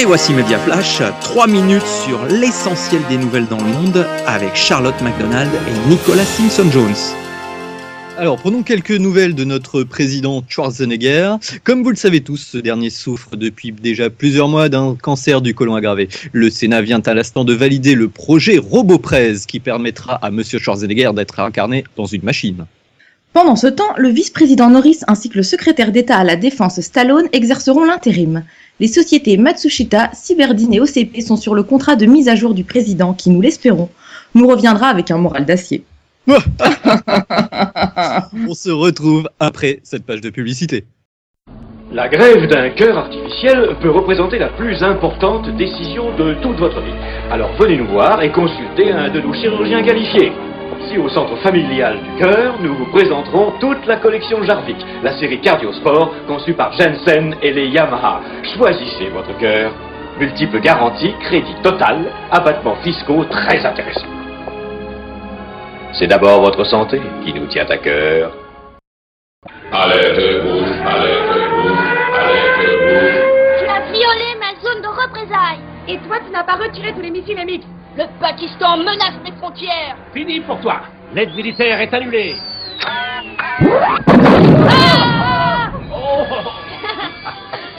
Et voici Media Flash, 3 minutes sur l'essentiel des nouvelles dans le monde avec Charlotte McDonald et Nicolas Simpson-Jones. Alors, prenons quelques nouvelles de notre président Schwarzenegger. Comme vous le savez tous, ce dernier souffre depuis déjà plusieurs mois d'un cancer du côlon aggravé. Le Sénat vient à l'instant de valider le projet RoboPrez qui permettra à Monsieur Schwarzenegger d'être incarné dans une machine. Pendant ce temps, le vice-président Norris ainsi que le secrétaire d'État à la Défense Stallone exerceront l'intérim. Les sociétés Matsushita, Cyberdine et OCP sont sur le contrat de mise à jour du président qui, nous l'espérons, nous reviendra avec un moral d'acier. On se retrouve après cette page de publicité. La grève d'un cœur artificiel peut représenter la plus importante décision de toute votre vie. Alors venez nous voir et consultez un de nos chirurgiens qualifiés. Ici au centre familial du cœur, nous vous présenterons toute la collection Jarvik, la série Cardiosport conçue par Jensen et les Yamaha. Choisissez votre cœur. Multiples garanties, crédit total, abattements fiscaux très intéressants. C'est d'abord votre santé qui nous tient à cœur. Alerte rouge, alerte rouge, alerte rouge. Tu as violé ma zone de représailles. Et toi, tu n'as pas retiré tous les missiles MX. Le Pakistan menace mes frontières. Fini pour toi. L'aide militaire est annulée. Ah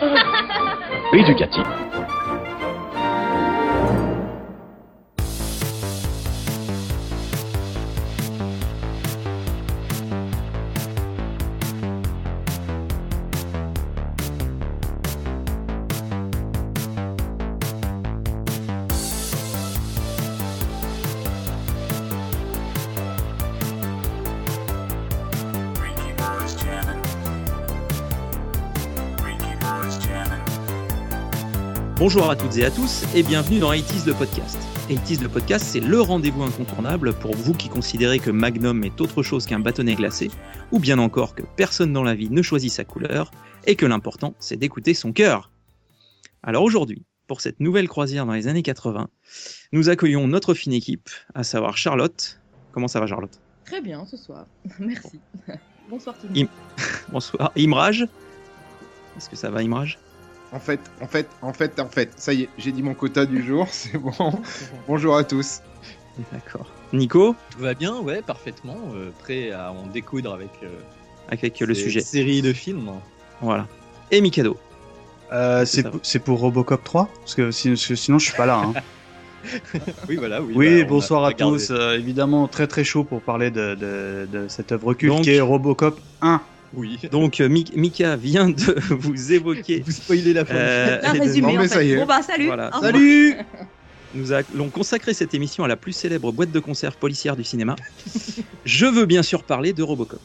Oui, Ducati. Bonjour à toutes et à tous et bienvenue dans 80 le podcast. 80 le podcast, c'est le rendez-vous incontournable pour vous qui considérez que Magnum est autre chose qu'un bâtonnet glacé, ou bien encore que personne dans la vie ne choisit sa couleur, et que l'important c'est d'écouter son cœur. Alors aujourd'hui, pour cette nouvelle croisière dans les années 80, nous accueillons notre fine équipe, à savoir Charlotte. Comment ça va Charlotte? Très bien ce soir. Merci. Bonsoir tout le Im- monde. Bonsoir. Imrage Est-ce que ça va Imrage En fait, en fait, en fait, en fait, ça y est, j'ai dit mon quota du jour, c'est bon. Bonjour à tous. D'accord. Nico, Tout va bien, ouais, parfaitement. euh, prêt à en découdre avec euh, avec le cette sujet. série de films. Voilà. Et Mikado. Euh, c'est pour- c'est pour Robocop 3 Parce que sinon je suis pas là. hein. Oui, voilà, oui. oui, bah, on bonsoir à regardé. tous. Euh, évidemment, très très chaud pour parler de, de- de cette œuvre culte Donc- qui est Robocop 1. Oui. Donc euh, Mi- Mika vient de vous évoquer. vous spoilez la fin. euh, résumé Non, mais en ça fait. y est. Bon bah salut. Voilà. Salut Nous allons consacrer cette émission à la plus célèbre boîte de conserve policière du cinéma. Je veux bien sûr parler de Robocop.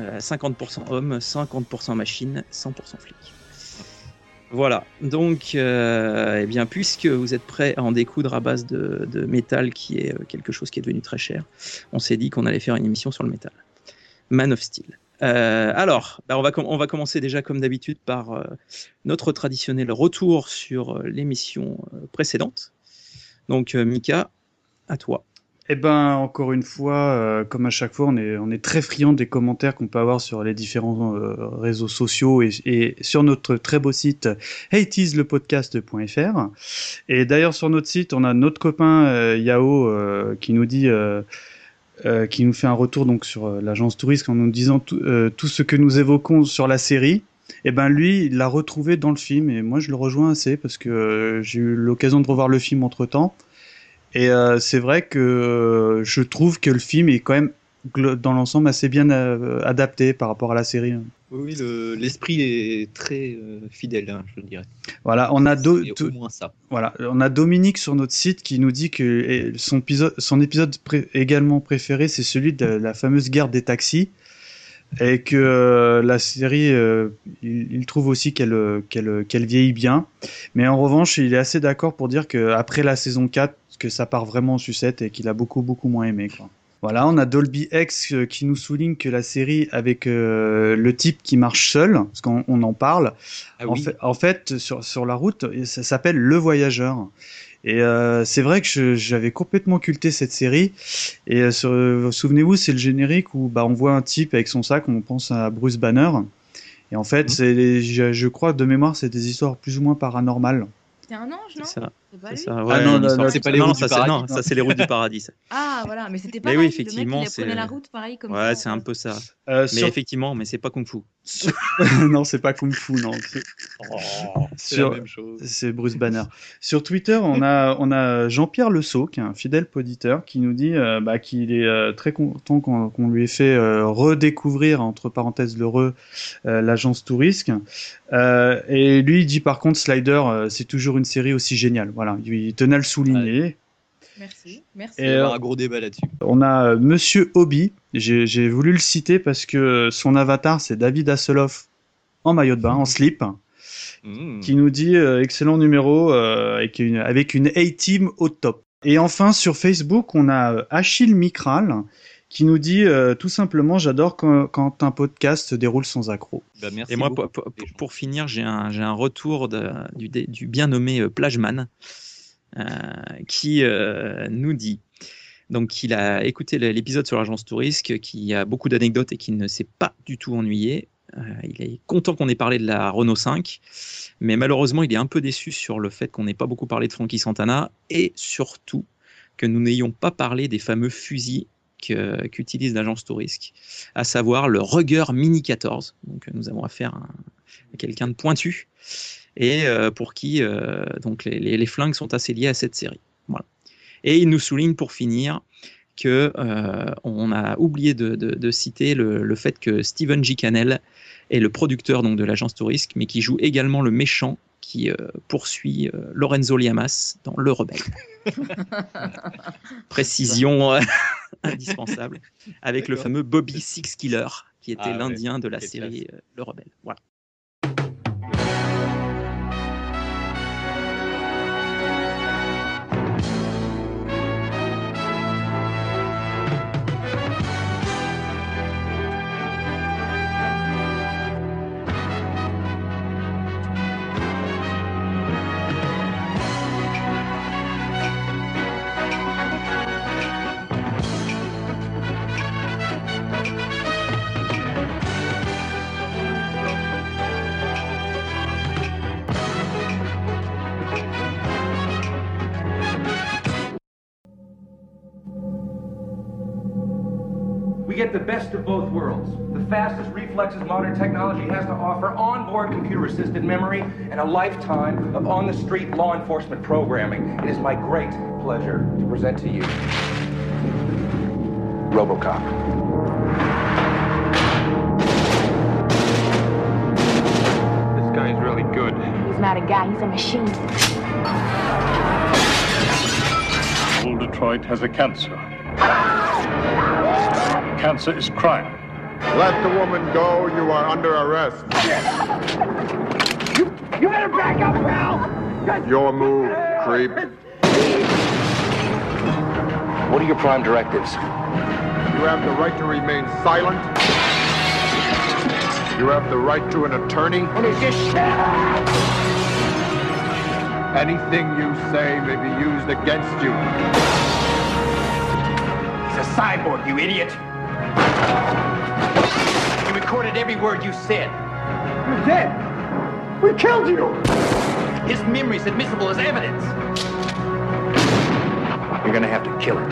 Euh, 50% homme, 50% machine, 100% flic. Voilà, donc, euh, eh bien, puisque vous êtes prêts à en découdre à base de, de métal qui est quelque chose qui est devenu très cher, on s'est dit qu'on allait faire une émission sur le métal. Man of Steel. Euh, alors, bah, on, va on va commencer déjà comme d'habitude par euh, notre traditionnel retour sur euh, l'émission euh, précédente. Donc, euh, Mika, à toi. Et ben, encore une fois, comme à chaque fois, on est, on est très friand des commentaires qu'on peut avoir sur les différents réseaux sociaux et, et sur notre très beau site hateislepodcast.fr. Et d'ailleurs, sur notre site, on a notre copain Yao qui nous dit, euh, qui nous fait un retour donc sur euh, l'agence touriste en nous disant tout, euh, tout ce que nous évoquons sur la série. Et ben lui, l'a retrouvé dans le film et moi je le rejoins assez parce que j'ai eu l'occasion de revoir le film entre temps. Et c'est vrai que je trouve que le film est quand même dans l'ensemble assez bien euh, adapté par rapport à la série. Oui, le- l'esprit est très euh, fidèle, hein, je dirais. Voilà, on a Do- au moins ça. voilà, on a Dominique sur notre site qui nous dit que son épisode, son épisode pré- également préféré, c'est celui de la fameuse guerre des taxis, et que euh, la série, euh, il, il trouve aussi qu'elle vieillit bien, mais en revanche, il est assez d'accord pour dire que après la saison 4, que ça part vraiment en sucette et qu'il a beaucoup beaucoup moins aimé quoi. Voilà, on a Dolby X euh, qui nous souligne que la série avec euh, le type qui marche seul, parce qu'on on en parle, Ah en, fait, en fait, sur, sur la route, ça s'appelle Le Voyageur. Et euh, c'est vrai que j'avais complètement culté cette série. Et euh, souvenez-vous, c'est le générique où bah, on voit un type avec son sac, on pense à Bruce Banner. Et en fait, Mhm. c'est les- je, je crois de mémoire, c'est des histoires plus ou moins paranormales. C'était un ange, non? C'est ça. C'est pas C'est lui ça, Ah non, non, non, c'est pas les routes ça, du c'est- paradis, non, non. ça c'est les routes du paradis. ça. Ah, voilà, mais c'était pas Mais pareil. oui, effectivement, le mec, il c'est- prenait la route pareil comme Ouais, c'est un peu ça. Euh, Mais sur- effectivement, mais c'est pas Kung Fu. non, c'est pas Kung Fu, non. C'est- C'est Sur- la même chose. C'est Bruce Banner. Sur Twitter, on a, on a Jean-Pierre Le Sceau, qui est un fidèle poditeur, qui nous dit euh, bah, qu'il est euh, très content qu'on lui ait fait euh, redécouvrir, entre parenthèses l'heureux, l'agence Tourisque. Euh, et lui, il dit par contre, Slider, euh, c'est toujours une série aussi géniale. Voilà, il, tenait à le souligner. Merci, merci. Il va y avoir un gros débat là-dessus. On a euh, Monsieur Hobby. J'ai voulu le citer parce que son avatar, c'est David Hasselhoff en maillot de bain, en slip, Mmh. qui nous dit euh, excellent numéro euh, avec une, avec une A-team au top. Et enfin, sur Facebook, on a euh, Achille Micral qui nous dit euh, tout simplement j'adore quand, quand un podcast se déroule sans accroc. Bah, merci Et moi, pour, pour- pour finir, j'ai un, j'ai un retour de- du, bien nommé euh, Plageman euh, qui euh, nous dit donc qu'il a écouté l'épisode sur l'agence Tourisque, qui a beaucoup d'anecdotes et qui ne s'est pas du tout ennuyé. Euh, il est content qu'on ait parlé de la Renault 5, mais malheureusement, il est un peu déçu sur le fait qu'on n'ait pas beaucoup parlé de Frankie Santana et surtout que nous n'ayons pas parlé des fameux fusils qu'utilise l'agence Tourisque, à savoir le Ruger Mini 14. Donc nous avons affaire à, à quelqu'un de pointu et euh, pour qui euh, donc les, flingues sont assez liés à cette série. Voilà. Et il nous souligne pour finir que euh, on a oublié de, de- de citer le, le fait que Steven G. Cannell est le producteur donc de l'agence Tourisque, mais qui joue également le méchant qui euh, poursuit euh, Lorenzo Liamas dans Le Rebelle. Précision euh, indispensable avec le fameux Bobby Six Killer qui était Ah ouais, l'Indien de la série euh, Le Rebelle. Voilà. Reflexes modern technology has to offer, onboard computer assisted memory, and a lifetime of on the street law enforcement programming. It is my great pleasure to present to you Robocop. This guy's really good. He's not a guy, he's a machine. Old Detroit has a cancer. Cancer is crime. Let the woman go. You are under arrest. You you better back up, pal! Your move, creep. What are your prime directives? You have the right to remain silent. You have the right to an attorney. Anything you say may be used against you. He's a cyborg, you idiot! He recorded every word you said. You're dead. We killed you. His memory's admissible as evidence. You're gonna have to kill it.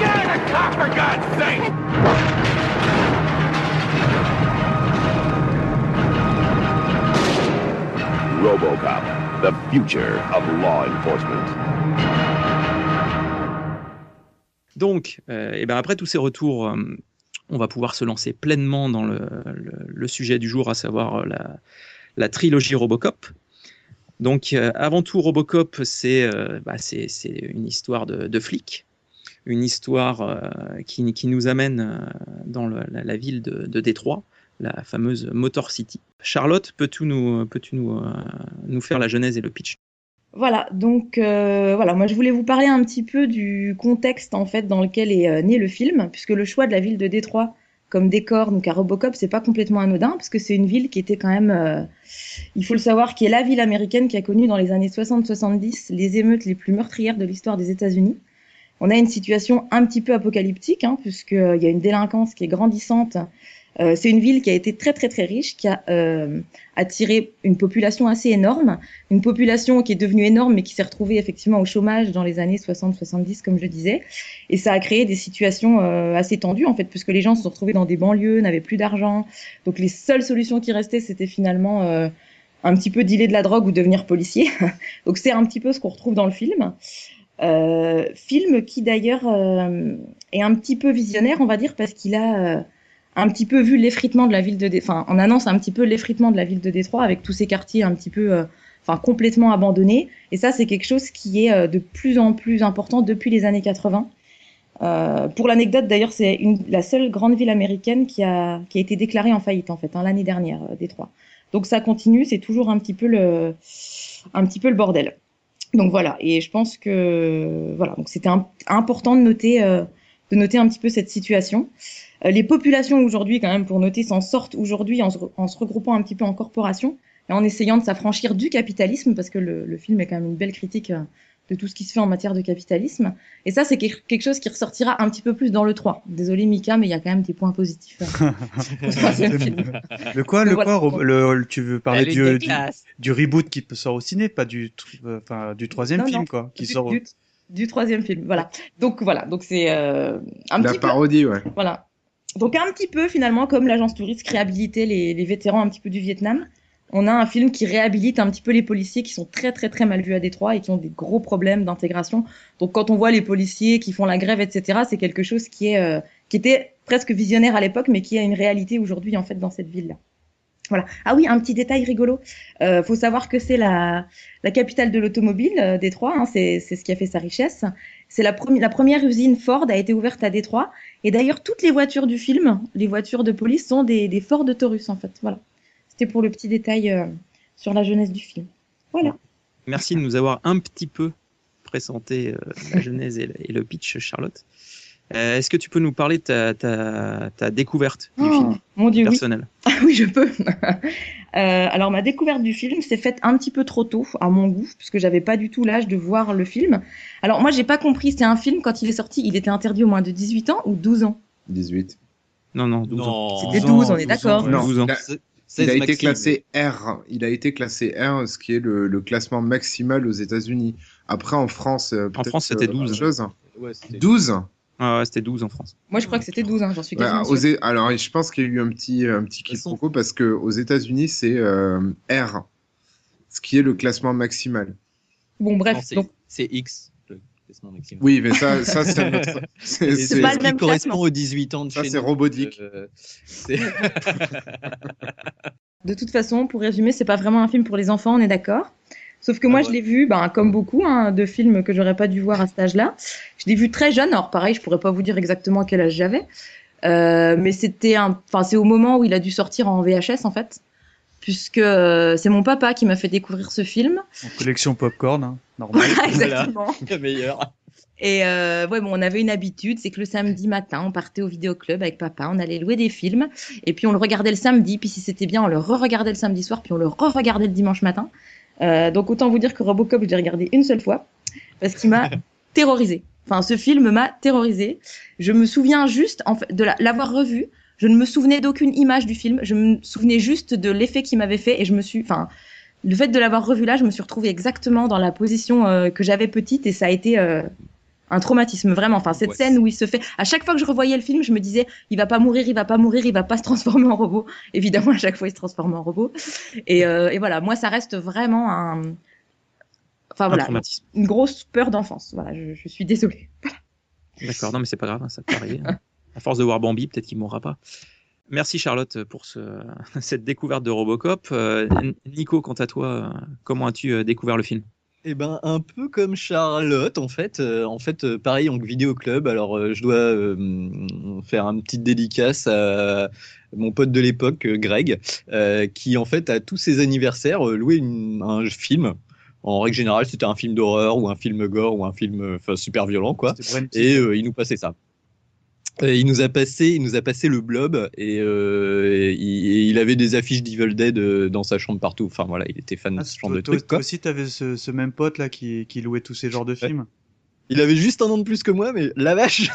Get out of the car, for God's sake! Robocop, the future of law enforcement. Donc, euh, et ben après tous ces retours, euh, on va pouvoir se lancer pleinement dans le, sujet du jour, à savoir euh, la, trilogie Robocop. Donc, avant tout, Robocop, c'est bah, c'est- une histoire de, de flic, une histoire qui, nous amène dans la, ville de, Détroit, la fameuse Motor City. Charlotte, peux-tu nous faire la genèse et le pitch? Voilà, donc euh, voilà, moi je voulais vous parler un petit peu du contexte en fait dans lequel est euh, né le film, puisque le choix de la ville de Détroit comme décor, donc à Robocop, c'est pas complètement anodin, parce que c'est une ville qui était quand même, euh, il faut le savoir, qui est la ville américaine qui a connu dans les années 60-70 les émeutes les plus meurtrières de l'histoire des États-Unis. On a une situation un petit peu apocalyptique, hein, puisqu'il y a une délinquance qui est grandissante Euh, c'est une ville qui a été très très très riche, qui a euh, attiré une population assez énorme, une population qui est devenue énorme mais qui s'est retrouvée effectivement au chômage dans les années 60-70 comme je disais, et ça a créé des situations euh, assez tendues en fait, puisque les gens se sont retrouvés dans des banlieues, n'avaient plus d'argent, donc les seules solutions qui restaient c'était finalement euh, un petit peu dealer de la drogue ou devenir policier. donc c'est un petit peu ce qu'on retrouve dans le film. Euh, film qui d'ailleurs est un petit peu visionnaire, on va dire, parce qu'il a un petit peu vu l'effritement de la ville de Détroit. Enfin, on annonce un petit peu l'effritement de la ville de Détroit avec tous ces quartiers un petit peu, euh, enfin, complètement abandonnés. Et ça, c'est quelque chose qui est euh, de plus en plus important depuis les années 80. Euh, pour l'anecdote, d'ailleurs, c'est la seule grande ville américaine qui a, qui a été déclarée en faillite, en fait, hein, l'année dernière, euh, Détroit. Donc ça continue, c'est toujours un petit peu le, un petit peu le bordel. Donc voilà, et je pense que voilà, donc c'était important de noter, de noter un petit peu cette situation. Euh, les populations aujourd'hui, quand même, pour noter, s'en sortent aujourd'hui en, en se regroupant un petit peu en corporation et en essayant de s'affranchir du capitalisme, parce que le, le film est quand même une belle critique euh, de tout ce qui se fait en matière de capitalisme. Et ça, c'est quelque chose qui ressortira un petit peu plus dans le 3. Désolé Mika, mais il y a quand même des points positifs. euh, film. Le quoi, le voilà. quoi, le, le- tu veux parler du, du, reboot qui sort au ciné, pas du, euh, enfin, du troisième Non, film, non, quoi, qui du, sort. au- du, du troisième film. Voilà. Donc voilà. Donc c'est euh, un La petit peu- parodie, ouais. Voilà. Donc un petit peu finalement comme l'agence touriste réhabilitait les, les vétérans un petit peu du Vietnam, on a un film qui réhabilite un petit peu les policiers qui sont très très très mal vus à Détroit et qui ont des gros problèmes d'intégration. Donc quand on voit les policiers qui font la grève, etc., c'est quelque chose qui est euh, qui était presque visionnaire à l'époque, mais qui a une réalité aujourd'hui en fait dans cette ville-là. Voilà. Ah oui, un petit détail rigolo. Euh, faut savoir que c'est la, la capitale de l'automobile, euh, Détroit. Hein, c'est ce qui a fait sa richesse. C'est la, premi- la première usine Ford a été ouverte à Détroit. Et d'ailleurs, toutes les voitures du film, les voitures de police, sont des, Ford Taurus en fait. Voilà. C'était pour le petit détail euh, sur la jeunesse du film. Voilà. Merci de nous avoir un petit peu présenté euh, la genèse et le pitch, Charlotte. Euh, Est-ce que tu peux nous parler de ta, ta, ta découverte du Oh, film mon Dieu, oui. personnel? Ah oui, je peux. Euh, alors ma découverte du film s'est faite un petit peu trop tôt à mon goût, puisque j'avais pas du tout l'âge de voir le film. Alors moi j'ai pas compris, c'est un film quand il est sorti, il était interdit au moins de 18 ans ou 12 ans? 18. Non, non, 12 ans. C'était 12, on est d'accord. Non, 12 ans. il a, C'est- il a 16 été maximum. classé R. Il a été classé R, ce qui est le, le classement maximal aux États-Unis. Après, en France, euh, peut-être, France, c'était euh, 12. autre chose. Ouais, c'était- 12 Ah ouais, c'était 12 en France. Moi je crois que c'était 12 ans, j'en suis Ouais, quasiment aux sûre. É- Alors, je pense qu'il y a eu un petit, un petit quiproquo parce que aux États-Unis, c'est euh, R, ce qui est le classement maximal. Bon bref, c'est- donc X, le classement maximum. Oui, mais ça, ça c'est notre- pas le ce qui même correspond classement. aux 18 ans de Ça, chez c'est robotique. Euh, De toute façon, pour résumer, c'est pas vraiment un film pour les enfants, on est d'accord. Sauf que moi, Ah je l'ai vu, ben, comme beaucoup hein, de films que j'aurais pas dû voir à cet âge-là. Je l'ai vu très jeune. Alors pareil, je pourrais pas vous dire exactement quel âge j'avais, Euh, mais c'était un, enfin c'est au moment où il a dû sortir en VHS en fait, puisque euh, c'est mon papa qui m'a fait découvrir ce film. En collection popcorn, hein, normal. Voilà, exactement. le meilleur. Et euh, ouais, bon, on avait une habitude, c'est que le samedi matin, on partait au vidéoclub avec papa, on allait louer des films, et puis on le regardait le samedi, puis si c'était bien, on le re-regardait le samedi soir, puis on le re-regardait le dimanche matin. Euh, donc autant vous dire que Robocop, je l'ai regardé une seule fois, parce qu'il m'a terrorisé. Enfin, ce film m'a terrorisé. Je me souviens juste en fait, de la- l'avoir revu. Je ne me souvenais d'aucune image du film. Je me souvenais juste de l'effet qu'il m'avait fait, et je me suis, enfin, le fait de l'avoir revu là, je me suis retrouvée exactement dans la position euh, que j'avais petite, et ça a été euh, un traumatisme vraiment. Enfin, cette Ouais. scène où il se fait, à chaque fois que je revoyais le film, je me disais, il va pas mourir, il va pas mourir, il va pas se transformer en robot. Évidemment, à chaque fois, il se transforme en robot. Et, euh, et voilà, moi, ça reste vraiment un, enfin Un voilà, traumatisme. une grosse peur d'enfance. Voilà, je, je suis désolée. D'accord, non mais c'est pas grave, hein, ça peut arriver. hein. À force de voir Bambi, peut-être qu'il mourra pas. Merci Charlotte pour ce, cette découverte de Robocop. Euh, Nico, quant à toi, euh, comment as-tu découvert le film? Eh ben, un peu comme Charlotte, en fait. Euh, en fait, euh, pareil, en vidéo club. Alors, euh, je dois euh, faire une petite dédicace à mon pote de l'époque, Greg, euh, qui, en fait, à tous ses anniversaires, louait une- un film. En règle générale, c'était un film d'horreur ou un film gore ou un film super violent, quoi. Et euh, il nous passait ça. Et il nous a passé, il nous a passé le blob et, euh, il, il avait des affiches d'Evil Dead euh, dans sa chambre partout. Enfin voilà, il était fan Ah, de ce genre de trucs. toi aussi, t'avais ce, ce même pote là qui, qui louait tous ces genres de films. Il avait juste un an de plus que moi, mais la vache.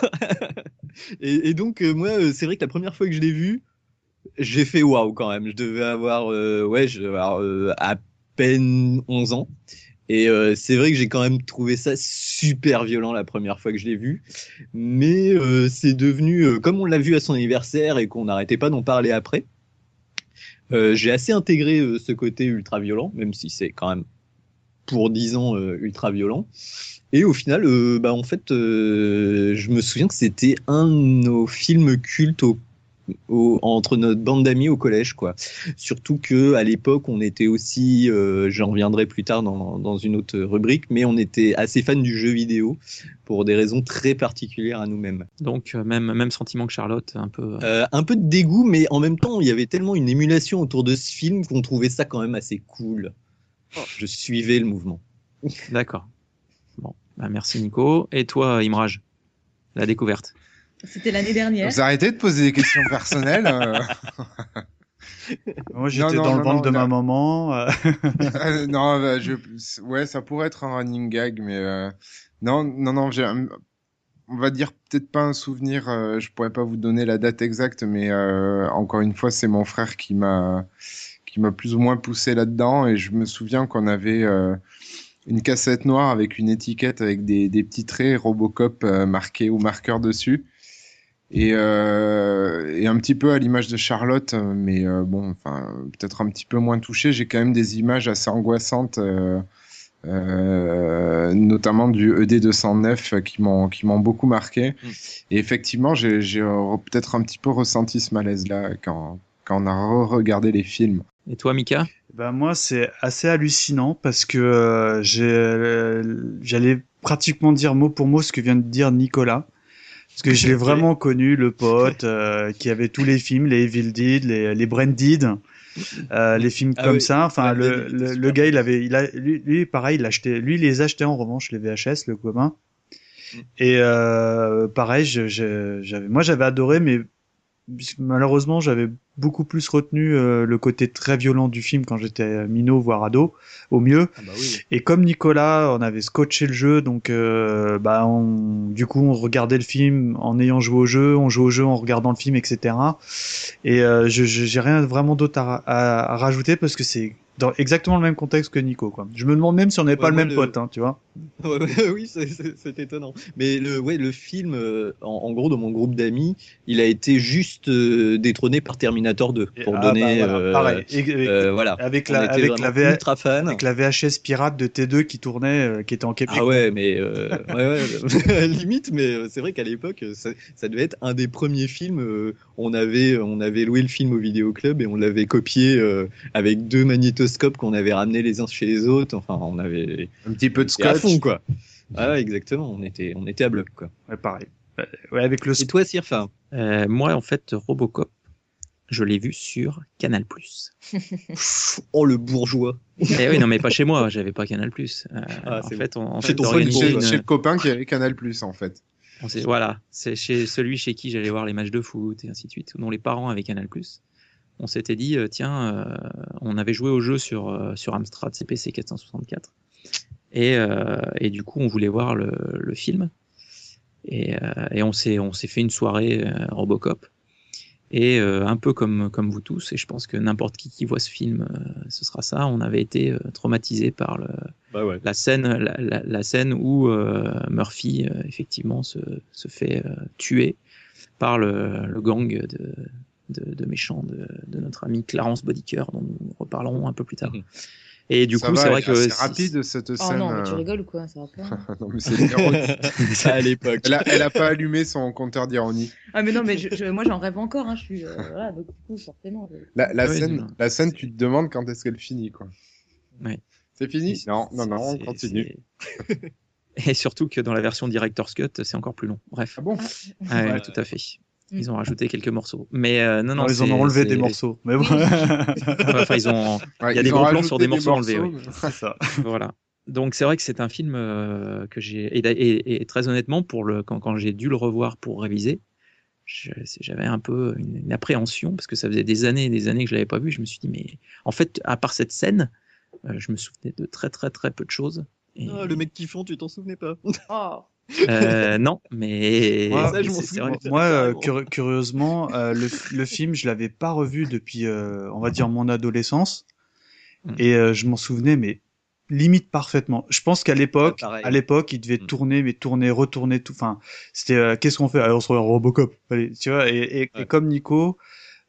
et, et donc euh, moi, euh, c'est vrai que la première fois que je l'ai vu, j'ai fait waouh quand même. Je devais avoir, euh, ouais, je devais avoir euh, à peine 11 ans. Et euh, c'est vrai que j'ai quand même trouvé ça super violent la première fois que je l'ai vu. Mais euh, c'est devenu, euh, comme on l'a vu à son anniversaire et qu'on n'arrêtait pas d'en parler après, j'ai assez intégré ce côté ultra violent, même si c'est quand même pour 10 ans ultra violent. Et au final, bah, en fait, je me souviens que c'était un de nos films cultes au- au- entre notre bande d'amis au collège, quoi. Surtout que à l'époque, on était aussi, euh, j'en reviendrai plus tard dans, dans une autre rubrique, mais on était assez fans du jeu vidéo pour des raisons très particulières à nous-mêmes. Donc, euh, même, même sentiment que Charlotte, un peu. euh, Euh, un peu de dégoût, mais en même temps, il y avait tellement une émulation autour de ce film qu'on trouvait ça quand même assez cool. Je suivais le mouvement. D'accord. Bon, bah, merci Nico. Et toi, Imraj, la découverte? C'était l'année dernière. Vous arrêtez de poser des questions personnelles. euh. Moi, j'étais Non, non, dans le ventre de non. ma maman. euh. Euh, non, bah, je, ouais, ça pourrait être un running gag, mais euh, non, non, non, j'ai, un- on va dire peut-être pas un souvenir. euh, je pourrais pas vous donner la date exacte, mais euh, encore une fois, c'est mon frère qui m'a, qui m'a plus ou moins poussé là-dedans, et je me souviens qu'on avait euh, une cassette noire avec une étiquette avec des, des petits traits Robocop euh, marqués au marqueur dessus. Et, euh, et un petit peu à l'image de Charlotte, mais euh, bon, enfin, peut-être un petit peu moins touché. J'ai quand même des images assez angoissantes, euh, euh, notamment du E ED 209 euh, qui m'ont qui m'ont beaucoup marqué. Et effectivement, j'ai peut-être un petit peu ressenti ce malaise-là quand quand on a regardé les films. Et toi, Mika? Ben moi, c'est assez hallucinant parce que euh, euh, j'allais pratiquement dire mot pour mot ce que vient de dire Nicolas. Parce que je l'ai vraiment connu, le pote euh, qui avait tous les films, les Evil Dead, les, les Branded, euh, les films Ah comme oui, ça. Enfin, le, le, le gars, il avait, il a, lui, lui, pareil, il achetait, lui, il les achetait en revanche les VHS, le commun. Mm. Et euh, pareil, je- je- j'avais, moi, j'avais adoré, mais malheureusement, j'avais beaucoup plus retenu euh, le côté très violent du film quand j'étais minot voire ado, au mieux. Ah bah oui. Et comme Nicolas, on avait scotché le jeu, donc euh, bah on, du coup on regardait le film en ayant joué au jeu, on jouait au jeu en regardant le film, etc. Et euh, je je- j'ai rien vraiment d'autre à, à- à rajouter parce que c'est dans exactement le même contexte que Nico. Quoi. Je me demande même si on n'avait Ouais, pas le même le- pote, hein, tu vois. Ouais, ouais, oui, c'est- étonnant. Mais le, ouais, le film, euh, en, en gros, dans mon groupe d'amis, il a été juste euh, détrôné par Terminator 2, pour Ah, donner. bah, voilà, euh, pareil. Et- avec, voilà. la avec la, avec VHS pirate de T2 qui tournait, euh, qui était en Québec. Ah ouais, mais limite, mais c'est vrai qu'à l'époque, ça, ça devait être un des premiers films. on avait, on avait loué le film au vidéoclub et on l'avait copié avec deux magnétoscopes qu'on avait ramenés les uns chez les autres. Enfin, on avait Un petit peu de à scotch. fond quoi. Ah ouais, exactement. On était, on était à bloc quoi. Ouais, pareil. Euh, Ouais, avec le Et toi, Sirfa Euh, Moi, en fait, Robocop, je l'ai vu sur Canal+. Oh le bourgeois. Eh oui, non, mais pas chez moi, j'avais pas Canal+. Euh, Ah, en c'est fait, on, en Chez fait, ton on pote, organisait Chez, une- chez le copain qui avait Canal Plus en fait. on voilà, c'est chez celui chez qui j'allais voir les matchs de foot et ainsi de suite, dont les parents avaient Canal+. On s'était dit, euh, tiens, euh, on avait joué au jeu sur, euh, sur Amstrad CPC 464. Et, et du coup, on voulait voir le, le film. Et, et on s'est on s'est fait une soirée Robocop. Et euh, un peu comme, comme vous tous, et je pense que n'importe qui qui voit ce film, euh, ce sera ça, on avait été euh, traumatisé par le, Bah ouais. la scène, la, la- la scène où Murphy effectivement se, se fait tuer par le, le gang de, de, de méchants de, de notre ami Clarence Bodicker, dont nous reparlerons un peu plus tard. Mhm. Et du Ça coup, c'est vrai que est assez si- rapide cette Oh scène. non, mais tu euh. rigoles ou quoi Ça va pas non, mais c'est ironique. Ça à l'époque. elle, a, elle a pas allumé son compteur d'ironie. Ah mais non, mais je, je- moi j'en rêve encore. Hein, je suis euh, voilà, donc du coup forcément. je- La, la Oui, scène, c'est- la scène, tu te demandes quand est-ce qu'elle finit, quoi. Ouais. C'est fini? Non, non, non, on c'est- continue. c'est- Et surtout que dans la version Director's Cut, c'est encore plus long. Bref. Ah bon? Ouais, Ouais. tout à fait. Ils ont rajouté quelques morceaux. Mais euh, non, non, Non, ils en ont enlevé des morceaux. Mais bon. Enfin, ils ont. Ouais, Il y a des gros plans sur des morceaux enlevés, morceaux, oui. mais- c'est ça. voilà. Donc c'est vrai que c'est un film euh, que j'ai et, et- et très honnêtement pour le quand, quand j'ai dû le revoir pour réviser, j'avais un peu une, une appréhension parce que ça faisait des années et des années que je l'avais pas vu. Je me suis dit mais en fait à part cette scène, euh, je me souvenais de très très très peu de choses. Et, Ah, le mec qui fond, tu t'en souvenais pas Oh. Euh, non, mais Moi, Ça, je vrai euh, curi- curieusement, euh, le, le film, je l'avais pas revu depuis, euh, on va dire, mon adolescence, Mm. et euh, je m'en souvenais, mais limite parfaitement. Je pense qu'à l'époque, à l'époque, il devait Mm. tourner, mais tourner, retourner, tout. Enfin, c'était, euh, qu'est-ce qu'on fait? Allez, on se regarde Robocop. Allez, tu vois. Et, et- et comme Nico,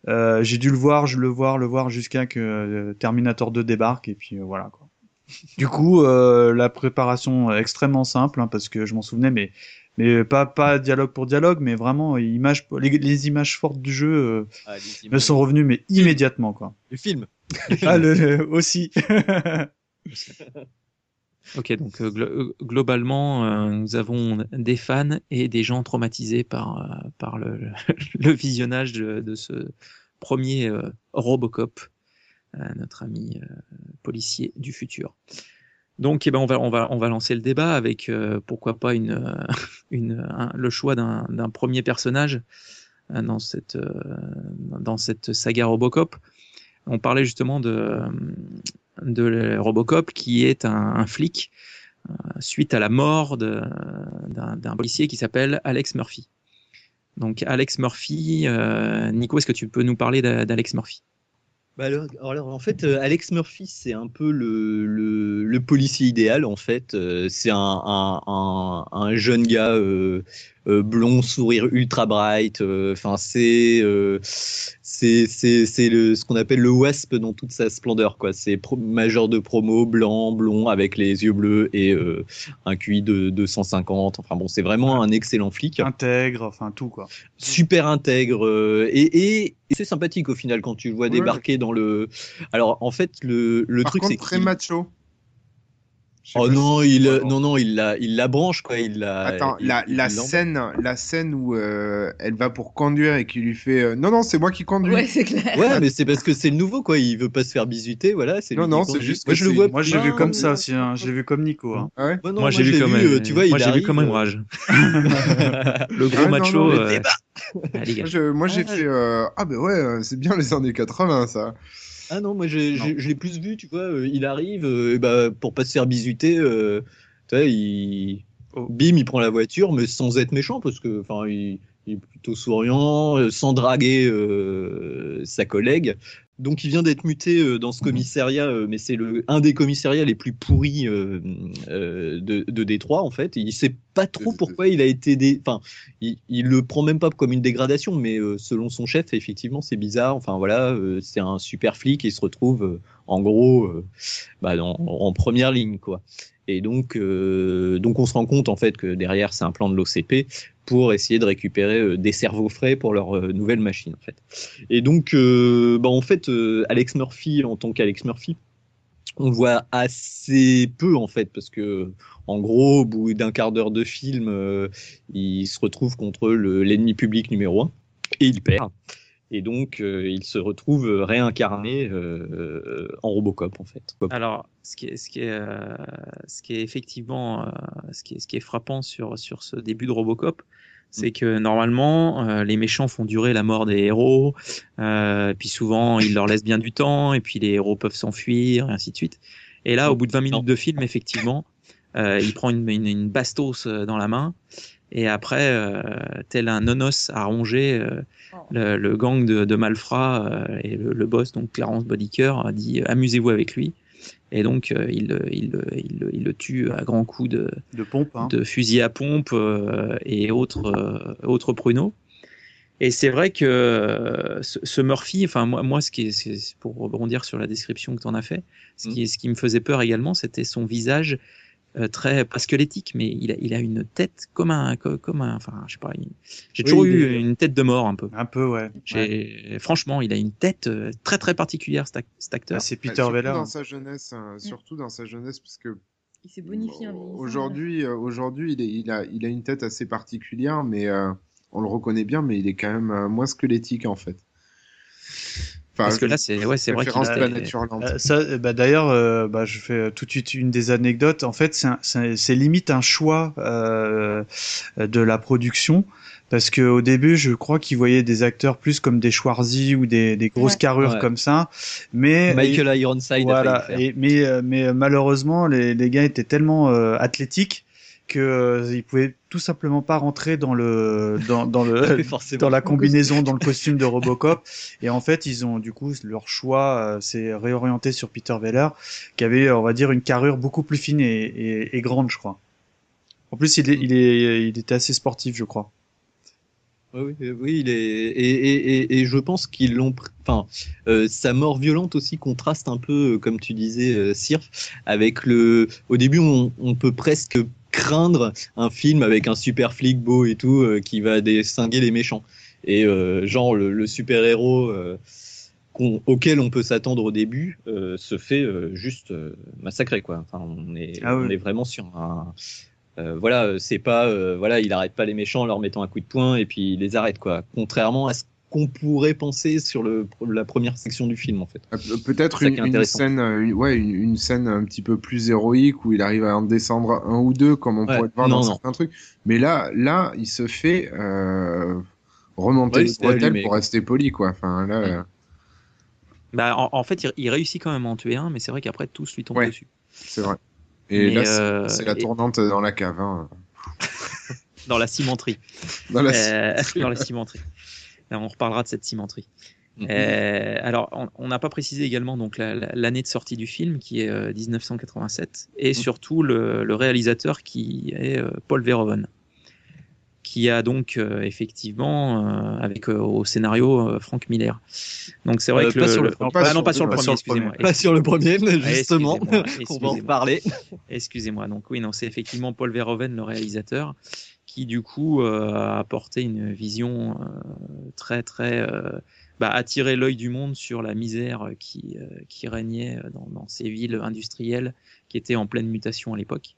euh, j'ai dû le voir, je le voir, le voir jusqu'à que euh, Terminator 2 débarque, et puis euh, voilà quoi. Du coup, euh, la préparation extrêmement simple, hein, parce que je m'en souvenais, mais mais pas pas dialogue pour dialogue, mais vraiment image, les, les images fortes du jeu euh, Ah, me images. sont revenues, mais immédiatement quoi. Le film. Ah le, le- aussi. Ok, donc euh, glo- euh, globalement, euh, nous avons des fans et des gens traumatisés par, par le, le, le visionnage de, de ce premier euh, Robocop, notre ami euh, policier du futur. Donc, eh ben, on va on va on va lancer le débat avec euh, pourquoi pas une euh, une un- le choix d'un premier personnage euh, dans cette euh, dans cette saga Robocop. On parlait justement de de Robocop qui est un, un flic suite à la mort d'un policier qui s'appelle Alex Murphy. Donc Alex Murphy, Nico, est-ce que tu peux nous parler d'A- d'Alex Murphy? Bah en fait, euh, Alex Murphy, c'est un peu le, le, policier idéal en fait. Euh, c'est un, un, un, un jeune gars euh, blond, sourire ultra bright. euh, Enfin, c'est euh, c'est c'est c'est le ce qu'on appelle le wasp dans toute sa splendeur quoi. C'est majeur de promo, blanc, blond avec les yeux bleus et euh, un QI de 250. Enfin bon, c'est vraiment un excellent flic Intègre, enfin tout quoi. super intègre euh, et, et, et c'est sympathique au final quand tu le vois Ouais. débarquer dans le. Alors en fait le, le Par truc c'est très macho. Oh non, si- il non non il la il la branche quoi, il la. Attends, il- la, il la scène, la scène où euh, elle va pour conduire et qui lui fait euh, non non c'est moi qui conduis. Ouais, c'est clair. Ouais, mais c'est parce que c'est le nouveau quoi, il veut pas se faire bisuter, voilà. C'est Non, lui non, c'est juste Moi que je le vois. Moi, je l'ai vu comme ça aussi. Hein. Je l'ai vu comme Nico. Hein. Ah ouais? Non, Moi, j'ai vu comme vu, un- euh, tu vois, moi, il j'ai vu comme un euh, ouvrage. le gros Ah, macho. euh. Moi, j'ai Ah, fait euh, ah ben ouais euh, c'est bien les années 80 ça. Ah non, moi j'ai- Non. j'ai- je l'ai plus vu, tu vois, euh, il arrive, euh, et bah, pour pas se faire bisuter, euh, tu vois, il... Oh. bim, il prend la voiture, mais sans être méchant, parce que, enfin, il, il est plutôt souriant, euh, sans draguer sa collègue. Donc il vient d'être muté euh, dans ce commissariat, euh, mais c'est le un des commissariats les plus pourris euh, euh, de, de Détroit en fait. Il sait pas trop pourquoi il a été, dé... enfin, il, il le prend même pas comme une dégradation, mais euh, selon son chef, effectivement, c'est bizarre. Enfin voilà, euh, c'est un super flic et il se retrouve euh, en gros euh, bah, dans- en première ligne quoi. Et donc, euh, donc on se rend compte en fait que derrière c'est un plan de l'OCP pour essayer de récupérer euh, des cerveaux frais pour leur euh, nouvelle machine en fait. Et donc, euh, bah, en fait, euh, Alex Murphy en tant qu'Alex Murphy, on voit assez peu en fait parce que en gros, au bout d'un quart d'heure de film, il se retrouve contre le- l'ennemi public numéro un et il perd. Et donc, euh, il se retrouve réincarné euh, euh, en Robocop en fait. Alors, ce qui est, ce qui est, euh, ce qui est effectivement, euh, ce qui est, ce qui est frappant sur sur ce début de Robocop, c'est que normalement, euh, les méchants font durer la mort des héros, euh, puis souvent ils leur laissent bien du temps, et puis les héros peuvent s'enfuir, et ainsi de suite. Et là, au bout de 20 minutes de film, effectivement, euh, il prend une, une, une bastos euh, dans la main, et après, euh, tel un nonos à ronger, euh, le, le gang de, de malfrats euh, et le, le boss, donc Clarence Bodicker, a dit euh, amusez-vous avec lui. Et donc, euh, il, le- il, le- il, le- il le tue à grands coups de, De pompe. Hein. de fusil à pompe euh, et autres, euh, autres pruneaux. Et c'est vrai que ce, ce Murphy, enfin moi, moi ce qui est, pour rebondir sur la description que tu en as fait, ce qui, ce qui me faisait peur également, c'était son visage euh, très pas squelettique, mais il a, il a une tête comme un, co- comme un, enfin je sais pas, il- j'ai Oui, toujours eu est- une tête de mort un peu. Un peu, ouais. Franchement, il a une tête euh, très très particulière cet, ac- cet acteur. Ah, c'est Ouais, Peter surtout Weller. dans sa jeunesse, hein, surtout dans sa jeunesse parce que Il s'est bonifié aujourd'hui euh, aujourd'hui il, est- il a il a une tête assez particulière mais euh, on le reconnaît bien mais il est quand même euh, moins squelettique en fait. Enfin, Parce que là, c'est, ouais, c'est vrai qu'il référence a- Planète Hurlante. Euh, ça, euh, bah, d'ailleurs, euh, bah, je fais tout de suite une des anecdotes. En fait, c'est un- c'est c'est limite un choix euh, de la production. Parce que au début, je crois qu'ils voyaient des acteurs plus comme des Schwarzy ou des, des grosses Ouais. carrures Ouais. comme ça. Mais Michael Ironside a voilà. faire. Et, mais, euh, mais malheureusement, les, les gars étaient tellement euh, athlétiques que euh, il pouvait tout simplement pas rentrer dans le dans, dans le dans la combinaison, dans le costume de Robocop. Et en fait, ils ont du coup leur choix euh, s'est réorienté sur Peter Weller, qui avait, on va dire, une carrure beaucoup plus fine et, et, et grande, je crois. En plus, il est, il est, il était assez sportif, je crois. Oui, oui, oui, il est et, et, et, je pense qu'ils l'ont. Enfin, euh, sa mort violente aussi contraste un peu, euh, comme tu disais, euh, Sirf, avec le. Au début, on, on peut presque craindre un film avec un super flic beau et tout euh, qui va distinguer les méchants. Et euh, genre le, le super héros qu'on- auquel on peut s'attendre au début euh, se fait euh, juste euh, massacrer quoi. Enfin, on est Ah oui. on est vraiment sur un euh, voilà, euh, c'est pas euh, voilà, il arrête pas les méchants en leur mettant un coup de poing et puis il les arrête quoi. Contrairement à ce qu'on pourrait penser sur le la première section du film en fait. Euh, Peut-être C'est ça une, scène, euh, une- ouais, une, une scène un petit peu plus héroïque où il arrive à en descendre un ou deux, comme on Ouais, pourrait le voir non, dans non. certains trucs. Mais là, là, il se fait euh, remonter Ouais, les bretelles allumé, pour rester poli, quoi. Enfin, là, euh, Bah, en, en fait, il, il réussit quand même à en tuer un, mais c'est vrai qu'après, tous lui tombent Ouais. dessus. c'est vrai. Et Mais, là, c'est- euh, c'est la et- tournante dans la cave. Hein. Dans la cimenterie. Dans la Euh, dans la cimenterie. On reparlera de cette cimenterie. Mhm. Euh, alors, on- on n'a pas précisé également donc la- la- l'année de sortie du film, qui est euh, 1987, et Mhm. surtout le, le réalisateur qui est euh, Paul Verhoeven, qui a donc euh, effectivement euh, avec euh, au scénario euh, Frank Miller. Donc c'est vrai Euh, que pas le, sur le- pas ah non pas sur le pas premier, sur le excusez-moi. premier. Pas sur le premier, justement, Excusez-moi, qu'on va en excusez-moi. reparler. Excusez-moi. Donc oui, non, c'est effectivement Paul Verhoeven, le réalisateur, qui du coup euh, a apporté une vision euh, très très euh, bah, attiré l'œil du monde sur la misère qui qui régnait dans, dans ces villes industrielles qui étaient en pleine mutation à l'époque.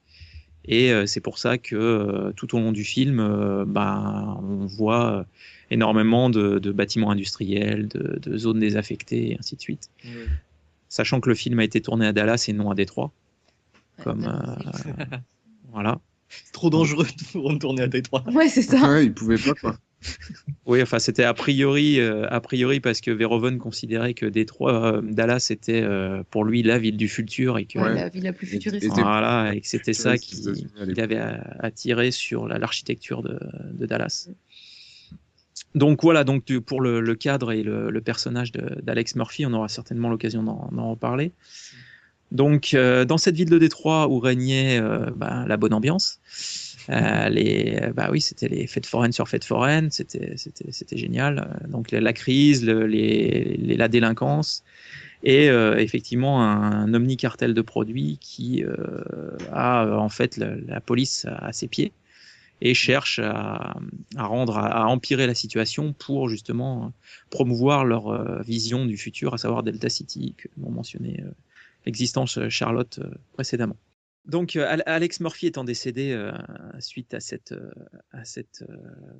Et c'est pour ça que tout au long du film, bah, on voit énormément de, de bâtiments industriels, de, de zones désaffectées, et ainsi de suite. Sachant que le film a été tourné à Dallas et non à Détroit. Comme, euh, voilà. C'est trop dangereux pour retourner à Détroit. Ouais, c'est ça. Ouais, il pouvait pas, quoi. Oui, enfin, c'était a priori, euh, a priori parce que Verhoeven considérait que Détroit, euh, Dallas était euh, pour lui la ville du futur et que Ouais, la ville la plus futuriste. voilà et que c'était ça qui, qu'il avait attiré sur la- l'architecture de, de Dallas. Donc voilà, donc pour le, le cadre et le, le personnage d'Alex Murphy, on aura certainement l'occasion d'en d'en reparler. Donc euh, dans cette ville de Détroit où régnait euh, bah, la bonne ambiance, euh, les, bah oui, c'était les fêtes foraines sur fêtes foraines, c'était c'était génial. Donc la, crise, la délinquance et euh, effectivement un, omni-cartel de produits qui a en fait la, police à, ses pieds et cherche à, rendre, à, empirer la situation pour justement promouvoir leur vision du futur, à savoir Delta City, que l'on mentionnait l'existence euh, Charlotte euh, précédemment. Donc euh, Al- Alex Murphy étant décédé suite à cette, à cette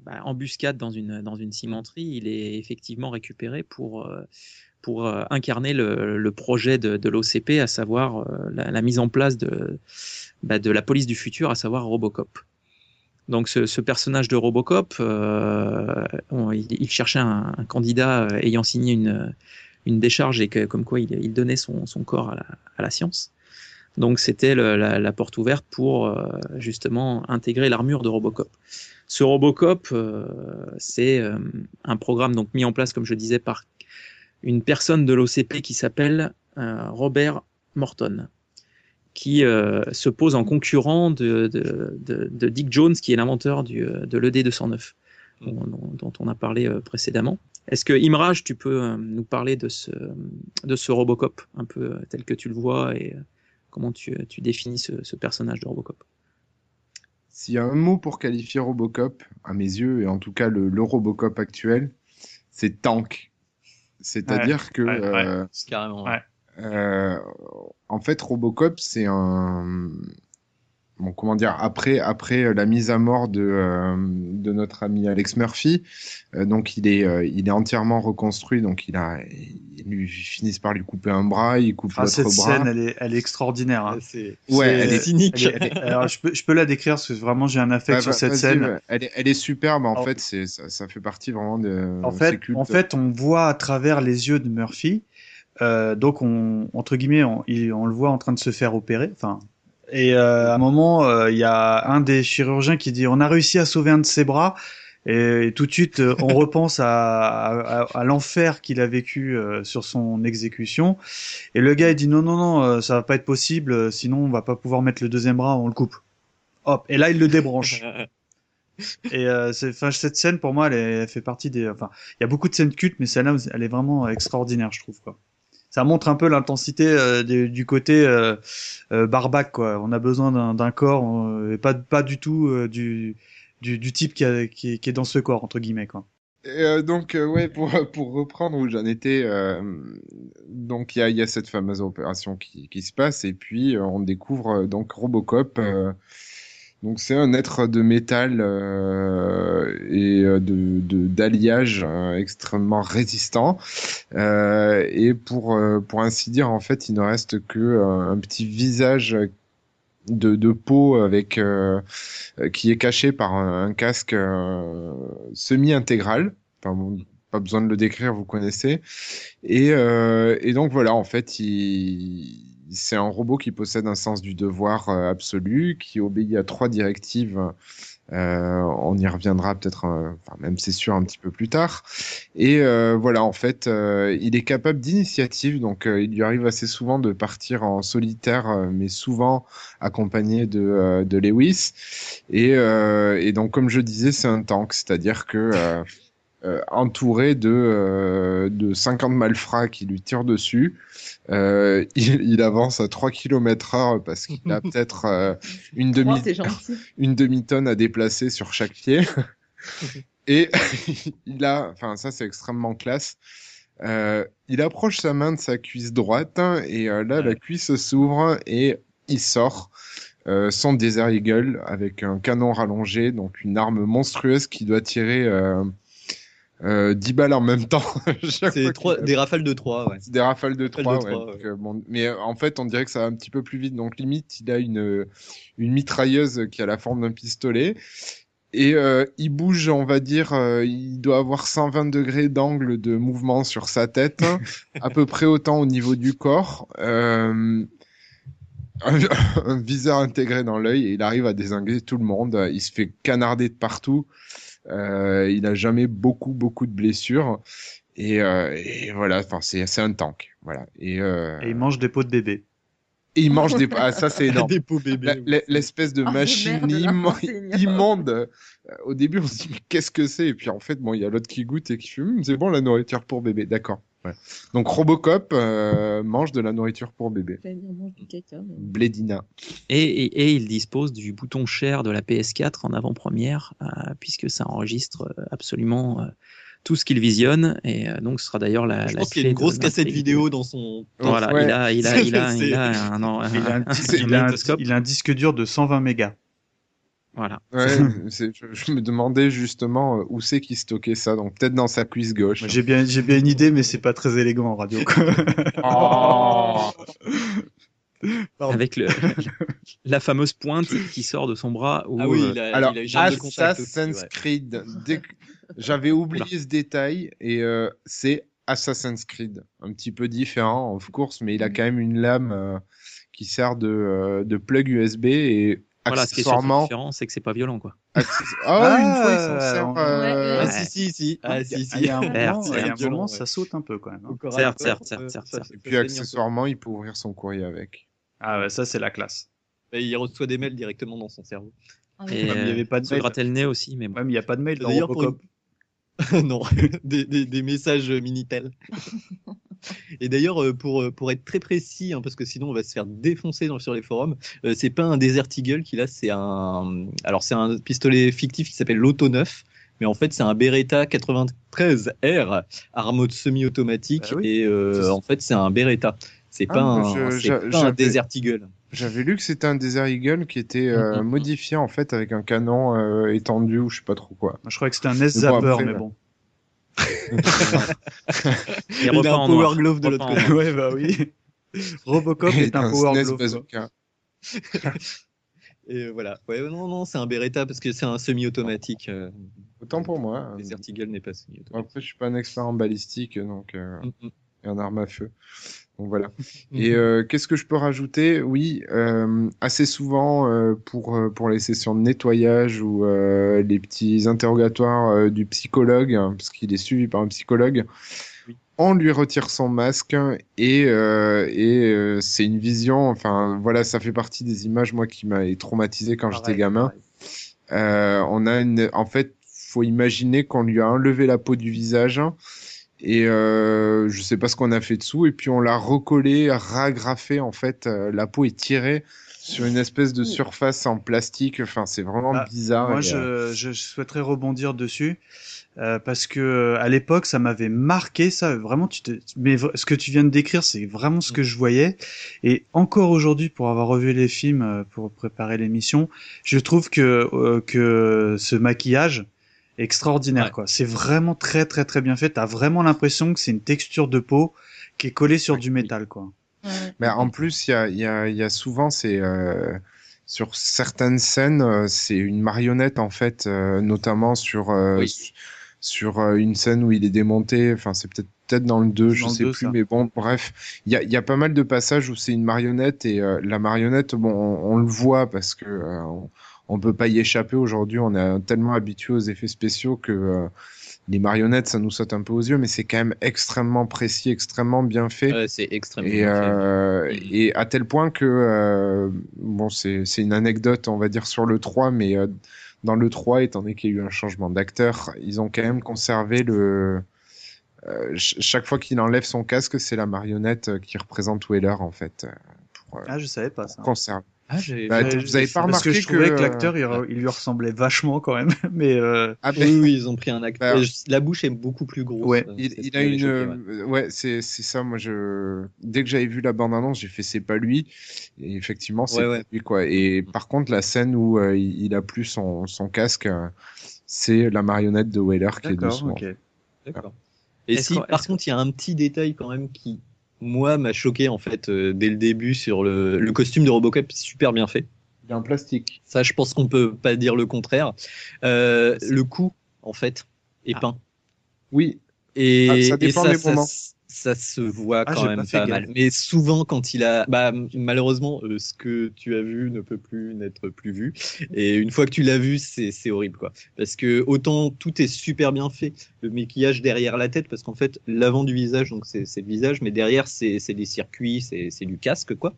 bah, embuscade dans une, cimenterie, il est effectivement récupéré pour, incarner le, projet de, l'OCP, à savoir la, mise en place de, bah, de la police du futur, à savoir Robocop. Donc ce, personnage de Robocop, il, cherchait un, candidat ayant signé une, une décharge et que, comme quoi il, il donnait son, son corps à la, à la science. Donc c'était la, la porte ouverte pour euh, justement intégrer l'armure de Robocop. Ce Robocop, euh, c'est euh, un programme donc mis en place, comme je disais, par une personne de l'OCP qui s'appelle euh, Robert Morton, qui euh, se pose en concurrent de, de, de, de Dick Jones, qui est l'inventeur du, de l'ED209, dont, dont- dont on a parlé euh, précédemment. Est-ce que Imraj, tu peux euh, nous parler de ce, de ce Robocop, un peu euh, tel que tu le vois, et euh, comment tu, tu définis ce, ce personnage de Robocop? S'il y a un mot pour qualifier Robocop, à mes yeux, et en tout cas le, le Robocop actuel, c'est tank. C'est-à-dire Ouais, que, ouais, euh, C'est carrément. Ouais. euh, en fait, Robocop, c'est un, bon, comment dire, après, après la mise à mort de, euh, de notre ami Alex Murphy, euh, donc il est, euh, il est entièrement reconstruit, donc il a, ils lui finissent par lui couper un bras, il coupe Ah, l'autre cette bras. scène, elle est, elle est extraordinaire. hein. C'est Ouais, C'est- elle est cynique. elle est- alors, je, peux, je peux la décrire parce que vraiment j'ai un affect Bah, sur bah, cette scène. ouais. Elle est, elle est superbe, en En- fait, c'est, ça, ça fait partie vraiment de. En fait, culte. en fait, on voit à travers les yeux de Murphy. Euh, donc, on, entre guillemets, on, il- on le voit en train de se faire opérer. Enfin, Et euh, à un moment, euh, il y a un des chirurgiens qui dit on a réussi à sauver un de ses bras. Et, tout de suite, euh, on repense à, à, à l'enfer qu'il a vécu euh, sur son exécution. Et le gars il dit non non non, euh, ça va pas être possible. Sinon, on va pas pouvoir mettre le deuxième bras, on le coupe. Hop. Et là, il le débranche. Et euh, c'est, enfin, cette scène pour moi, elle, est- elle fait partie des. Enfin, il y a beaucoup de scènes cultes, mais celle-là, elle est vraiment extraordinaire, je trouve. Quoi. Ça montre un peu l'intensité euh, du, du côté euh, euh, barbac. Quoi. On a besoin d'un, corps, euh, et pas pas du tout euh, du, du du type qui, a- qui, qui est dans ce corps entre guillemets. Quoi. Euh, donc, ouais, pour, pour reprendre où j'en étais, donc il y a, y a cette fameuse opération qui, qui se passe, et puis on découvre donc Robocop. Donc c'est un être de métal euh, et euh, de d'alliage euh, extrêmement résistant. Euh, et pour euh, pour ainsi dire, en fait, il ne reste que euh, un petit visage de, de peau avec qui est caché par un, un casque semi-intégral. Enfin, bon, pas besoin de le décrire, vous connaissez. Et, et donc voilà, en fait, il, c'est un robot qui possède un sens du devoir euh, absolu, qui obéit à trois directives. Euh, on y reviendra peut-être, euh, enfin même c'est sûr un petit peu plus tard. Et euh, voilà, en fait, il est capable d'initiative, donc il lui arrive assez souvent de partir en solitaire, mais souvent accompagné de, de Lewis. Et, et donc, comme je disais, c'est un tank, c'est-à-dire que euh, entouré de, euh, de 50 malfrats qui lui tirent dessus, euh, il, il avance à 3 km heure parce qu'il a peut-être euh, une demi une demi-tonne à déplacer sur chaque pied. Et il a, enfin ça c'est extrêmement classe. Euh, il approche sa main de sa cuisse droite et euh, là la cuisse s'ouvre et il sort euh, son Desert Eagle avec un canon rallongé, donc une arme monstrueuse qui doit tirer euh, euh, 10 balles en même temps. C'est trois- des rafales de 3, ouais. des rafales de Rafales 3, de ouais. donc, euh, bon, mais euh, en fait, on dirait que ça va un petit peu plus vite. Donc, limite, il a une, une mitrailleuse qui a la forme d'un pistolet. Et euh, il bouge, on va dire, euh, il doit avoir 120 degrés d'angle de mouvement sur sa tête, à peu près autant au niveau du corps. Euh, un, un viseur intégré dans l'œil et il arrive à désinguer tout le monde. Il se fait canarder de partout. Euh, il a jamais beaucoup beaucoup de blessures et, euh, et voilà. Enfin, c'est un tank. Voilà. Et, euh, Et il mange des pots de bébé. et il mange des ah, ça c'est énorme. L'espèce de Oh, machine merde, immonde. Au début, on se dit mais qu'est-ce que c'est? Et puis en fait, bon, il y a l'autre qui goûte et qui fait Hum, c'est bon la nourriture pour bébé. D'accord. Ouais. Donc Robocop euh, mange de la nourriture pour bébé. Blédina. Et, et, et il dispose du bouton share de la PS4 en avant-première, euh, puisque ça enregistre euh, absolument euh, tout ce qu'il visionne. Et euh, donc, ce sera d'ailleurs la, Je la pense qu'il y a une grosse cassette vidéo dans son. Voilà, Ouais. il a, il a, il a, C'est- il a un, un, Il a un, un- petit- un il a un- magnétoscope. il a un disque dur de 120 mégas. Voilà. Ouais, je, je me demandais justement euh, où c'est qu'il stockait ça. Donc peut-être dans sa cuisse gauche. J'ai bien, j'ai bien une idée, mais c'est pas très élégant en radio. quoi. Oh. Avec le, la fameuse pointe qui sort de son bras. Où, Ah oui, euh, il a, Alors, il a aussi, Assassin's ouais. Creed. Dès que- J'avais oublié ce détail et euh, c'est Assassin's Creed. Un petit peu différent, of course, mais il a quand même une lame euh, qui sert de, euh, de plug USB et voilà, ce qui est surtout différent, c'est que c'est pas violent, quoi. access- Ah, une fois, il s'en Ah, euh, Ah si si si. Ah Il y a- si si. il y a un moment, il y a un certes, moment, violent, ça saute un peu quand même. hein. Certes, certes, certes, euh, certes, Et puis accessoirement, il peut ouvrir son courrier avec. Ah ouais, ça c'est la classe. Et il reçoit des mails directement dans son cerveau. Ah, Et il y euh, avait pas de mail. le nez aussi, mais bon. Ouais, mais il n'y a pas de mail dans Robocop. non, des, des, des messages Minitel. Et d'ailleurs, euh, pour, euh, pour être très précis, hein, parce que sinon on va se faire défoncer dans, sur les forums, euh, c'est pas un Desert Eagle qui là, c'est un. Alors c'est un pistolet fictif qui s'appelle l'Auto 9, mais en fait c'est un Beretta 93R, arme semi-automatique, Ah oui. et euh, en fait c'est un Beretta. C'est Ah, pas, un, je- pas Desert Eagle. J'avais lu que c'était un Desert Eagle qui était euh, Mhm. modifié en fait avec un canon euh, étendu ou je sais pas trop quoi. Je crois que c'était un Mais bon, S-Zapper, après, mais bon. Il repas a un Power noir. Glove de l'autre côté. ouais, bah oui. Robocop est un un Power SNES Glove. Et voilà. Ouais, non, non, c'est un Beretta parce que c'est un semi-automatique. euh, Autant pour moi. hein. Desert Eagle n'est pas semi-automatique. Après, je suis pas un expert en balistique, donc euh, Mm, mm. et en arme à feu. Voilà. Et euh, qu'est-ce que je peux rajouter? Oui, euh, assez souvent euh, pour euh, pour les sessions de nettoyage ou euh, les petits interrogatoires euh, du psychologue, hein, parce qu'il est suivi par un psychologue, on lui retire son masque et euh, et euh, c'est une vision. Enfin voilà, ça fait partie des images moi qui m'a traumatisé quand j'étais gamin. Euh, on a une, en fait, faut imaginer qu'on lui a enlevé la peau du visage et euh, je sais pas ce qu'on a fait dessous et puis on l'a recollé, ragrafé en fait. euh, la peau est tirée sur une espèce de surface en plastique. Enfin, c'est vraiment Ah, bizarre. Moi, je, euh, je souhaiterais rebondir dessus. euh, parce que euh, à l'époque, ça m'avait marqué ça. Vraiment, tu te... mais ce que tu viens de décrire, c'est vraiment ce que je voyais. Et encore aujourd'hui, pour avoir revu les films euh, pour préparer l'émission, je trouve que euh, que ce maquillage extraordinaire. Quoi. C'est vraiment très très très bien fait. T'as vraiment l'impression que c'est une texture de peau qui est collée sur du métal. Quoi. Mais en plus, il y a, il y, a, y a souvent, c'est euh, sur certaines scènes, euh, c'est une marionnette en fait, euh, notamment sur euh, su- sur euh, une scène où il est démonté. Enfin, c'est peut-être peut-être dans le 2, je Dans le sais 2, plus, ça. mais bon, bref, il y a, il y a pas mal de passages où c'est une marionnette et euh, la marionnette, bon, on, on le voit parce que euh, on, on peut pas y échapper aujourd'hui. On est tellement habitué aux effets spéciaux que euh, les marionnettes, ça nous saute un peu aux yeux, mais c'est quand même extrêmement précis, extrêmement bien fait. Ouais, c'est extrêmement Et, bien fait. euh, et à tel point que, euh, bon, c'est une anecdote, on va dire, sur le 3, mais euh, dans le 3, étant donné qu'il y a eu un changement d'acteur, ils ont quand même conservé le. euh, ch- chaque fois qu'il enlève son casque, c'est la marionnette euh, qui représente Weller, en fait. euh, Pour, euh, Ah, je savais pas ça. conserver. Ah, j'ai- Bah, j'ai- vous avez pas parce remarqué que je trouvais que, que, l'acteur il, re- il lui ressemblait vachement quand même mais euh... Ah, ben- Oui, oui, ils ont pris un acteur. Bah, La bouche est beaucoup plus grosse. Ouais. Euh, Il, il que a j'ai une, ouais. euh, ouais, c'est c'est ça. Moi, je dès que j'avais vu la bande annonce, j'ai fait c'est pas lui. Et effectivement, c'est Ouais, ouais. lui quoi. Et par contre, la scène où euh, il, a plus son son casque, euh, c'est la marionnette de Weller qui est D'accord, dessous. ok. D'accord. Et Est-ce si, par contre, il y a un petit détail quand même qui, moi, m'a choqué en fait euh, dès le début sur le, le costume de Robocop, super bien fait. Il est en plastique. Ça, je pense qu'on peut pas dire le contraire. Euh, le cou, en fait, est peint. Oui. Et, Ah, ça et dépend ça, des ça, moments. s- ça se voit Ah, quand même pas mal. Mais souvent, quand il a, bah, malheureusement, euh, ce que tu as vu ne peut plus n'être plus vu. Et une fois que tu l'as vu, c'est horrible, quoi. Parce que autant tout est super bien fait, le maquillage derrière la tête, parce qu'en fait, l'avant du visage, donc c'est le visage, mais derrière, c'est des circuits, c'est du casque, quoi.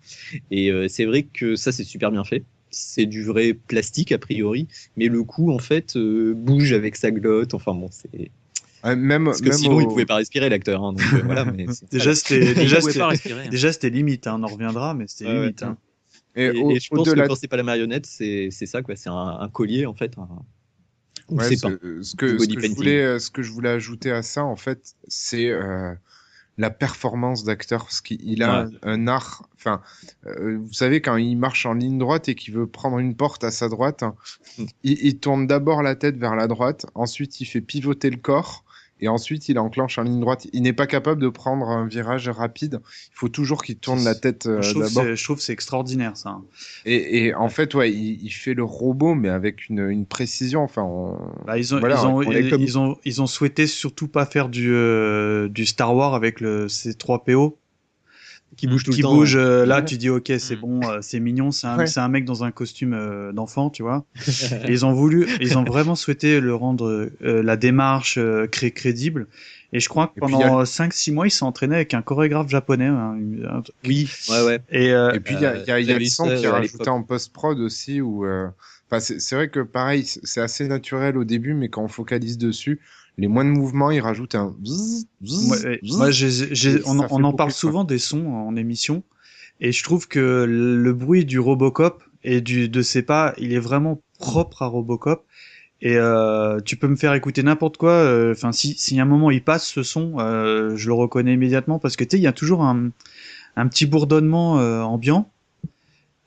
Et euh, c'est vrai que ça, c'est super bien fait. C'est du vrai plastique a priori, mais le cou en fait euh, bouge avec sa glotte. Enfin bon, c'est même parce que même sinon au- il pouvait pas respirer l'acteur. Hein, voilà. Déjà c'était déjà c'était limite hein, on en reviendra mais c'était limite ouais. hein. Et, Et, au- et je pense que quand c'est pas la marionnette, c'est c'est ça quoi. C'est un, un collier en fait. Un... Ouais, ce, pas. ce que, ce body que je voulais, euh, ce que je voulais ajouter à ça, en fait, c'est euh, la performance d'acteur, parce qu'il a Ouais. un, un art. Enfin, euh, vous savez, quand il marche en ligne droite et qu'il veut prendre une porte à sa droite, hein, Mm. il, il tourne d'abord la tête vers la droite, ensuite il fait pivoter le corps. Et ensuite, il enclenche en ligne droite. Il n'est pas capable de prendre un virage rapide. Il faut toujours qu'il tourne la tête euh, je trouve que d'abord. c'est- je trouve c'est extraordinaire ça Et, et en fait, ouais, il, il fait le robot, mais avec une, une précision. Enfin, on- Bah, ils ont, Voilà, ils, ont, on est ils, comme- ils ont, ils ont souhaité surtout pas faire du, euh, du Star Wars avec le C3PO. Qui bouge tout qui le temps. bouge, euh, là, tu dis, ok, c'est bon, euh, c'est mignon, c'est un, Ouais. c'est un mec dans un costume euh, d'enfant, tu vois. Et ils ont voulu, ils ont vraiment souhaité le rendre, euh, la démarche euh, cré- crédible. Et je crois que pendant 5-6 mois, il s'est entraîné avec un chorégraphe japonais. hein, un truc. Oui, ouais, ouais. Et, euh, Et puis il y a, il y a, il y a le son qui est euh, rajouté en post-prod aussi. Où, euh, enfin, c'est c'est vrai que pareil, c'est assez naturel au début, mais quand on focalise dessus, les moindres mouvements, ils rajoutent un Moi, Et on, en parle souvent des sons en émission, et je trouve que le bruit du Robocop et du de ses pas, il est vraiment propre à Robocop. Et euh, tu peux me faire écouter n'importe quoi. euh, Enfin, si si à un moment il passe ce son, euh, je le reconnais immédiatement parce que tu sais, il y a toujours un un petit bourdonnement euh, ambiant.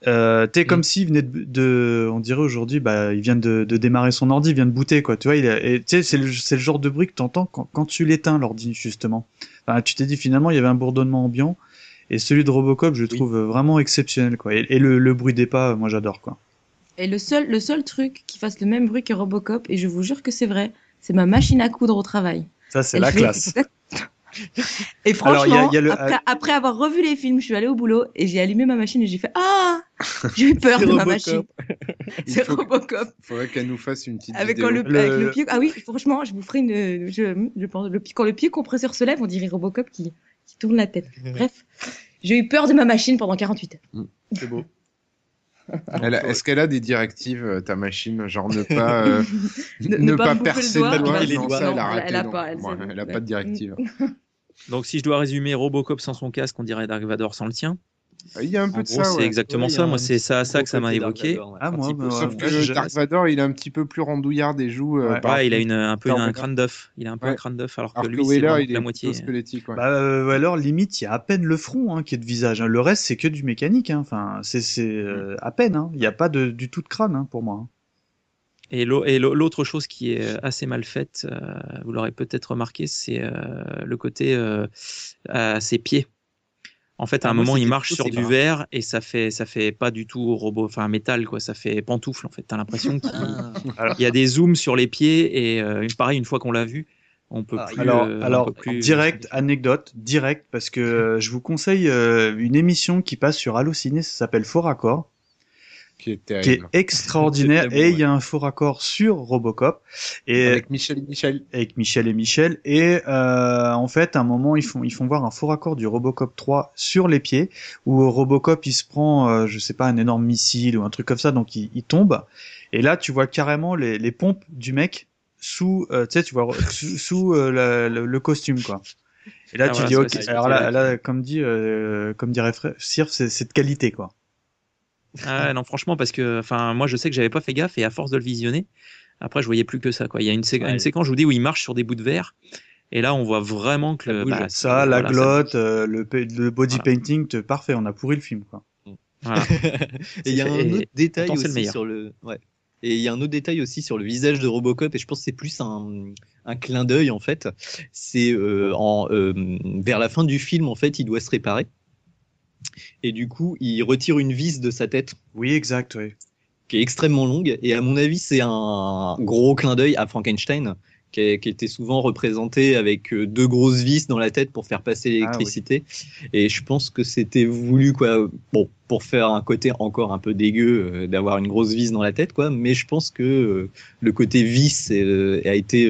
Euh, t'es comme s'il venait de, de- on dirait aujourd'hui, bah, il vient de, de démarrer son ordi, il vient de booter, quoi. Tu vois, il a- et tu sais, c'est le, c'est le genre de bruit que t'entends quand, quand tu l'éteins l'ordi, justement. Enfin, tu t'es dit finalement, il y avait un bourdonnement ambiant, et celui de Robocop, je le trouve vraiment exceptionnel, quoi. Et, et le, le bruit des pas, moi, j'adore, quoi. Et le seul, le seul truc qui fasse le même bruit que Robocop, et je vous jure que c'est vrai, c'est ma machine à coudre au travail. Ça, c'est Elle la fait classe. Et Alors, il y a- franchement, il y a le- après, après avoir revu les films, je suis allée au boulot et j'ai allumé ma machine et j'ai fait Ah J'ai eu peur de ma machine. Il C'est Robocop. Faudrait qu'elle nous fasse une petite Avec, vidéo. quand le, avec le pied. Ah oui, franchement, je vous ferai une. Je, je pense, le, pied- quand le pied compresseur se lève, on dirait Robocop qui, qui tourne la tête. Bref, j'ai eu peur de ma machine pendant 48 heures. C'est beau. Est-ce qu'elle a des directives, euh, ta machine, genre ne pas, euh, Ne- pas pas, percer le doigt? les doigts. elle Non, a elle- raté. elle a donc, pas, ouais. pas de directive. Donc si je dois résumer Robocop sans son casque, on dirait Dark Vador sans le tien. Il y a un peu En de gros, ça, c'est ouais. exactement ça. a Moi, c'est ça, ça que ça m'a évoqué. Vador, ouais. Ah, moi, bah, Sauf ouais, que je- Dark Vador, il est un petit peu plus rondouillard des joues. euh, Ouais. par Ouais, il a une, un peu un crâne d'œuf. Il a un peu Ouais. un crâne d'œuf, alors que lui, c'est la est moitié. plutôt squelettique. Ouais. Bah, euh, ou alors limite, il y a à peine le front hein, qui est de visage. hein. Le reste, c'est que du mécanique. Hein. Enfin, c'est euh, à peine. hein. Il n'y a pas de, du tout de crâne hein, pour moi. Et l'au- et l'au- l'autre chose qui est assez mal faite, euh, vous l'aurez peut-être remarqué, c'est euh, le côté euh, à ses pieds. En fait, à Ah, un moi, moment, il marche sur du verre et ça fait, ça fait pas du tout robot, enfin métal, quoi. Ça fait pantoufle, en fait. T'as l'impression qu'il Ah. y a des zooms sur les pieds et euh, pareil, une fois qu'on l'a vu, on peut plus. Alors, euh, alors peut plus- direct, anecdote, direct, parce que euh, je vous conseille euh, une émission qui passe sur Allociné, ça s'appelle Faux Raccord, Qui est qui est extraordinaire, et il y a un faux raccord sur Robocop, et Avec Michel et Michel. avec Michel et Michel, et euh, en fait, à un moment, ils font, ils font voir un faux raccord du Robocop 3 sur les pieds, où Robocop, il se prend, euh, je sais pas, un énorme missile ou un truc comme ça, donc il, il tombe, et là, tu vois carrément les, les pompes du mec sous, euh, tu sais, tu vois, sous, sous, euh, la- le, le costume, quoi. Et là, Ah, tu voilà, dis, ok, alors là, là, comme dit, euh, comme dirait Frère Sir, c'est c'est de qualité, quoi. Ah non, franchement, parce que, enfin, moi, je sais que j'avais pas fait gaffe et à force de le visionner, après, je voyais plus que ça, quoi. Il y a une, sé- Ouais. une séquence, je vous dis, où il marche sur des bouts de verre. Et là, on voit vraiment que le, bah, Ça, la voilà, glotte, euh, le, body Voilà. painting, te- parfait, on a pourri le film, quoi. voilà. Et il y a un autre détail le aussi sur le. Ouais. Et il y a un autre détail aussi sur le visage de Robocop, et je pense que c'est plus un, un clin d'œil en fait. C'est euh, en euh, vers la fin du film en fait, il doit se réparer. Et du coup, il retire une vis de sa tête Oui, exact, oui. qui est extrêmement longue. Et à mon avis, c'est un gros clin d'œil à Frankenstein, qui, est- qui était souvent représenté avec euh, deux grosses vis dans la tête pour faire passer l'électricité. Et je pense que c'était voulu, quoi. Bon, pour faire un côté encore un peu dégueu euh, d'avoir une grosse vis dans la tête, quoi. Mais je pense que euh, le côté vis euh, a été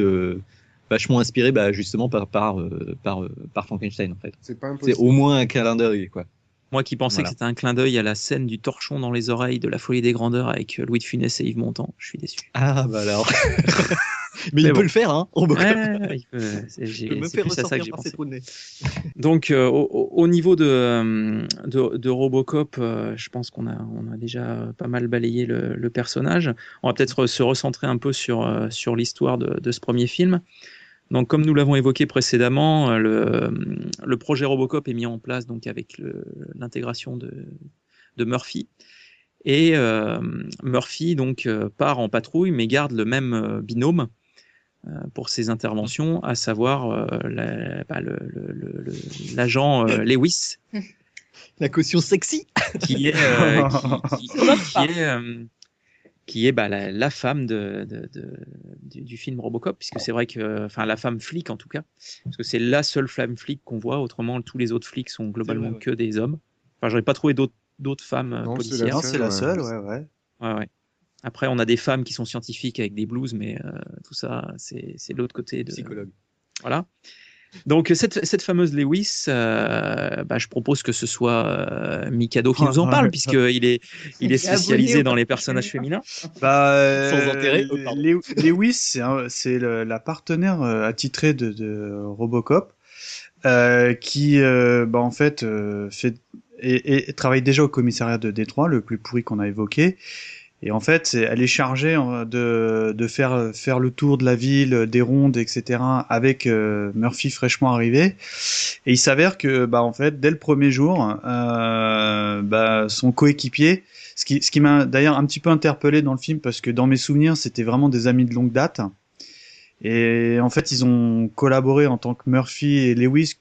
vachement inspiré, bah, justement par par par, par Frankenstein, en fait. C'est au moins un clin d'œil, quoi. Moi qui pensais Voilà. que c'était un clin d'œil à la scène du torchon dans les oreilles de la folie des grandeurs avec euh, Louis de Funès et Yves Montand, je suis déçu. Ah, bah alors. Mais, Mais il bon. peut le faire, hein, Robocop. Ouais, il peut- c'est Je j'ai- me plus à ça que ressortir j'ai par pensé. ses trous de nez. Donc, euh, au, au- au niveau de, euh, de, de Robocop, euh, je pense qu'on a, on a déjà pas mal balayé le, le personnage. On va peut-être se recentrer un peu sur, euh, sur l'histoire de, de ce premier film. Donc, comme nous l'avons évoqué précédemment, euh, le, le projet Robocop est mis en place donc avec le- l'intégration de, de Murphy. Et euh, Murphy donc euh, part en patrouille, mais garde le même euh, binôme euh, pour ses interventions, à savoir euh, la- bah, le- le- le- le- l'agent euh, Lewis, La caution sexy. qui est, euh, qui, qui- qui est, euh, qui est, bah, la, la femme de, de- de- du, du film Robocop, puisque c'est vrai que, enfin, la femme flic en tout cas, parce que c'est la seule femme flic qu'on voit. Autrement, tous les autres flics sont globalement vrai, ouais. que des hommes. Enfin, j'aurais pas trouvé d'autres d'autres femmes euh, Non, c'est policières. C'est la seule, ouais, ouais. Ouais, ouais. Après, on a des femmes qui sont scientifiques avec des blues, mais euh, tout ça, c'est c'est l'autre côté de. Psychologue. Voilà. Donc cette, cette fameuse Lewis, euh, bah, je propose que ce soit euh, Mikado qui nous en parle, puisqu'il est, il est spécialisé dans les personnages féminins. Bah, euh, Sans intérêt, oh, Lewis, c'est un- c'est le- la partenaire euh, attitrée de, de Robocop, euh, qui, euh, bah, en fait, euh, fait et, et travaille déjà au commissariat de Détroit, le plus pourri qu'on a évoqué. Et en fait, elle est chargée euh, de, de faire faire le tour de la ville, euh, des rondes, etc. avec euh, Murphy fraîchement arrivé. Et il s'avère que, bah, en fait, dès le premier jour, euh, bah, son coéquipier, ce qui, ce qui m'a d'ailleurs un petit peu interpellé dans le film parce que dans mes souvenirs, c'était vraiment des amis de longue date. Et en fait, ils ont collaboré en tant que Murphy et Lewis,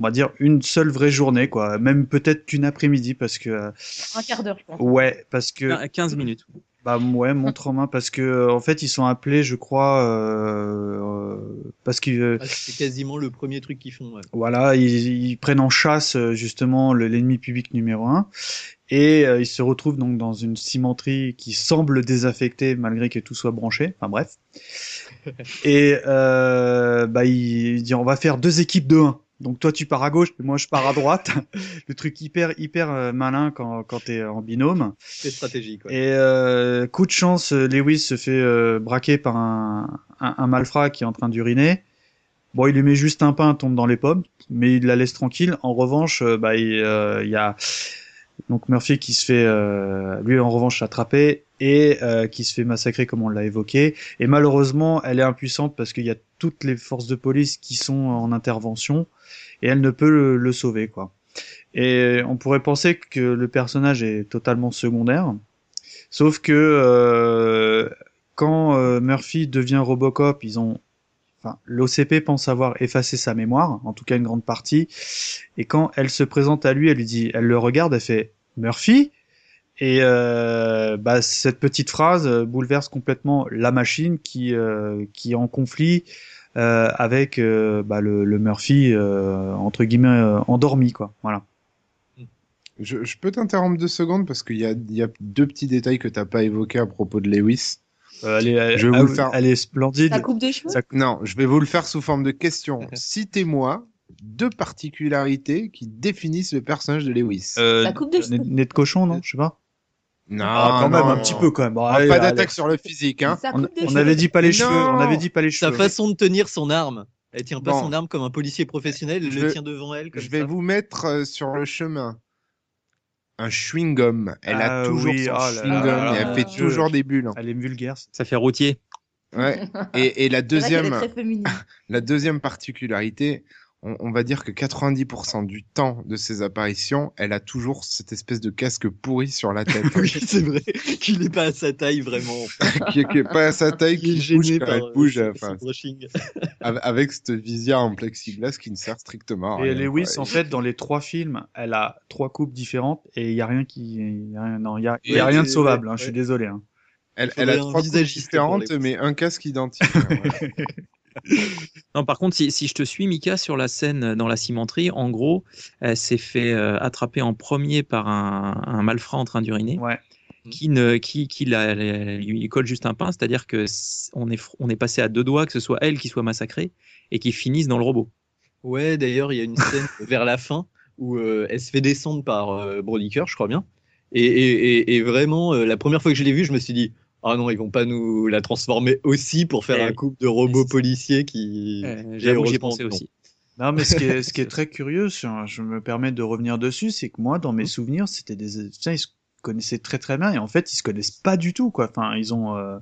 on va dire une seule vraie journée, quoi. Même peut-être une après-midi parce que, Un quart d'heure, je pense. ouais, parce que Ah, 15 minutes. Bah ouais, montre en main parce que en fait ils sont appelés, je crois, euh, euh, parce qu'ils euh, Ah, c'est quasiment le premier truc qu'ils font. ouais. voilà, ils, ils prennent en chasse euh, justement le- l'ennemi public numéro un et euh, ils se retrouvent donc dans une cimenterie qui semble désaffectée malgré que tout soit branché. Enfin bref. Et euh, bah il, il dit on va faire deux équipes de 1. Donc toi tu pars à gauche, moi je pars à droite. le truc hyper hyper euh, malin quand quand t'es en binôme. C'est stratégique. ouais. Et euh, coup de chance, euh, Lewis se fait euh, braquer par un, un, un malfrat qui est en train d'uriner. Bon, il lui met juste un pain, tombe dans les pommes, mais il la laisse tranquille. En revanche, euh, bah, il, euh, y a donc Murphy qui se fait, euh, lui en revanche, attraper et euh, qui se fait massacrer comme on l'a évoqué. Et malheureusement, elle est impuissante parce qu'il y a toutes les forces de police qui sont en intervention et elle ne peut le, le sauver, quoi. Et on pourrait penser que le personnage est totalement secondaire, sauf que euh, quand euh, Murphy devient Robocop, ils ont, enfin, l'OCP pense avoir effacé sa mémoire, en tout cas une grande partie. Et quand elle se présente à lui, elle lui dit, elle le regarde, elle fait Murphy? Et euh, bah, cette petite phrase euh, bouleverse complètement la machine qui euh, qui est en conflit euh, avec euh, bah, le, le Murphy euh, entre guillemets euh, endormi quoi. Voilà. Je, je peux t'interrompre deux secondes parce qu'il y a, il y a deux petits détails que t'as pas évoqués à propos de Lewis. Euh, elle, est, elle, Je vais vous le faire. elle est splendide. Ça coupe des cheveux Ça- Non, je vais vous le faire sous forme de question. Citez-moi deux particularités qui définissent le personnage de Lewis. Euh, Ça coupe des cheveux. nez de cochon, non? Je sais pas. Non, Ah, quand même, non. un petit peu quand même. Bon, Ah, allez, pas d'attaque sur le physique, hein. On, on avait dit pas les cheveux. On avait dit pas les Sa cheveux. façon de tenir son arme. Elle tient pas Bon. son arme comme un policier professionnel, elle Je le vais- tient devant elle. Comme Je vais ça. vous mettre euh, sur le chemin. Un chewing-gum. Elle Ah, a toujours oui, son oh là chewing-gum et elle fait toujours des bulles. Elle est vulgaire. Ça fait routier. Ouais. Et, et la deuxième, est très féminine. la deuxième particularité, on, on va dire que 90% du temps de ses apparitions, elle a toujours cette espèce de casque pourri sur la tête. oui, c'est vrai qu'il n'est pas à sa taille vraiment. qui, est, qui est pas à sa taille, qui bouge gêné quand par elle euh, bouge. son- enfin, avec- cette visière en plexiglas qui ne sert strictement à Et rien. Lewis, quoi. en fait, dans les trois films, elle a trois coupes différentes et il y a rien qui, il y a rien, non, il y a, il y a Ouais, rien de sauvable. ouais, hein, Je suis ouais. désolé. Hein. Elle, a un trois pour différentes, mais un casque identique. Ouais. Non, par contre, si, si je te suis, Mika, sur la scène euh, dans la cimenterie, en gros, elle s'est fait euh, attraper en premier par un, un malfrat en train d'uriner, Ouais. qui ne, qui, qui la- la- lui colle juste un pain, c'est-à-dire que on est, fr- on est passé à deux doigts que ce soit elle qui soit massacrée et qui finisse dans le robot. Ouais, d'ailleurs, il y a une scène vers la fin où euh, elle se fait descendre par euh, Brodicker, je crois bien. Et, et, et, et vraiment, euh, la première fois que je l'ai vue, je me suis dit, ah non, ils vont pas nous la transformer aussi pour faire Eh un couple de robots policiers qui. Euh, Et J'avoue que j'y ai heureusement, pensé non. aussi. Non, mais ce qui est, ce qui est très curieux, je me permets de revenir dessus, c'est que moi, dans mes souvenirs, c'était des, tiens, ils se connaissaient très très bien et en fait, ils se connaissent pas du tout, quoi. Enfin, ils ont, euh,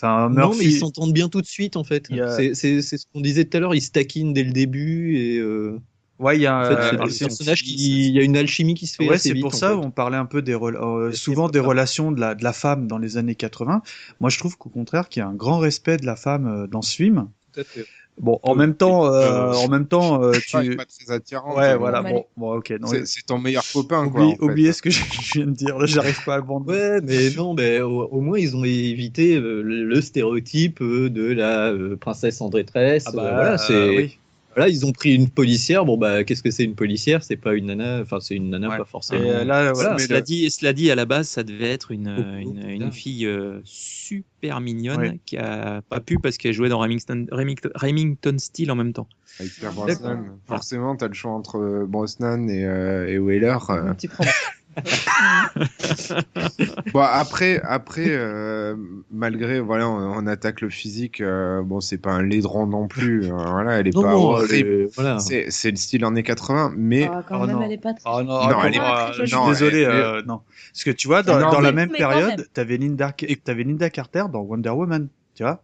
enfin, Non, mais ils s'entendent bien tout de suite en fait. A- c'est ce qu'on disait tout à l'heure, ils se taquinent dès le début et euh, Ouais, il y a, en fait, euh, des personnages qui, il y a une alchimie qui se fait Ouais, c'est pour ça fait. on parlait un peu des euh, souvent des relations de la de la femme dans les années 80. Moi, je trouve qu'au contraire qu'il y a un grand respect de la femme euh, dans ce film. Tout à fait. Bon, en même temps, euh, en même temps, euh, tu, pas très attirante. ouais, euh, voilà, bon, bon, ok, C'est ton meilleur copain, quoi. oublie- en fait. oubliez ce que je viens de dire. Là, j'arrive pas à le vendre. Ouais, mais non, mais au, au moins ils ont évité euh, le, stéréotype euh, de la euh, princesse en détresse. Ah bah, Euh, voilà, euh, c'est oui. Voilà, ils ont pris une policière. Bon bah, qu'est-ce que c'est une policière? C'est pas une nana. Enfin, c'est une nana, Ouais. pas forcément. Et euh, là, Voilà, mais Cela le- dit, cela dit, à la base, ça devait être une, Oh, une, fille euh, super mignonne Ouais. qui a pas pu parce qu'elle jouait dans Remington, Remington, Remington Steel en même temps. Avec Pierre D'accord. Brosnan. Forcément, t'as le choix entre euh, Brosnan et, euh, et Wheeler. Tu prends. Bon, après, après euh, malgré, voilà, on, on attaque le physique, euh, bon, c'est pas un laidron non plus. euh, voilà, elle est Non, pas non, horrible. euh, voilà. C'est c'est le style années 80, mais Ah, quand Oh, même, non. elle est pas très. Ah non, Non, elle est non, pas je suis jolie. désolé, Non, elle- euh, non. Parce que tu vois, dans, Non, dans la mais- même mais quand période, même. t'avais Linda, t'avais Linda Carter dans Wonder Woman, tu vois.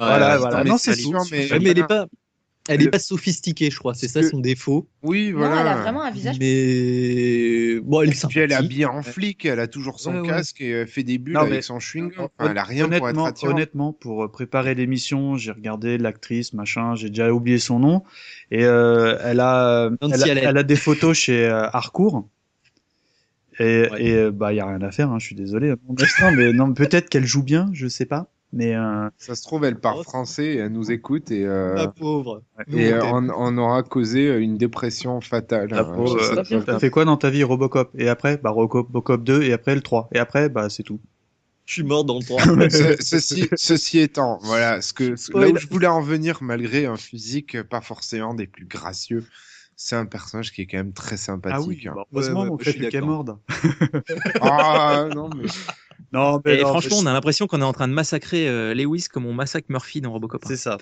Ouais, voilà, voilà. Non, c'est sûr, mais elle est pas, elle est Le- pas sophistiquée, je crois. C'est ça que- son défaut. oui, Non, voilà. elle a vraiment un visage. Mais bon, elle est Puis elle est habillée en flic, elle a toujours son Ouais, ouais. casque et elle fait des bulles Non, mais- avec son chewing-gum. Enfin, elle a rien pour être honnêtement, attirante. honnêtement, pour euh, préparer l'émission, j'ai regardé l'actrice, machin, j'ai déjà oublié son nom, et euh, elle a, elle a, Allen. elle a des photos chez euh, Harcourt. Et, et euh, bah, il y a rien à faire, hein, je suis désolé. Mais non, peut-être qu'elle joue bien, je sais pas. Mais euh, Ça se trouve, elle parle français et elle nous écoute et, euh, La pauvre. Nous, et on euh, on, on aura causé une dépression fatale. La hein, pauvre, euh, t'as fait quoi dans ta vie, Robocop? Et après, bah Robocop 2, et après le 3. Et après, bah c'est tout. Je suis mort dans le 3. Ce- ceci, ceci étant, voilà, ce que, ce- là où je voulais en venir, malgré un physique pas forcément des plus gracieux, c'est un personnage qui est quand même très sympathique. Ah oui, hein. bah, heureusement, ouais, mon je suis. Ah non, mais Non, mais Et non, franchement, mais on a l'impression qu'on est en train de massacrer euh, Lewis comme on massacre Murphy dans Robocop. hein. c'est ça.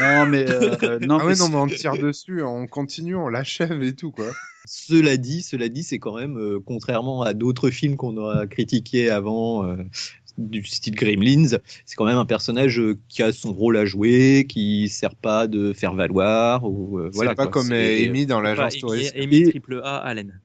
non, mais euh, non, ah ouais, mais non, mais on tire dessus, on continue, on l'achève et tout, quoi. Cela dit, cela dit, c'est quand même, euh, contrairement à d'autres films qu'on aura critiqués avant, euh, du style Gremlins, c'est quand même un personnage euh, qui a son rôle à jouer, qui sert pas de faire valoir ou euh, voilà. c'est pas quoi. comme euh, Amy dans l'agence touriste. Amy triple A Allen.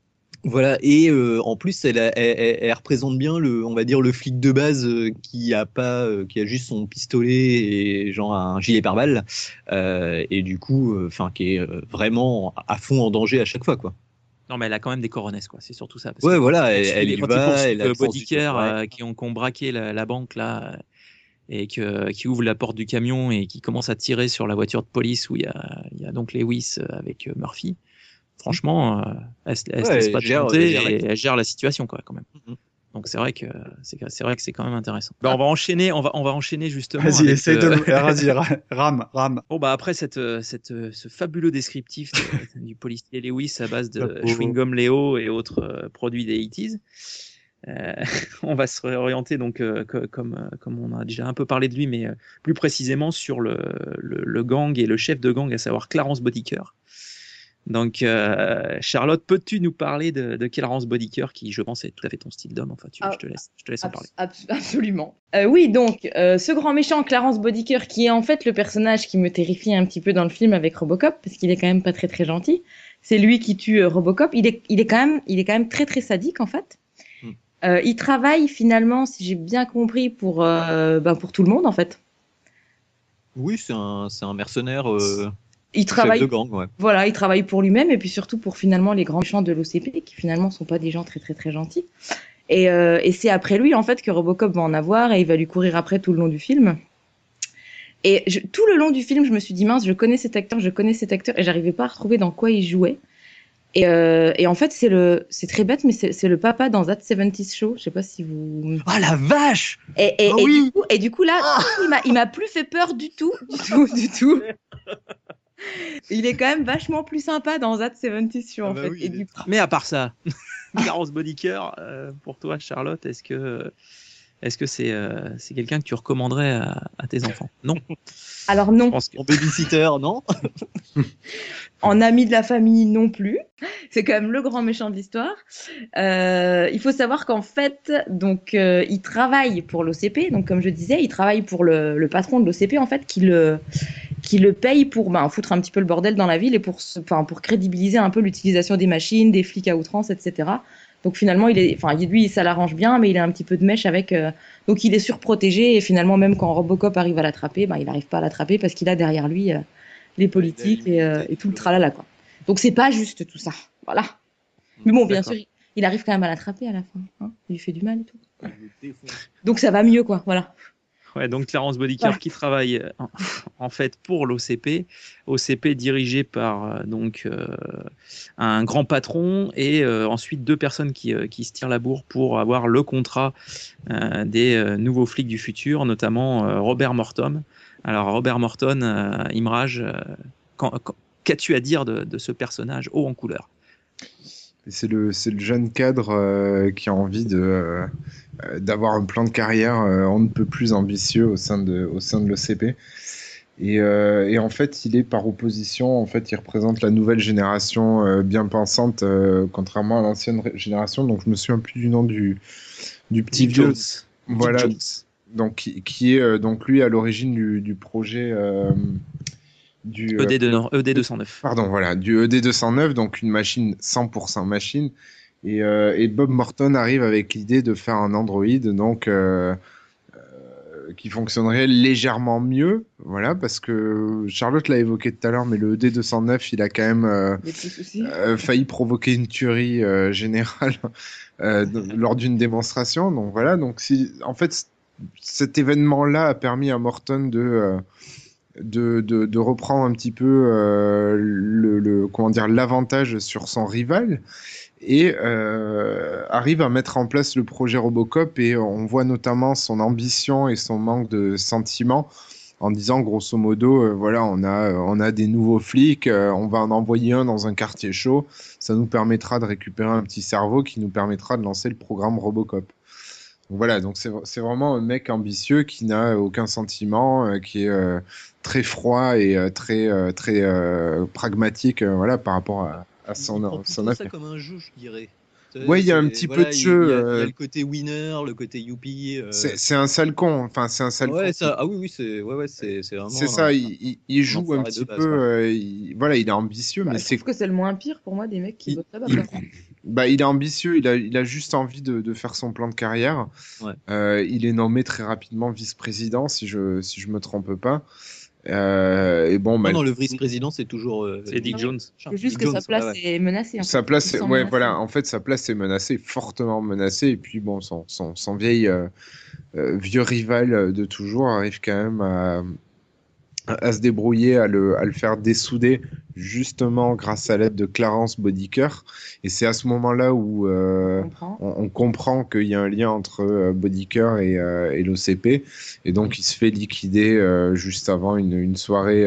Voilà, et euh, en plus, elle, a- elle, elle- elle représente bien le, on va dire, le flic de base euh, qui a pas, euh, qui a juste son pistolet et genre un gilet pare-balles, euh, et du coup, enfin, qui est euh, vraiment à fond en danger à chaque fois, quoi. Non, mais elle a quand même des coronesses, quoi. C'est surtout ça. parce Ouais, que voilà, elle- elle quand va, elle a bodycare euh, qui, ont, ont braqué la, la banque là euh, et que, qui ouvre la porte du camion et qui commence à tirer sur la voiture de police où il y a, il y a donc Lewis euh, avec euh, Murphy. Franchement, euh, elle, se- elle se Ouais, laisse elle pas elle gère la- et elle gère la situation, quoi, quand même. Mhm. Donc c'est vrai que c'est vrai que c'est quand même intéressant. Bah, on va enchaîner, on va on va enchaîner justement. Vas-y, essaye de euh, le. Vas-y, ra- rame, rame. Bon bah après cette, euh, cette, euh, ce fabuleux descriptif de- du policier Lewis à base de chewing gum Léo et autres euh, produits des 80s, euh, on va se réorienter donc euh, co- comme comme on a déjà un peu parlé de lui, mais euh, plus précisément sur le, le, le gang et le chef de gang, à savoir Clarence Bodicker. Donc euh, Charlotte, peux-tu nous parler de, de Clarence Bodicker qui, je pense, est tout à fait ton style d'homme? Enfin, tu, Ah, je te laisse, je te laisse en parler. Abs- absolument. Euh, oui, donc, euh, ce grand méchant Clarence Bodicker, qui est en fait le personnage qui me terrifie un petit peu dans le film avec Robocop, parce qu'il est quand même pas très très gentil. C'est lui qui tue euh, Robocop. Il est, il est quand même, il est quand même très très sadique en fait. Hmm. Euh, il travaille finalement, si j'ai bien compris, pour, euh, ben, pour tout le monde en fait. Oui, c'est un, c'est un mercenaire. Euh, Il travaille, de gang, ouais. voilà, il travaille pour lui-même et puis surtout pour finalement les grands méchants de l'OCP, qui finalement sont pas des gens très très très gentils. Et, euh, et c'est après lui en fait que Robocop va en avoir et il va lui courir après tout le long du film. Et je- tout le long du film, je me suis dit mince, je connais cet acteur, je connais cet acteur et j'arrivais pas à retrouver dans quoi il jouait. Et, euh, et en fait, c'est le, c'est très bête, mais c'est le papa dans That 70s Show. Je sais pas si vous. Ah la vache Et, et, Ah et oui du coup, et du coup là, il m'a, il m'a plus fait peur du tout, du tout, du tout. Il est quand même vachement plus sympa dans That 70s Show Ah en bah fait. oui, et du Mais à part ça, Clarence Bodicker, euh, pour toi, Charlotte, est-ce que est-ce que c'est euh, c'est quelqu'un que tu recommanderais à, à tes enfants? Non. alors non, Je pense que En babysitter, non? En ami de la famille non plus. C'est quand même le grand méchant de l'histoire. Euh, il faut savoir qu'en fait, donc, euh, il travaille pour l'OCP. Donc, comme je disais, il travaille pour le, le patron de l'OCP, en fait, qui le, qui le paye pour ben, foutre un petit peu le bordel dans la ville et pour, se- pour crédibiliser un peu l'utilisation des machines, des flics à outrance, etc. Donc finalement, il est, enfin, lui, ça l'arrange bien, mais il a un petit peu de mèche avec. euh, donc il est surprotégé et finalement, même quand Robocop arrive à l'attraper, ben, il n'arrive pas à l'attraper parce qu'il a derrière lui euh, les politiques et, euh, et tout le tralala quoi. Donc c'est pas juste tout ça, voilà. Mais bon, bien sûr, il arrive quand même à l'attraper à la fin. hein. il lui fait du mal et tout. Donc ça va mieux quoi, voilà. Ouais, donc Clarence Bodicker Ouais. qui travaille euh, en, en fait pour l'OCP, OCP dirigé par euh, donc euh, un grand patron et euh, ensuite deux personnes qui, euh, qui se tirent la bourre pour avoir le contrat euh, des euh, nouveaux flics du futur, notamment euh, Robert Morton. Alors Robert Morton, euh, euh, quand- qu'as-tu à dire de, de ce personnage haut en couleur? C'est le, c'est le jeune cadre euh, qui a envie de, d'avoir un plan de carrière euh, on ne peut plus ambitieux au sein de, au sein de l'OCP. Et, euh, et en fait, il est par opposition, en fait, il représente la nouvelle génération euh, bien pensante, euh, contrairement à l'ancienne génération. Donc, je me souviens plus du nom du, du petit vieux. Jones. Voilà. Jones. Donc, qui, qui est euh, donc lui à l'origine du, du projet euh, du euh, ED, de, ED 209. Pardon, voilà, du ED 209, donc une machine 100% machine. Et, euh, et Bob Morton arrive avec l'idée de faire un Android, donc euh, euh, qui fonctionnerait légèrement mieux, voilà, parce que Charlotte l'a évoqué tout à l'heure, mais le D209, il a quand même euh, euh, failli provoquer une tuerie euh, générale lors d'une démonstration. Donc voilà, donc si, en fait, cet événement-là a permis à Morton de, de, de, de reprendre un petit peu le, le- comment dire l'avantage sur son rival et euh, arrive à mettre en place le projet Robocop et on voit notamment son ambition et son manque de sentiments en disant grosso modo euh, voilà on a euh, on a des nouveaux flics on va en envoyer un dans un quartier chaud. Ça nous permettra de récupérer un petit cerveau qui nous permettra de lancer le programme Robocop. Voilà donc c'est vraiment un mec ambitieux qui n'a aucun sentiment qui est très froid et très très pragmatique voilà par rapport à, à son prend son plutôt ça affaire. comme un jeu, je dirais. Ouais, il y a un petit peu de jeu, Il y, a, il y euh, a le côté winner, le côté youpi. euh, C'est un sale con, enfin c'est un sale ouais, con. ça, ah oui, oui, c'est ouais, ouais, c'est c'est vraiment. C'est ça, il, il- il joue un petit base, peu, euh, il- voilà, il est ambitieux, Bah, mais je c'est, trouve que c'est le moins pire pour moi des mecs qui bossent là-bas. bah, il est ambitieux, il a, il a juste envie de, de faire son plan de carrière. Ouais. Euh, il est nommé très rapidement vice-président, si je, si je me trompe pas. Euh, et bon, bah, Non, non, le vice-président, c'est toujours. euh, C'est Dick Jones. C'est juste que Jones, sa place ouais. est menacée. en Sa fait. place, se sent ouais, voilà. En fait, sa place est menacée, fortement menacée. Et puis, bon, son, son, son vieil euh, euh, vieux rival de toujours arrive quand même à, à se débrouiller, à le, à le faire dessouder, justement grâce à l'aide de Clarence Bodicker. Et c'est à ce moment-là où euh, On comprend. on, on comprend qu'il y a un lien entre euh, Bodicker et, euh, et l'OCP. Et donc, il se fait liquider euh, juste avant une, une soirée.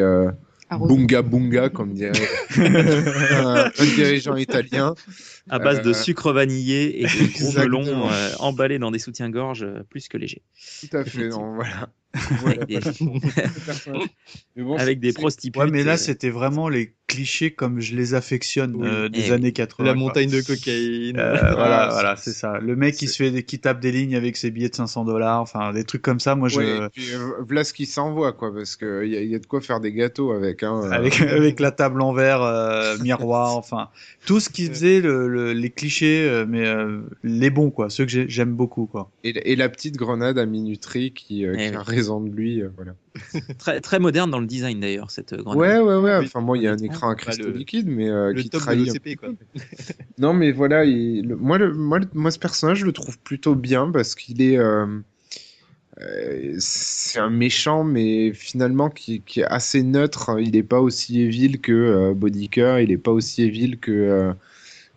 Bunga bunga, comme dirait un, un dirigeant italien. À base de Euh, sucre vanillé et de gros melons euh, emballés dans des soutiens-gorge euh, plus que légers. Tout à fait, non, voilà. Avec des, des prostituées. Ouais, mais là, c'était vraiment les clichés comme je les affectionne Oui. euh, des Eh années 80. La quoi. montagne de cocaïne. Euh, Voilà, voilà, c'est- voilà, c'est ça. Le mec qui se fait, des- qui tape des lignes avec ses billets de 500 dollars, enfin des trucs comme ça. Moi, je, Ouais, et puis, euh, voilà ce qui s'envoie, quoi, parce qu'il y, a- y a de quoi faire des gâteaux avec. Hein, euh. avec avec la table en verre, euh, miroir, enfin tout ce qui faisait le, le- les clichés, euh, mais euh, les bons quoi, ceux que j'ai- j'aime beaucoup quoi. et, et la petite grenade à minuterie qui, euh, Eh qui a raison de lui. euh, voilà. Très, très moderne dans le design d'ailleurs, cette grenade. Ouais, ouais, ouais. Oui. Enfin, bon, il y a un écran à cristaux le- liquides, mais euh, Le qui top de trahit. l'OCP, quoi. Non, mais voilà, il- le- moi, le, moi, le- moi, ce personnage, je le trouve plutôt bien parce qu'il est. euh, euh, c'est un méchant, mais finalement qui, qui est assez neutre. Il n'est pas aussi évil que euh, Bodicker, il n'est pas aussi évil que, euh,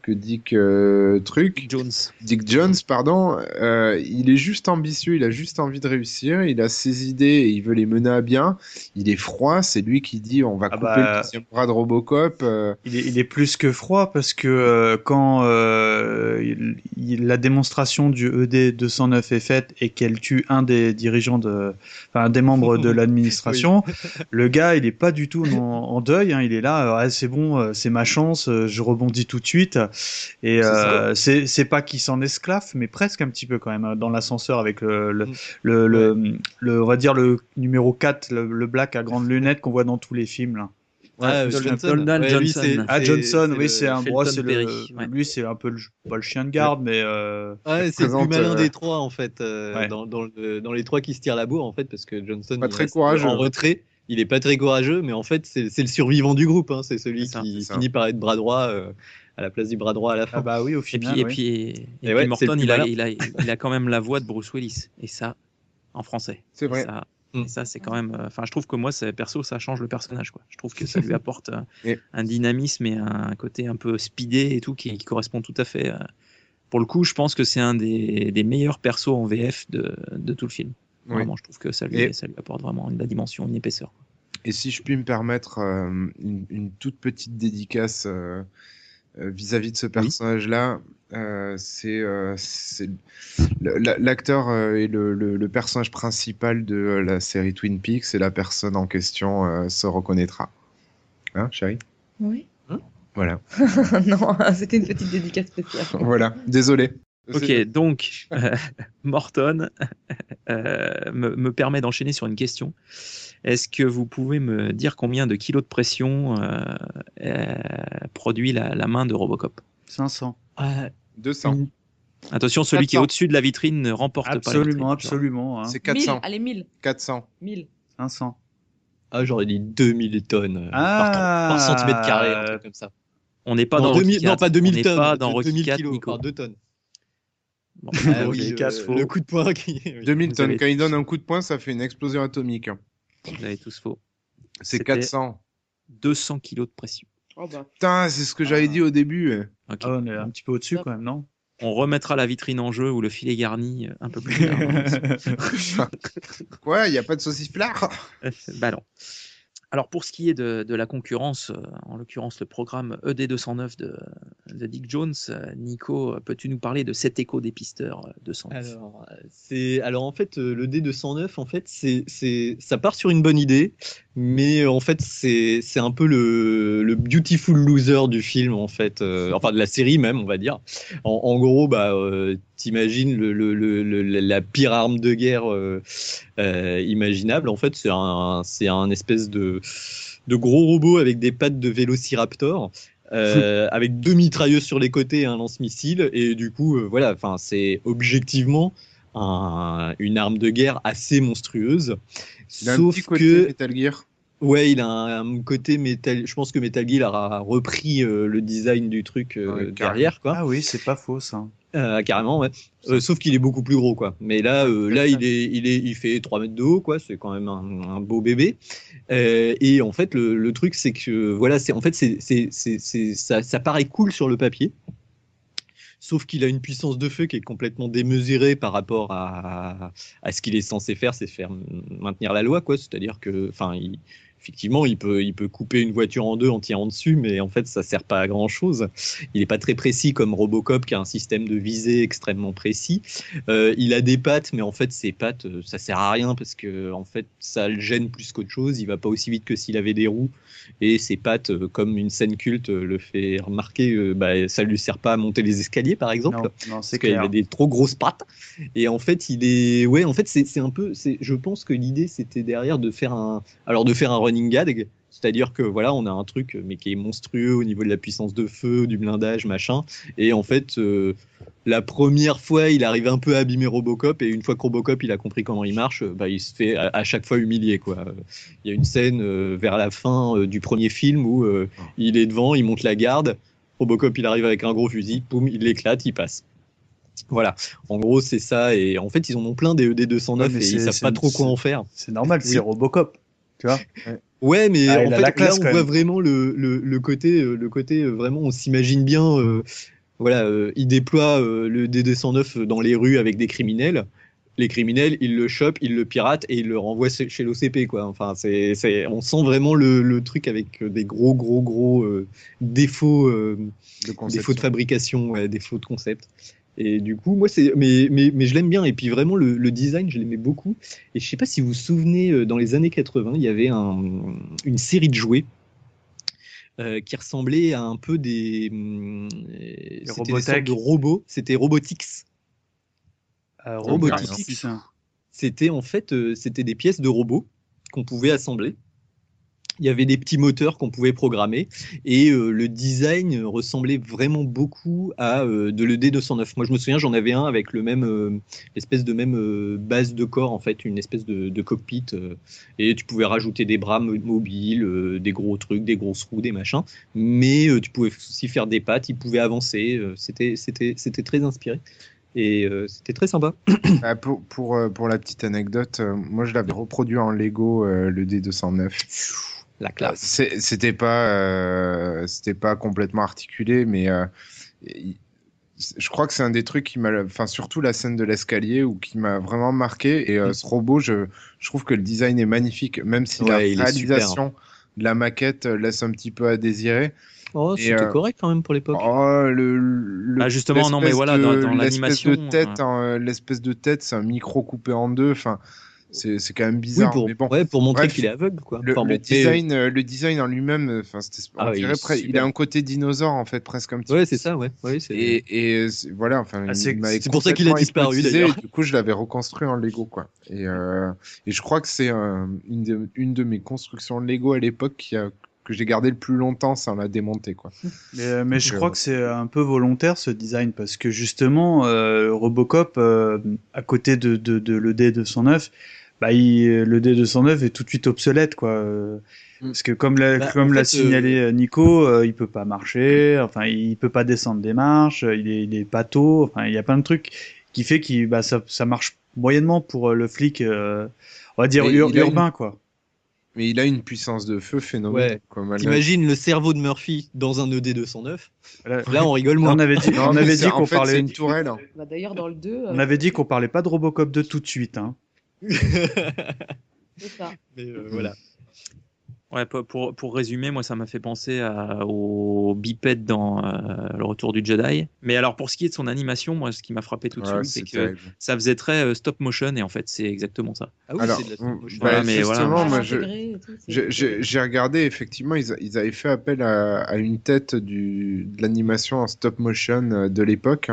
que Dick euh, Truc. Jones. Dick Jones, pardon, euh, il est juste ambitieux, il a juste envie de réussir, il a ses idées et il veut les mener à bien. Il est froid, c'est lui qui dit on va Ah couper bah, le deuxième bras de Robocop. euh, Il est, il est plus que froid parce que euh, quand il- il- la démonstration du ED 209 est faite et qu'elle tue un des dirigeants de, enfin un des membres de l'administration, le gars il est pas du tout en, en deuil, hein, il est là, Ah, c'est bon, c'est ma chance, je rebondis tout de suite. Et C'est euh, c'est pas qu'il s'en esclave, mais presque un petit peu quand même hein, dans l'ascenseur avec le le, Mm. le, le, le- on va dire le numéro 4, le, le black à grandes lunettes qu'on voit dans tous les films là. Ah, Johnson. Ouais, Ah Johnson, oui, c'est un bro, c'est le, ouais. lui c'est un peu le, pas le chien de garde, mais euh, Ouais, c'est le plus malin euh, des trois en fait, euh, Ouais. dans, dans, le- dans les trois qui se tirent la bourre en fait, parce que Johnson Pas très courageux. en retrait, il est pas très courageux, mais en fait c'est le survivant du groupe, hein, c'est celui ça, qui finit par être bras droit euh, à la place du bras droit à la fin. ah bah oui au Et final. puis, et puis, et, et puis ouais, c'est Morton, il a, malin. il, a, il a quand même la voix de Bruce Willis. Et ça, en français. C'est Et vrai. Ça, Mm. et ça, c'est quand même. euh, Enfin, je trouve que moi, perso, ça change le personnage. Quoi. Je trouve que ça lui apporte euh, Et- un dynamisme et un côté un peu speedé et tout qui, qui correspond tout à fait. euh, Pour le coup, je pense que c'est un des, des meilleurs persos en VF de, de tout le film. Oui. Vraiment, je trouve que ça lui, Et- ça lui apporte vraiment une, la dimension, une épaisseur. Et si je puis me permettre euh, une, une toute petite dédicace euh, euh, vis-à-vis de ce personnage-là, euh, c'est euh, l'acteur et le, le- le personnage principal de la série Twin Peaks et la personne en question euh, se reconnaîtra. Hein, chérie? Oui. Voilà. non, c'était une petite dédicace spéciale. voilà. Désolé. Ok, donc euh, Morton euh, me, me permet d'enchaîner sur une question. Est-ce que vous pouvez me dire combien de kilos de pression euh, euh, produit la, la main de Robocop? 500. Euh, 200. une Attention, celui qui est 400. au-dessus de la vitrine ne remporte pas. la Absolument, vitrine, genre. absolument. Hein. C'est 1000, 400. allez, 1000. 400. 1000. 500. Ah, j'aurais dit 2000 tonnes euh, Ah. par, par centimètre carré, un truc comme ça. On n'est pas Non, dans 2000 Rocky non, pas 2000 On n'est tonnes, pas dans de- Rocky 2000 IV, kilos, Nico. enfin 2 tonnes. Bon, Ah oui, casse euh, le coup de poing qui... 2000 Vous tonnes. avez- Quand il donne un coup de poing, ça fait une explosion atomique. Vous avez tous faux. C'est C'était 400. 200 kilos de pression. Oh bah. Putain, c'est ce que j'avais dit au début. Ah, on est un petit peu au-dessus quand même, non? On remettra la vitrine en jeu ou le filet garni euh, un peu plus tard. Quoi, il n'y a pas de saucisse plard bah non. Alors pour ce qui est de, la concurrence, euh, en l'occurrence le programme E ED209 de, de Dick Jones, euh, Nico, euh, peux-tu nous parler de cet écho des pisteurs euh, 209 Alors, alors en fait le D209 en fait c'est ça part sur une bonne idée mais euh, en fait c'est un peu le le beautiful loser du film en fait euh, enfin de la série même on va dire. En, en gros bah euh, t'imagines le, le, le, la pire arme de guerre euh, imaginable. En fait c'est un c'est un espèce de de gros robot avec des pattes de vélociraptor avec deux mitrailleuses sur les côtés et un lance-missile. Et du coup voilà enfin c'est objectivement un- une arme de guerre assez monstrueuse Il a un sauf petit côté que Metal Gear. ouais il a un, un côté métal je pense que Metal Gear a repris euh, le design du truc euh, Ouais, derrière quoi Ah oui, c'est pas faux ça. euh, carrément, ouais. Euh, sauf qu'il est beaucoup plus gros, quoi. Mais là, euh, là, il est, il est, il fait 3 mètres de haut, quoi. C'est quand même un, un beau bébé. Euh, et en fait, le, le truc, c'est que, voilà, c'est, en fait, c'est, c'est, c'est, c'est- ça, ça paraît cool sur le papier. Sauf qu'il a une puissance de feu qui est complètement démesurée par rapport à, à ce qu'il est censé faire, c'est faire maintenir la loi, quoi. C'est-à-dire que, enfin, il, effectivement, il peut, il peut couper une voiture en deux en tirant dessus, mais en fait, ça sert pas à grand chose. Il n'est pas très précis comme Robocop qui a un système de visée extrêmement précis. Euh, il a des pattes, mais en fait, ses pattes, euh, ça sert à rien parce que en fait, ça le gêne plus qu'autre chose. Il va pas aussi vite que s'il avait des roues. Et ses pattes, euh, comme une scène culte le fait remarquer, bah, ça lui sert pas à monter les escaliers, par exemple. Non, non, Parce c'est qu'il a des trop grosses pattes. Et en fait, il est, ouais, en fait, c'est c'est un peu, c'est, je pense que l'idée c'était derrière de faire un, alors de faire un running gag, c'est-à-dire que voilà, on a un truc mais qui est monstrueux au niveau de la puissance de feu, du blindage, machin. Et en fait, euh, la première fois, il arrive un peu à abîmer Robocop, et une fois que Robocop il a compris comment il marche, euh, bah, il se fait à, à chaque fois humilier, quoi. Euh, Il y a une scène euh, vers la fin euh, du premier film où euh, il est devant, il monte la garde. Robocop, il arrive avec un gros fusil, poum, il l'éclate, il passe. Voilà. En gros, c'est ça. Et en fait, ils en ont plein des ED209 Ouais, et ils savent pas trop quoi en faire. C'est normal, c'est. Robocop. Tu vois Ouais, mais Ah, en fait, la classe, là, on voit même. vraiment le, le, le côté, euh, le côté euh, vraiment, on s'imagine bien. euh, voilà, euh, il déploie euh, le DD109 dans les rues avec des criminels. Les criminels, ils le chopent, ils le piratent et ils le renvoient chez l'OCP, quoi. Enfin, c'est, c'est, on sent vraiment le, le truc avec euh, des gros, gros, gros euh, défauts, euh, De défauts de fabrication, ouais, défauts de concept. Et du coup, moi, c'est, mais, mais, mais je l'aime bien. Et puis vraiment, le, le design, je l'aimais beaucoup. Et je sais pas si vous vous souvenez, euh, dans les années 80, il y avait un, une série de jouets euh, qui ressemblait à un peu des, hum, euh, c'était des sortes de robots. C'était Robotix. Euh, Robotix. Robotix. C'était en fait, euh, c'était des pièces de robots qu'on pouvait assembler. Il y avait des petits moteurs qu'on pouvait programmer et euh, le design ressemblait vraiment beaucoup à euh, de l'ED209. Moi, je me souviens, j'en avais un avec le même euh, espèce de même base de corps en fait, une espèce de, de cockpit et tu pouvais rajouter des bras mo- mobiles, des gros trucs, des grosses roues, des machins. Mais tu pouvais aussi faire des pattes, il pouvait avancer. c'était c'était c'était très inspiré et euh, c'était très sympa. Ah, pour, pour, pour la petite anecdote, euh, moi je l'avais reproduit en Lego, euh, le D209. La classe. C'était pas, euh, c'était pas complètement articulé, mais euh, je crois que c'est un des trucs qui m'a, enfin surtout la scène de l'escalier ou qui m'a vraiment marqué. Et euh, Mm. ce robot, je, je trouve que le design est magnifique, même si la réalisation de la maquette euh, laisse un petit peu à désirer. Oh, c'était euh, correct quand même pour l'époque. Oh, le, le- Ah, justement, non, mais voilà, de- dans- dans l'espèce l'animation, de tête, euh, hein, l'espèce de tête, c'est un micro coupé en deux. Enfin, c'est c'est quand même oui, bizarre. pour, mais bon, ouais, pour montrer qu'il est aveugle, quoi. le, Enfin, design, euh, le design en lui-même, euh, enfin, c'était, on Ah oui, il a un côté dinosaure en fait, presque un petit. Ouais, c'est ça, ouais. Et, et euh, voilà, enfin, Ah, c'est- pour ça qu'il a disparu, Du coup, je l'avais reconstruit en Lego, quoi. Et, euh, et je crois que c'est euh, une, de, une de mes constructions Lego à l'époque qui a que j'ai gardé le plus longtemps sans la démonter, quoi. Mais, mais je crois euh, que c'est un peu volontaire ce design parce que justement euh, Robocop euh, à côté de, de, de le D209 bah il, le D209 est tout de suite obsolète quoi euh, parce que comme l'a Bah, comme l'a fait, signalé euh, Nico euh, il peut pas marcher enfin il peut pas descendre des marches il est il est pato enfin il y a plein de trucs qui fait qu'il bah ça ça marche moyennement pour euh, le flic euh, on va dire ur- urbain une- quoi Mais il a une puissance de feu phénoménale. Ouais. T'imagines le cerveau de Murphy dans un E ED209 Là, Là, on rigole moins. on avait dit Non, on mais avait c'est- dit en qu'on fait, parlait c'est une tourelle. hein. Bah, D'ailleurs, dans le 2, on avait dit qu'on parlait pas de Robocop 2 tout de suite hein c'est ça. Mais euh, voilà. Ouais, pour- pour, résumer, moi, ça m'a fait penser à, au bipède dans euh, Le Retour du Jedi. Mais alors, pour ce qui est de son animation, moi, ce qui m'a frappé tout de Ouais, suite, c'est que terrible. ça faisait très euh, stop motion, et en fait, c'est exactement ça. Ah oui, Alors, c'est de la stop motion. bah, Voilà, mais justement, voilà. moi, je, Intégré et tout, c'est- J'ai- regardé, effectivement, ils, avaient fait appel à, à une tête du, de l'animation en stop motion de l'époque.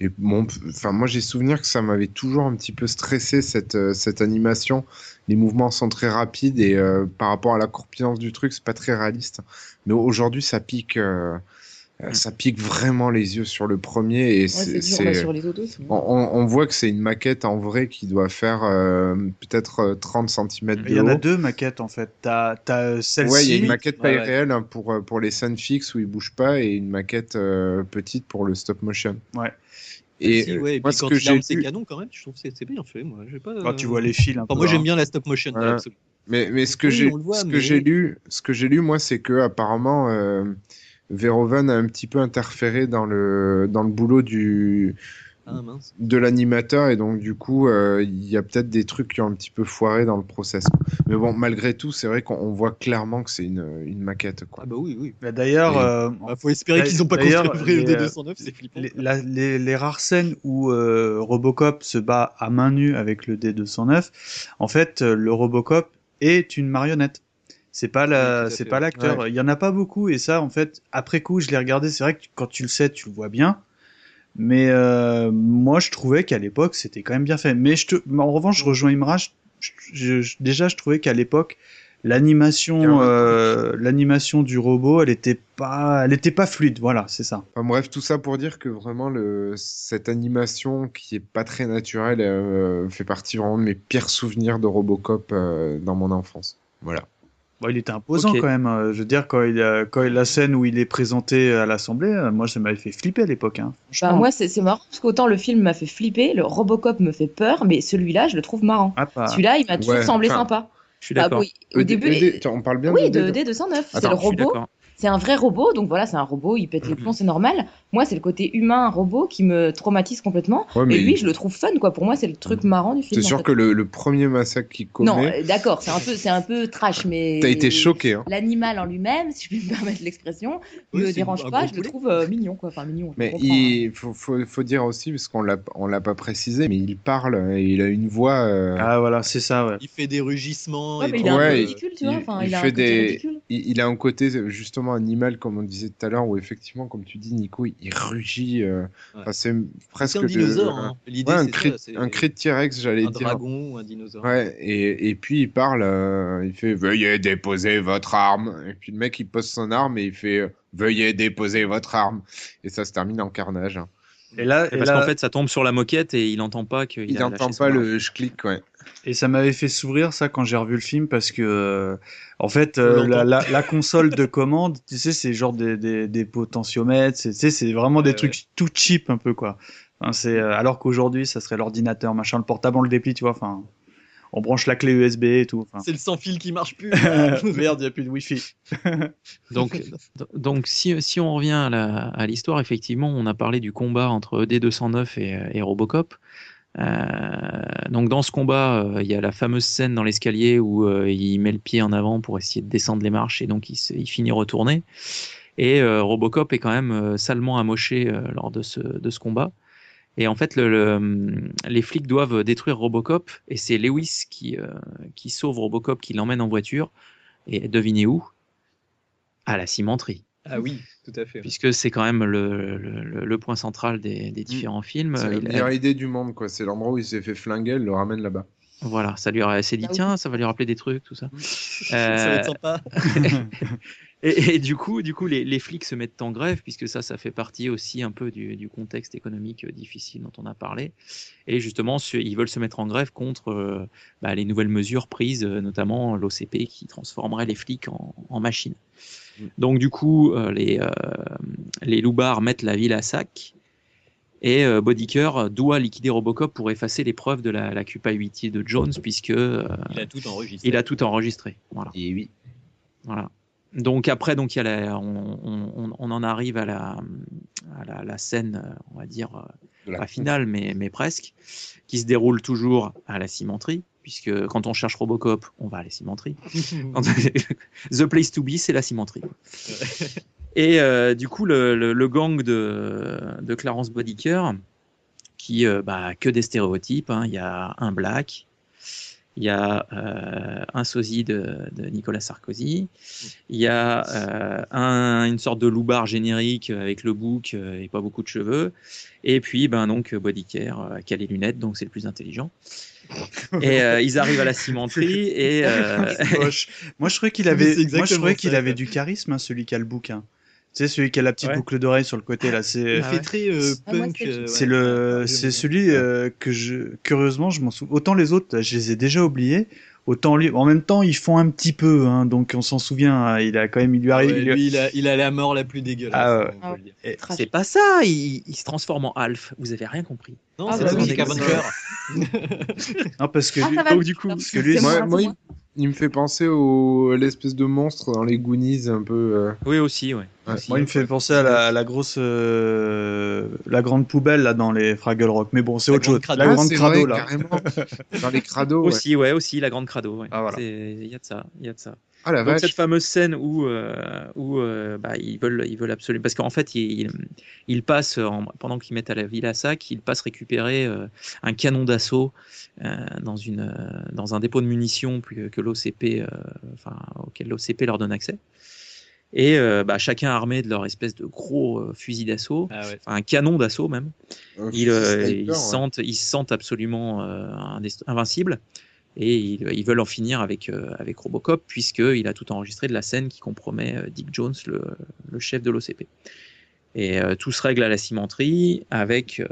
Et bon, enfin, moi, j'ai souvenir que ça m'avait toujours un petit peu stressé cette, euh, cette animation. Les mouvements sont très rapides et euh, par rapport à la corpulence du truc, c'est pas très réaliste. Mais aujourd'hui, ça pique, euh, euh, ça pique vraiment les yeux sur le premier et Ouais, c'est, bah, c'est on, bon. on- on voit que c'est une maquette en vrai qui doit faire euh, peut-être euh, 30 cm de Il y en a deux maquettes en fait. T'as t'as celle-ci. Ouais, il y a une maquette taille Ouais, ouais. réelle hein, pour, pour les scènes fixes où il bouge pas et une maquette euh, petite pour le stop motion. Ouais. Et, Si, ouais, et moi, puis ce quand que il arme ses lu- canons, quand même, je trouve que c'est bien fait. Moi, pas. Quand tu vois les fils un Enfin, peu, moi, j'aime hein. bien la stop motion. Ouais. absolument. Mais, mais ce que Oui, j'ai que mais- j'ai lu, ce que j'ai lu moi, c'est que apparemment euh, Verhoeven a un petit peu interféré dans le dans le boulot du Ah mince. de l'animateur et donc du coup euh, il y a peut-être des trucs qui ont un petit peu foiré dans le process. Mais bon, malgré tout, c'est vrai qu'on on voit clairement que c'est une, une maquette quoi. Ah bah oui, oui. Bah, D'ailleurs, Et- euh, Bah, faut espérer qu'ils ont pas construit le vrai les, ED209, c'est flippant. les, la- les- les rares scènes où euh, Robocop se bat à main nue avec le D209, en fait, euh, le Robocop est une marionnette. C'est pas la, c'est pas l'acteur. Il y en a pas beaucoup et ça, en fait, après coup, je l'ai regardé. C'est vrai que quand tu le sais, tu le vois bien. Mais euh, moi, je trouvais qu'à l'époque, c'était quand même bien fait. Mais je te, en revanche, je rejoins Imraj. Je- je- je- déjà, je trouvais qu'à l'époque, l'animation, euh, l'animation du robot, elle était pas, elle était pas fluide. Voilà, c'est ça. Enfin, bref, tout ça pour dire que vraiment le cette animation qui est pas très naturelle euh, fait partie vraiment de mes pires souvenirs de Robocop euh, dans mon enfance. Voilà. Bon, il était imposant quand même. euh, Je veux dire, quand il, a- quand il- la scène où il est présenté à l'Assemblée, euh, moi, ça m'avait fait flipper à l'époque. Hein. Bah, moi, c'est marrant parce qu'autant le film m'a fait flipper, le Robocop me fait peur, mais celui-là, je le trouve marrant. Ah, pas- Celui-là, il m'a toujours Ouais, semblé enfin, sympa. Je suis Bah, d'accord. oui, au ED, début, ED, on parle bien oui, de ED. D209. C'est le robot. C'est un vrai robot, donc voilà, c'est un robot, il pète les plombs, c'est normal. Moi, c'est le côté humain, robot, qui me traumatise complètement. Ouais, mais Et lui, je le trouve fun, quoi. Pour moi, c'est le truc marrant du film. c'est en sûr fait. que le, le premier massacre qu'il commet, Non, euh, d'accord, c'est un peu, c'est un peu trash, mais. t'as été choqué. Hein. L'animal en lui-même, si je puis me permettre l'expression, Oui, me dérange pas. Je le trouve euh, mignon, quoi. Enfin, mignon. Mais comprends, hein. il faut, faut, faut dire aussi, parce qu'on l'a on l'a pas précisé, mais il parle et il a une voix. euh, Ah, voilà, c'est ça, ouais. Il fait des rugissements. Ouais, et mais tout. il est un peu Ouais, ridicule, tu vois. il- Enfin, il il, a un fait des- ridicule. il, il a un côté justement animal, comme on disait tout à l'heure, où effectivement, comme tu dis, Nico, il, il rugit. euh, Ouais. enfin, c'est presque un de- dinosaure. Hein. L'idée, Ouais, un ça, un cri de T-Rex, j'allais un dire. dragon ou un dinosaure. Ouais, et, et puis il parle, euh, il fait Veuillez déposer votre arme. Et puis le mec il pose son arme et il fait Veuillez déposer votre arme. Et ça se termine en carnage. hein. Et là, Et parce là- qu'en fait, ça tombe sur la moquette et il n'entend pas qu'il Il n'entend pas le je clique, ouais. Et ça m'avait fait sourire ça quand j'ai revu le film parce que euh, en fait euh, la, la, la console de commande, tu sais, c'est genre des, des, des potentiomètres, c'est tu sais, c'est vraiment des Ouais, trucs tout cheap un peu quoi. Enfin, c'est euh, alors qu'aujourd'hui ça serait l'ordinateur machin, le portable on le déplie, tu vois. Enfin, on branche la clé USB et tout. Enfin, C'est le sans fil qui marche plus. merde, il y a plus de wifi. Donc, donc si, si on revient à l'histoire, effectivement, on a parlé du combat entre E ED209 et, et Robocop. Euh, donc dans ce combat, euh, il y a la fameuse scène dans l'escalier où euh, il met le pied en avant pour essayer de descendre les marches et donc il, finit retourné. Et Robocop est quand même salement amoché lors de ce, combat. Et en fait, le- les flics doivent détruire Robocop et c'est Lewis qui, qui sauve Robocop, qui l'emmène en voiture. Et devinez où? À la cimenterie Ah oui, tout à fait. puisque c'est quand même le, le, le point central des, des différents films. C'est la Il a- meilleure idée du monde, quoi. C'est l'endroit où il s'est fait flinguer, elle le ramène là-bas. Voilà, ça lui a s'est dit Ah tiens, ça va lui rappeler des trucs, tout ça. Ça va être sympa. Et, et du coup, du coup, les, les flics se mettent en grève puisque ça, ça fait partie aussi un peu du, du contexte économique euh, difficile dont on a parlé. Et justement, ils veulent se mettre en grève contre euh, bah, les nouvelles mesures prises, euh, notamment l'OCP qui transformerait les flics en, en machines. Donc du coup, euh, les euh, les loupards mettent la ville à sac. Et Bodyker doit liquider Robocop pour effacer les preuves de la, la culpabilité de Jones, puisque Il a tout enregistré. il a tout enregistré. Voilà. Et oui. Voilà. Donc après, donc il y a la- on, on- on en arrive à la, à la, la scène, on va dire, la pas finale, mais, mais presque, qui se déroule toujours à la cimenterie, puisque quand on cherche Robocop, on va à la cimenterie. Quand- The place to be, c'est la cimenterie. Et euh, du coup, le, le- le gang de, de Clarence Bodiker, qui euh, bah, que des stéréotypes, hein. il y a un black, il y a euh, un sosie de, de Nicolas Sarkozy, il y a euh, un- une sorte de loupard générique avec le bouc euh, et pas beaucoup de cheveux, et puis ben donc Bodiker euh, qui a les lunettes, donc c'est le plus intelligent. Et euh, ils arrivent à la cimenterie et euh. Moi, je trouvais qu'il avait, c'est moi, je exactement trouvais qu'il ça, avait quoi. du charisme, hein, celui qui a le bouquin. Tu sais, celui qui a la petite Ouais. boucle d'oreille sur le côté, là. C'est, Il Ah fait ouais. très euh, Ah, punk. c'est- euh, le, Ouais, c'est celui euh, que je, curieusement, je m'en souviens. Autant les autres, je les ai déjà oubliés. Autant lui, en même temps, ils font un petit peu, hein, donc on s'en souvient. hein, il a quand même, il lui arrive. Ouais, lui- il a, il a la mort la plus dégueulasse. Ah Trash. c'est pas ça, il, il se transforme en Alf. Vous avez rien compris. Non, Ah c'est bah musique Avenger. non, parce que Ah, lui- ça va. Donc du coup, parce que lui, C'est Moi, moi, il, me fait penser au à l'espèce de monstre dans les Goonies un peu. euh, oui aussi, ouais. Ouais. Aussi. Moi, il me fait penser à la, à la grosse, euh, la grande poubelle là dans les Fraggle Rock. Mais bon, c'est autre chose. crado. La Ah, grande c'est crado vrai, là. carrément. Dans les crados. Aussi, ouais, aussi la grande crado. Ouais. Ah, voilà. Il y a de ça, il y a de ça. Ah la Donc vache. cette fameuse scène où euh, où euh, bah, ils veulent ils veulent absolument parce qu'en fait ils, ils, ils passent en- pendant qu'ils mettent à la ville à sac ils passent récupérer euh, un canon d'assaut euh, dans une euh, dans un dépôt de munitions plus- que l'OCP euh, enfin auquel l'OCP leur donne accès et euh, bah, chacun armé de leur espèce de gros euh, fusil d'assaut Ah ouais. un canon d'assaut même ils, euh, sniper, ils ouais. sentent, ils se sentent absolument euh, invincibles et ils, veulent en finir avec, euh, avec Robocop puisqu'il a tout enregistré de la scène qui compromet euh, Dick Jones, le, chef de l'OCP. Et euh, tout se règle à la cimenterie avec,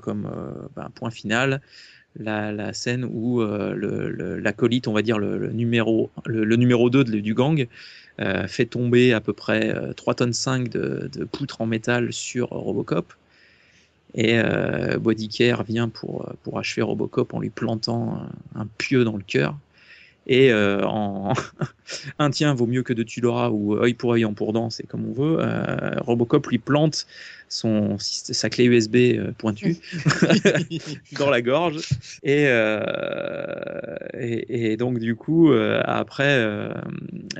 comme ben, point final la, scène où l'acolyte, on va dire le, numéro, le, le numéro 2 de- du gang, fait tomber à peu près euh, 3 tonnes 5 de, de poutres en métal sur Robocop. Et euh, Bodycare vient pour, pour achever Robocop en lui plantant un, un pieu dans le cœur. Et euh, en un tien vaut mieux que de tu ou œil pour œil en pour dent, c'est comme on veut. euh, Robocop lui plante son, sa clé USB euh, pointue dans la gorge. Et, euh, et, donc, du coup, euh, après, euh,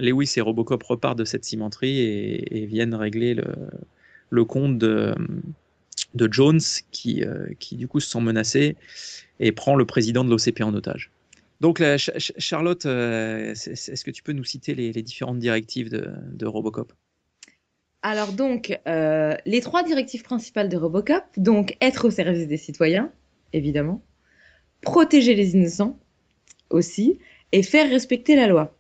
Lewis et Robocop repartent de cette cimenterie et, et viennent régler le, le compte de, de Jones qui, euh, qui, du coup, se sent menacé et prend le président de l'OCP en otage. Donc, la, Ch- Ch- Charlotte, euh, est-ce que tu peux nous citer les, les différentes directives de, de Robocop? Alors donc, euh, les trois directives principales de Robocop, donc être au service des citoyens, évidemment, protéger les innocents aussi, et faire respecter la loi.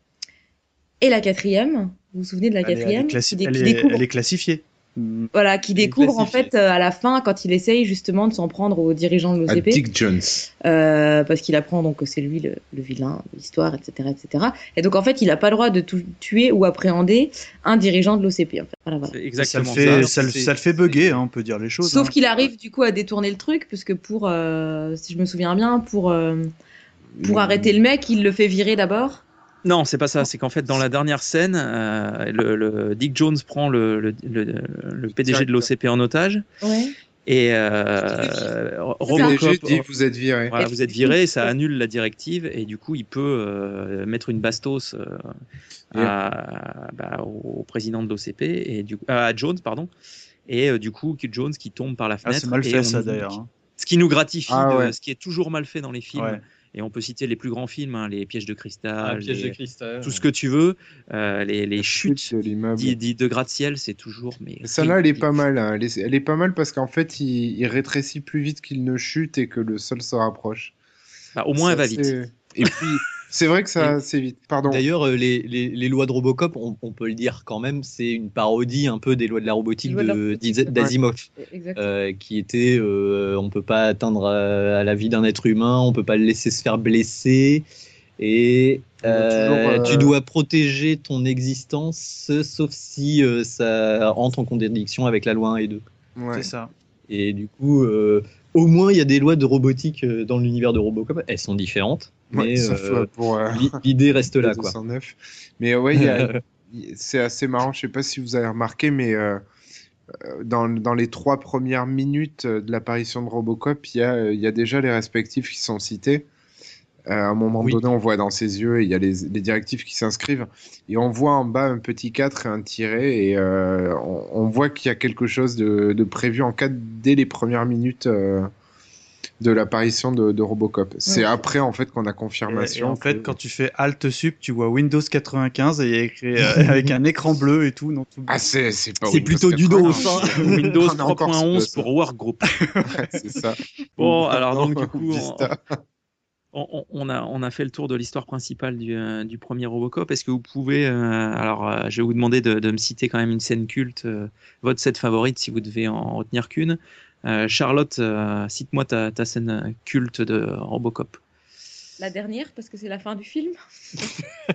Et la quatrième, vous vous souvenez de la Elle est- elle est quatrième? classi- qui, dé- elle qui est- découvre, elle est classifiée. Voilà, qui découvre en fait euh, à la fin quand il essaye justement de s'en prendre aux dirigeants de l'OCP. Dick Jones. Euh, parce qu'il apprend donc que c'est lui le, le vilain de l'histoire, etc., etc. Et donc en fait, il n'a pas le droit de tout- tuer ou appréhender un dirigeant de l'OCP. En fait. Voilà, voilà. C'est Ça le exactement fait, ça. ça, le- c'est- ça le fait bugger, hein, on peut dire les choses. Sauf hein. qu'il arrive du coup à détourner le truc, parce que pour, euh, si je me souviens bien, pour euh, pour arrêter le mec, il le fait virer d'abord. Non, c'est pas ça. C'est qu'en fait, dans la dernière scène, euh, le, le- Dick Jones prend le, le, le- le PDG de l'OCP en otage Ouais. et euh, Le Robocop. PDG dit vous êtes viré. Voilà, vous êtes viré, ça annule la directive et du coup, il peut euh, mettre une bastos euh, à- bah, au président de l'OCP et du à Jones, pardon. Et euh, du coup, Jones qui tombe par la Ah, fenêtre. c'est mal et fait on ça d'ailleurs. hein. Ce qui nous gratifie, Ah de- ce qui est toujours mal fait dans les films. Ouais. Et on peut citer les plus grands films, hein, les pièges de cristal, Un piège les- de cristal. tout ce que tu veux, euh, les, les chutes de de gratte-ciel, c'est toujours. Mais Celle-là, elle est pas mal. hein. Elle, est, elle est pas mal parce qu'en fait, il, il rétrécit plus vite qu'il ne chute et que le sol se rapproche. Bah, au moins, elle va vite. Et puis, c'est vrai que ça, c'est vite. Pardon. D'ailleurs, euh, les, les, les lois de Robocop, on, on peut le dire quand même, c'est une parodie un peu des lois de la robotique ouais. d'Asimov. Exact. euh, qui était euh, on peut pas atteindre euh, à la vie d'un être humain, on peut pas le laisser se faire blesser et euh, toujours, euh, tu dois protéger ton existence sauf si euh, ça entre en contradiction avec la loi 1 et 2. Ouais. C'est ça. Et du coup, euh, au moins il y a des lois de robotique euh, dans l'univers de Robocop. Elles sont différentes, Ouais, mais euh, euh, l'idée reste là. Quoi. 209. Mais ouais, c'est assez marrant. Je sais pas si vous avez remarqué, mais euh, dans, dans les trois premières minutes de l'apparition de Robocop, il y, y a déjà les respectifs qui sont cités. Euh, à un moment Oui. donné, on voit dans ses yeux, il y a les, les directives qui s'inscrivent. Et on voit en bas un petit 4 et un tiret. Et euh, on, on voit qu'il y a quelque chose de, de prévu en cas dès les premières minutes euh, de l'apparition de, de Robocop. C'est Ouais. après, en fait, qu'on a confirmation. et en fait, que- quand tu fais Alt Sup, tu vois Windows 95 et il y a écrit euh, avec un écran bleu et tout. Non, tout Ah, c'est c'est pas C'est Windows plutôt du 80, dos. Windows On a encore 3.11 ce- pour Workgroup. Ouais, c'est ça. Bon, alors non, donc du coup, on, on- on a, on a fait le tour de l'histoire principale du, euh, du premier Robocop. Est-ce que vous pouvez, euh, alors euh, je vais vous demander de, de me citer quand même une scène culte, euh, votre scène favorite si vous devez en retenir qu'une. Euh, Charlotte, euh, cite-moi ta, ta scène culte de Robocop. La dernière, parce que c'est la fin du film.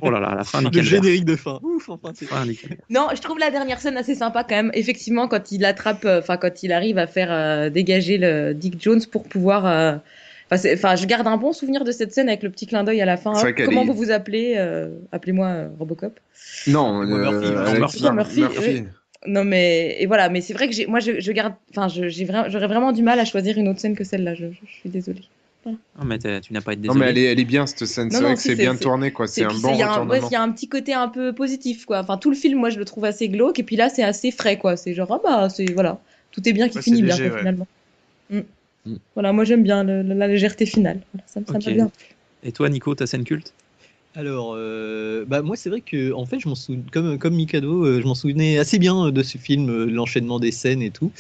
Oh là là, la fin du Le générique de fin. Ouf, enfin, c'est Fin. Non, je trouve la dernière scène assez sympa quand même. Effectivement, quand il attrape, euh, enfin quand il arrive à faire euh, dégager le Dick Jones pour pouvoir. euh, Enfin, je garde un bon souvenir de cette scène avec le petit clin d'œil à la fin. Qu'elle Comment est- vous vous appelez euh, Appelez-moi euh, Robocop. Non, Moi, euh, Murphy, Murphy. non, Murphy, oui. Non mais et voilà, mais c'est vrai que j'ai, moi je, je garde, enfin je- j'ai vraiment, j'aurais vraiment du mal à choisir une autre scène que celle-là. Je, je- je suis désolée. Non, mais tu n'as pas à être Non, mais elle est, elle est bien cette scène. C'est vrai que si, c'est c'est- bien tourné, quoi. C'est un bon il y a un, ouais, retournement. il y a un petit côté un peu positif, quoi. Enfin, tout le film, moi, je le trouve assez glauque, et puis là, c'est assez frais, quoi. C'est genre, ah bah, c'est voilà, tout est bien qui Ouais, finit bien, léger, quoi, ouais. finalement. Mm. Mm. Voilà, moi, j'aime bien le- la légèreté finale. Voilà, ça me ça me Ok. va bien. Et toi, Nico, ta scène culte? Alors, euh, bah moi c'est vrai que en fait je m'en souviens comme comme Mikado, euh, je m'en souvenais assez bien euh, de ce film, euh, l'enchaînement des scènes et tout.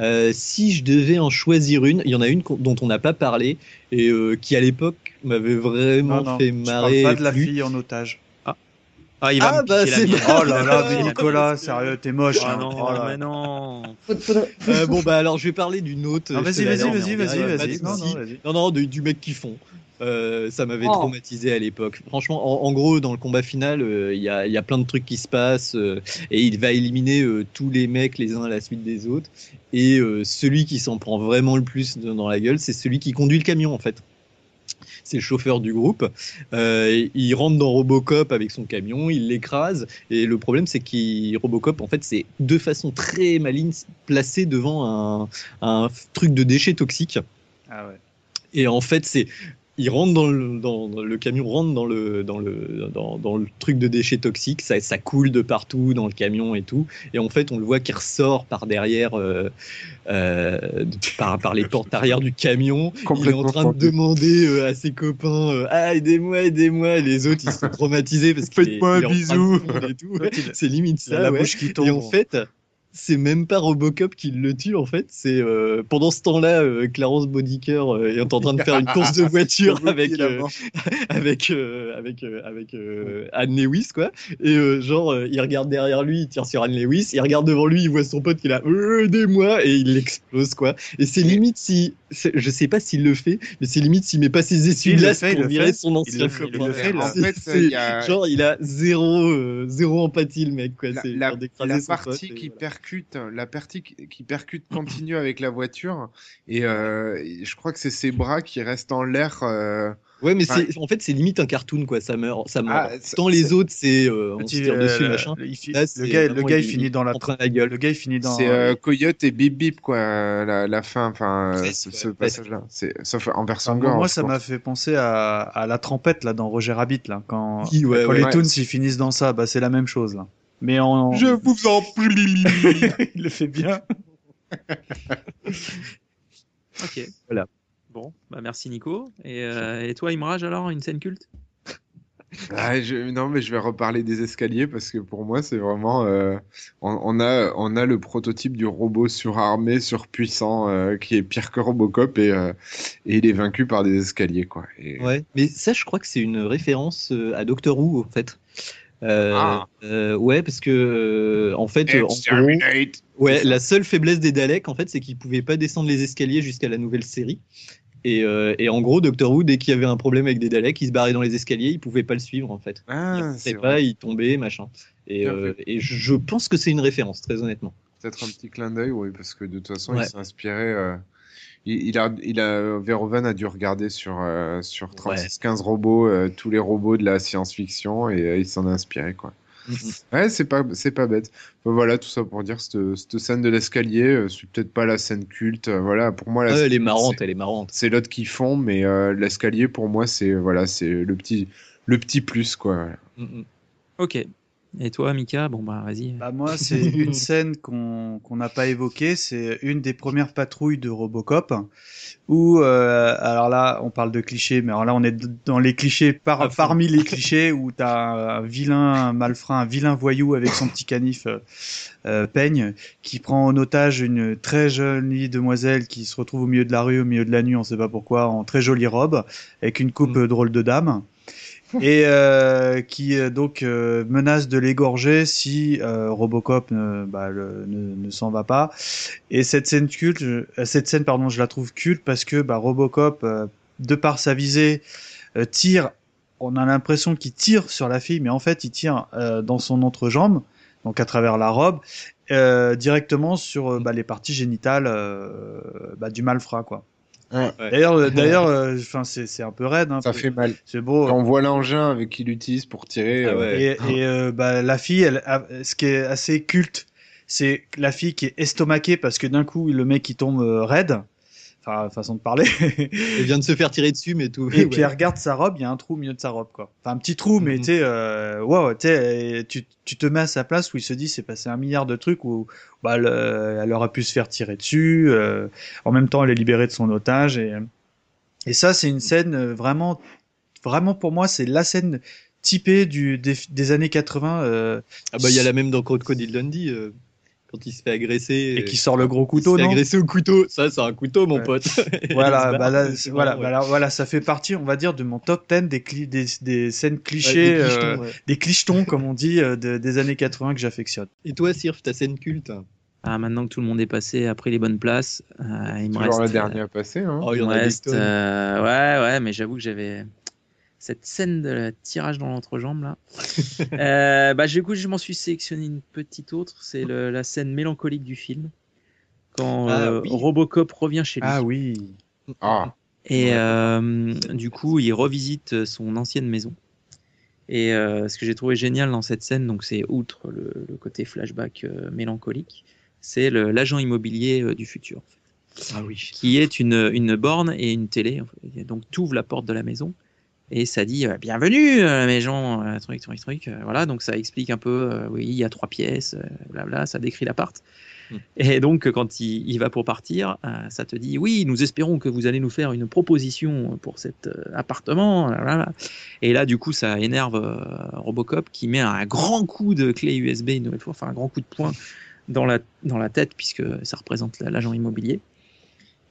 Euh, si je devais en choisir une, il y en a une dont on n'a pas parlé et euh, qui à l'époque m'avait vraiment Non, non, fait je marrer. parle pas de la plus. fille en otage. Ah, il va Ah, me bah, c'est. Oh là là, me Nicolas, sérieux, t'es moche. Ah hein. non, Oh là. mais non. Euh, bon bah alors je vais parler d'une autre. Je vas-y, vas-y, vas-y, vas-y, vas-y. Non, non, vas-y. Non, non, de- du mec qui fond. Euh, ça m'avait Oh. traumatisé à l'époque. Franchement, en, en gros, dans le combat final, euh, il y, a, il y a plein de trucs qui se passent euh, et il va éliminer euh, tous les mecs les uns à la suite des autres. Et euh, celui qui s'en prend vraiment le plus dans la gueule, c'est celui qui conduit le camion en fait. C'est le chauffeur du groupe. Euh, il rentre dans Robocop avec son camion, il l'écrase. Et le problème, c'est qu'il Robocop, en fait, c'est de façon très maligne placé devant un, un truc de déchets toxiques. Ah ouais. Et en fait, c'est il rentre dans le, dans, dans- le camion rentre dans le dans le dans, dans le truc de déchets toxiques, ça, ça coule de partout dans le camion et tout. Et en fait, on le voit qui ressort par derrière, euh, euh, par par les portes arrière du camion. Il est en train de demander euh, à ses copains, euh, ah aidez-moi, aidez-moi. Les autres, ils sont traumatisés parce qu'il est- Faites-moi un il est en train de bisou. C'est limite ça. la ouais. bouche qui tombe. Et en fait, c'est même pas Robocop qui le tue en fait. C'est euh, pendant ce temps-là, euh, Clarence Bodicker euh, est en train de faire une course de voiture avec euh, avec euh, avec euh, avec Anne Lewis quoi. Et euh, genre il regarde derrière lui, il tire sur Anne Lewis. Il regarde devant lui, il voit son pote qui est là, aidez-moi et il explose quoi. Et c'est limite si je sais pas s'il le fait, mais c'est limite s'il met pas ses essuie-glaces pour virer fait. son ancien copain. En fait, a- genre il a zéro euh, zéro empathie le mec quoi. La, C'est la- la partie qui voilà. Percute, la partie qui percute continue avec la voiture et euh, je crois que c'est ses bras qui restent en l'air. euh, Ouais, mais Enfin, en fait c'est limite un cartoon quoi, ça meurt, ça meurt. Ah, Tant les autres c'est euh, on se Petit, tire dessus machin. il fi- Là, le gars, le gars, il finit dans la gueule. Le gars, il finit dans. C'est euh, Coyote et Bip Bip quoi, la, la fin, enfin euh, ce, passage-là. Sauf en version Enfin, gore. moi, ça m'a fait penser à, à la trompette là dans Roger Rabbit là quand, Oui, ouais, quand ouais. les Ouais. Toons ils finissent dans ça, bah c'est la même chose là. Mais en Je vous en prie. il le fait bien. Ok. Voilà. Bon, bah merci Nico. Et, euh, et toi, Imraj, alors, une scène culte? Ah, je- non, mais je vais reparler des escaliers parce que pour moi, c'est vraiment. euh, on, on a, on a le prototype du robot surarmé, surpuissant, euh, qui est pire que Robocop et, euh, et il est vaincu par des escaliers, quoi. Et- Ouais, mais ça, je crois que c'est une référence à Doctor Who, en fait. Euh, Ah. euh, ouais, parce que euh, en fait, euh, en gros, ouais, la seule faiblesse des Daleks, en fait, c'est qu'ils pouvaient pas descendre les escaliers jusqu'à la nouvelle série. Et, euh, et en gros, Doctor Who, dès qu'il y avait un problème avec des Daleks, il se barrait dans les escaliers, il pouvait pas le suivre, en fait. Ah, il pas, vrai. il tombait, machin. Et, euh, et je pense que c'est une référence, très honnêtement. Peut-être un petit clin d'œil, oui, parce que de toute façon, Ouais. il s'est inspiré. euh, il, il a, il a, Verhoeven a dû regarder sur, euh, sur 36-15 robots, euh, tous les robots de la science-fiction, et euh, il s'en a inspiré, quoi. Ouais, c'est pas, c'est pas bête. Enfin, voilà, tout ça pour dire, cette, cette scène de l'escalier, c'est peut-être pas la scène culte. voilà, pour moi, la Ouais, elle est marrante, c'est- elle est marrante. C'est l'autre qui fond, mais euh, l'escalier, pour moi, c'est voilà, c'est le petit, le petit plus, quoi. voilà. Mm, Ok. Et toi, Mika? Bon, bah, vas-y. Bah moi, c'est une scène qu'on qu'on n'a pas évoquée, c'est une des premières patrouilles de Robocop, où, euh, alors là, on parle de clichés, mais alors là, on est dans les clichés, par, parmi les clichés, où t'as un vilain malfrat, un vilain voyou avec son petit canif euh, euh, peigne, qui prend en otage une très jolie demoiselle qui se retrouve au milieu de la rue, au milieu de la nuit, on sait pas pourquoi, en très jolie robe, avec une coupe euh, drôle de dame et euh, qui euh, donc euh, menace de l'égorger si euh, Robocop ne, bah, ne, s'en va pas. Et cette scène culte, je- euh, cette scène pardon, je la trouve culte parce que bah, Robocop, euh, de par sa visée, tire. On a l'impression qu'il tire sur la fille, mais en fait, il tire dans son entrejambe, donc à travers la robe, directement sur bah, les parties génitales bah, du malfrat, quoi. D'ailleurs, euh, d'ailleurs, euh, enfin, c'est c'est un peu raide. Hein, Ça fait mal. C'est beau. Quand on voit l'engin avec qui il utilise pour tirer. euh, Et, et, euh, bah, la fille, elle, ce qui est assez culte, c'est la fille qui est estomaquée parce que d'un coup, le mec il tombe euh, raide. Enfin, façon de parler. Elle vient de se faire tirer dessus, mais tout. Et ouais. puis elle regarde sa robe, il y a un trou au milieu de sa robe, quoi. Enfin, un petit trou, mais tu sais, euh, wow, tu tu, tu te mets à sa place où il se dit, c'est passé un milliard de trucs où, bah, le- elle aurait pu se faire tirer dessus. euh, en même temps, elle est libérée de son otage et, et ça, c'est une scène euh, vraiment, vraiment pour moi, c'est la scène typée du, des, des années 80. euh, Ah bah il y a la même dans Crocodile Dundee euh, quand il se fait agresser Et qui sort le gros couteau, Il se fait non agresser au couteau. Ça c'est un couteau mon pote. Voilà, bah là, voilà, bah là, voilà, ça fait partie, on va dire, de mon top 10 des, cli- des, des scènes clichés, des clichetons, euh, ouais. des clichetons, comme on dit, euh, de- des années 80 que j'affectionne. Et toi Sirf, ta scène culte? Ah, maintenant que tout le monde est passé, a pris les bonnes places, euh, il me Toujours reste. la dernière à passer. Hein. Oh, il y il en me a des reste, euh, ouais, ouais, mais j'avoue que j'avais cette scène de la tirage dans l'entrejambe là. euh, bah, du coup, je m'en suis sélectionné une petite autre. C'est la scène mélancolique du film quand Ah, euh, oui. Robocop revient chez lui. Ah oui. Ah. Et euh, du coup, il revisite son ancienne maison. Et euh, ce que j'ai trouvé génial dans cette scène, donc c'est outre le, le côté flashback euh, mélancolique, c'est l'agent immobilier euh, du futur, en fait, Ah oui. qui est une, une borne et une télé. en fait. Et Donc tu ouvres la porte de la maison et ça dit euh, bienvenue à la maison, euh, truc, truc, truc. euh, voilà, donc ça explique un peu. euh, oui, il y a trois pièces, euh, blabla, ça décrit l'appart. Et donc, quand il, il va pour partir, euh, ça te dit oui, nous espérons que vous allez nous faire une proposition pour cet euh, appartement. blablabla. Et là, du coup, ça énerve euh, Robocop qui met un grand coup de clé USB une nouvelle fois, enfin un grand coup de poing dans la, dans la tête, puisque ça représente la- l'agent immobilier.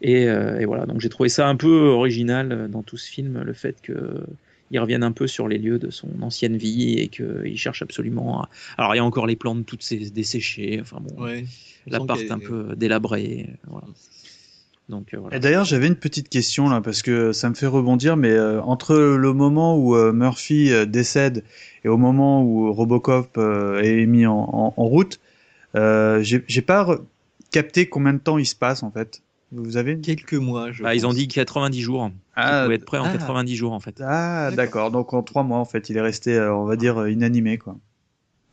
Et, euh, et voilà, donc j'ai trouvé ça un peu original euh, dans tout ce film, le fait que il revienne un peu sur les lieux de son ancienne vie et qu'il cherche absolument. à- Alors il y a encore les plantes toutes ces- desséchées, enfin bon, Ouais. L'appart un peu délabré. Voilà. Donc euh, voilà. Et d'ailleurs, j'avais une petite question là, parce que ça me fait rebondir, mais euh, entre le moment où euh, Murphy euh, décède et au moment où Robocop euh, est mis en, en- en route, euh, j'ai pas capté combien de temps il se passe en fait. Vous avez Quelques mois, je Bah, ils ont dit 90 jours. Ah, il pouvait être prêt en ah. 90 jours en fait. Ah, d'accord. Donc en trois mois, en fait, il est resté, euh, on va dire, euh, inanimé, quoi.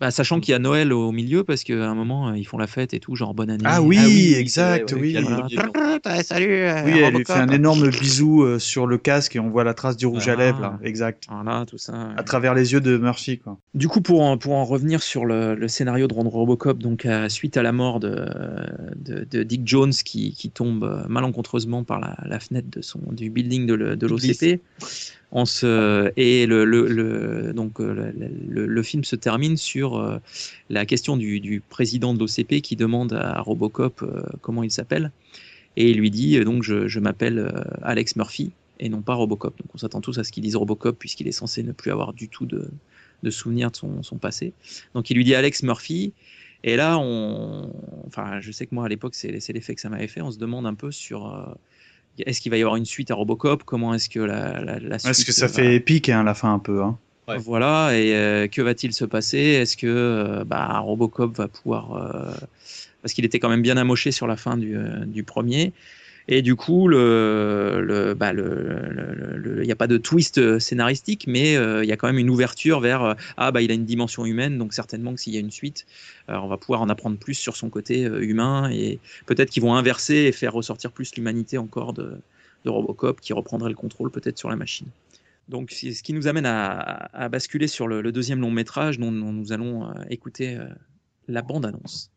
Bah, sachant qu'il y a Noël au milieu parce qu'à un moment euh, ils font la fête et tout, genre bonne année. Ah oui, Ah oui, exact, ouais, oui. Voilà. Salut. euh, Oui, elle lui fait un énorme bisou euh, sur le casque et on voit la trace du rouge à Ah. lèvres, là. Exact. Voilà, tout ça. ouais. À travers les yeux de Murphy, quoi. Du coup, pour en, pour en revenir sur le, le scénario de Robocop, donc suite à la mort de, de, de Dick Jones qui, qui tombe malencontreusement par la, la fenêtre de son, du building de l'OCP, Et le, donc, euh, le, film se termine sur euh, la question du, président de l'OCP qui demande à Robocop euh, comment il s'appelle. Et il lui dit donc je, m'appelle Alex Murphy et non pas Robocop. Donc on s'attend tous à ce qu'il dise Robocop puisqu'il est censé ne plus avoir du tout de, souvenirs de son, passé. Donc il lui dit Alex Murphy. Et là, enfin, je sais que moi à l'époque, c'est l'effet que ça m'avait fait. On se demande un peu sur est-ce qu'il va y avoir une suite à Robocop? Comment est-ce que la, la, la suite Est-ce que ça va... fait épique hein, à la fin un peu hein? Ouais. Voilà, et euh, que va-t-il se passer? Est-ce que euh, bah, Robocop va pouvoir... Euh, parce qu'il était quand même bien amoché sur la fin du, du premier. Et du coup, le, le, bah, le, il n'y a pas de twist scénaristique, mais euh, il y a quand même une ouverture vers euh, ah bah il a une dimension humaine, donc certainement que s'il y a une suite, euh, on va pouvoir en apprendre plus sur son côté humain et peut-être qu'ils vont inverser et faire ressortir plus l'humanité encore de, de Robocop, qui reprendrait le contrôle peut-être sur la machine. Donc, ce qui nous amène à, basculer sur le, deuxième long métrage dont, dont nous allons écouter la bande-annonce.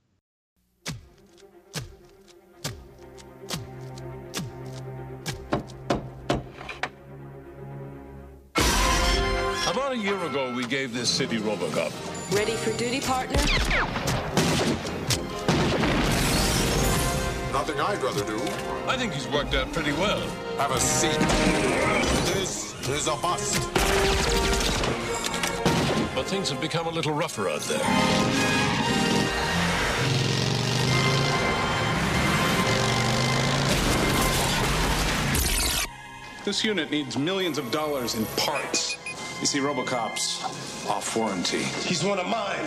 About a year ago, we gave this city Robocop. Ready for duty, partner? Nothing I'd rather do. I think he's worked out pretty well. Have a seat. This is a bust. But things have become a little rougher out there. This unit needs millions of dollars in parts. You see, Robocop's off warranty. He's one of mine.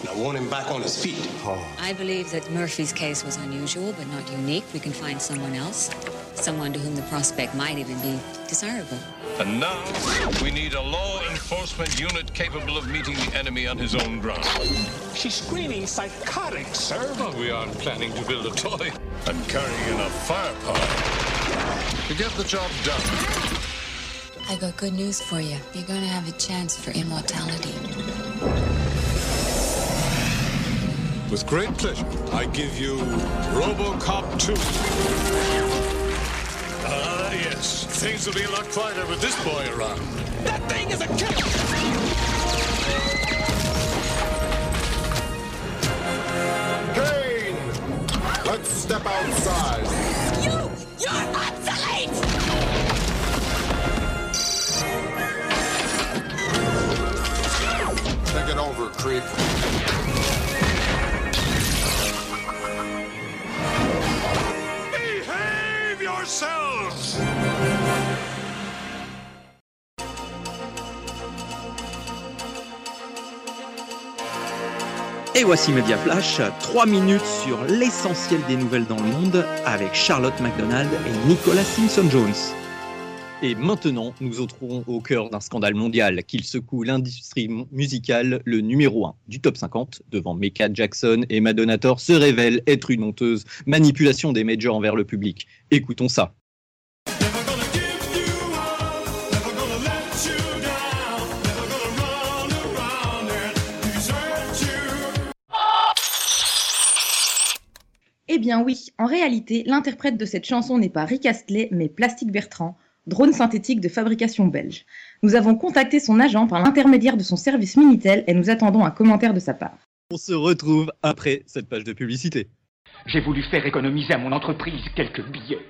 And I want him back on his feet. Oh. I believe that Murphy's case was unusual, but not unique. We can find someone else. Someone to whom the prospect might even be desirable. And now, we need a law enforcement unit capable of meeting the enemy on his own ground. She's screaming psychotic, sir. Well, we aren't planning to build a toy. I'm carrying enough firepower to get the job done. I got good news for you. You're going to have a chance for immortality. With great pleasure, I give you RoboCop 2. Ah, yes. Things will be a lot quieter with this boy around. That thing is a killer! Kane! Let's step outside. You! You're obsolete! Think it over, creep. Behave yourselves! Et voici Media Flash, 3 minutes sur l'essentiel des nouvelles dans le monde avec Charlotte McDonald et Nicolas Simpson-Jones. Et maintenant, nous entrons au cœur d'un scandale mondial qui secoue l'industrie musicale. Le numéro 1 du top 50, devant Mecca Jackson et Madonnator, se révèle être une honteuse manipulation des majors envers le public. Écoutons ça. Eh bien oui, en réalité, l'interprète de cette chanson n'est pas Rick Astley, mais Plastique Bertrand, drone synthétique de fabrication belge. Nous avons contacté son agent par l'intermédiaire de son service Minitel et nous attendons un commentaire de sa part. On se retrouve après cette page de publicité. J'ai voulu faire économiser à mon entreprise quelques billets.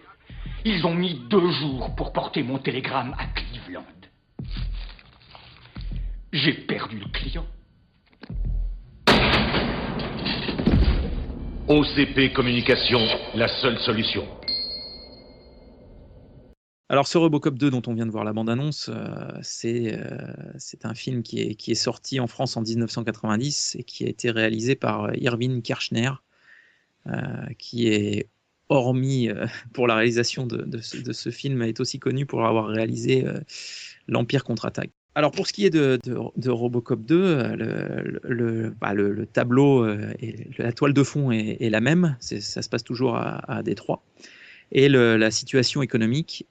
Ils ont mis deux jours pour porter mon télégramme à Cleveland. J'ai perdu le client. OCP Communication, la seule solution. Alors ce Robocop 2 dont on vient de voir la bande-annonce, euh, c'est euh, un film qui est, qui est sorti en France en 1990 et qui a été réalisé par Irving Kershner, euh, qui est, hormis euh, pour la réalisation de, de, ce, film, est aussi connu pour avoir réalisé euh, l'Empire contre-attaque. Alors pour ce qui est de, Robocop 2, le, le, bah, le, le tableau et la toile de fond est, est la même, ça se passe toujours à, à Détroit, et la situation économique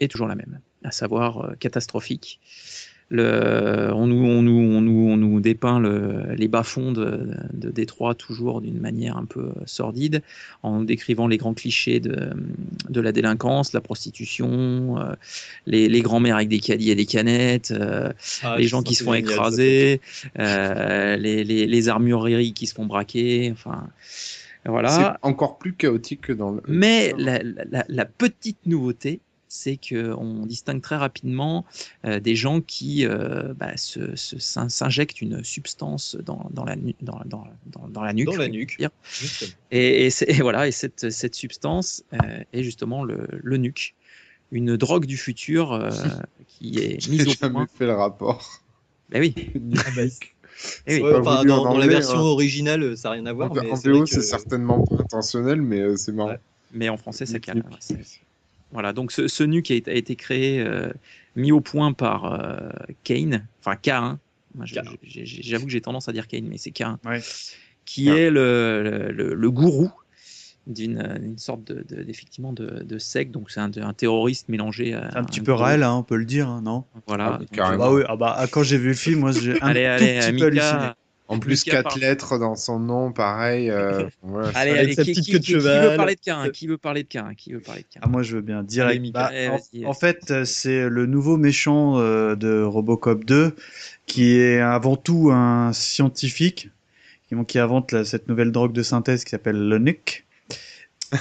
est toujours la même, à savoir euh, catastrophique. Le, on, nous, on, nous, on, nous, on nous dépeint le, les bas-fonds de, de Détroit toujours d'une manière un peu sordide, en décrivant les grands clichés de, de la délinquance, la prostitution, euh, les, les grands-mères avec des caddies et des canettes, euh, Ah, les gens qui se font génial, écraser, euh, les, les, les armureries qui se font braquer, enfin voilà. C'est encore plus chaotique que dans le. Mais la, la- la petite nouveauté, c'est qu'on distingue très rapidement euh, des gens qui euh, bah, se- se- s'in- s'injectent une substance dans, dans la, dans, dans, dans, dans la nuque. La. Et, et, c'est- et voilà, et cette, cette substance euh, est justement le, le nuque, une drogue du futur euh, qui est mise J'ai au jamais point. fait le rapport. Ben oui. Ah bah, Eh oui. Ouais, Pas enfin, voulu dans, la version hein. originale, ça n'a rien à voir. En, mais en c'est vrai VO, que- c'est certainement pas intentionnel, mais euh, c'est marrant. Mais en français, ça cale. ouais, c'est- Voilà, donc ce, ce nuque a été, a été créé, euh, mis au point par euh, Kane, enfin K1. Moi, je- j'ai- j'ai- J'avoue que j'ai tendance à dire Kane, mais c'est K1. Qui Ouais. est le, le, le gourou d'une une sorte de, de- effectivement de, de secte. Donc c'est un, un terroriste mélangé à Un petit peu Raël, hein, on peut le dire, hein, non? Voilà. Ah bah oui, ah bah, ah, quand j'ai vu le film, moi j'ai un Allez, tout allez, petit Mika. peu halluciné. En plus, quatre parle. lettres dans son nom, pareil. euh, voilà, Allez, allez, qui, qui- qui- qui veut parler de K1 Qui veut parler de K1 Qui veut parler de K1 Ah, moi je veux bien, direct. Allez, Bah, en, fait, euh, c'est le nouveau méchant euh, de Robocop 2, qui est avant tout un scientifique, qui, qui invente la- cette nouvelle drogue de synthèse qui s'appelle le nuke.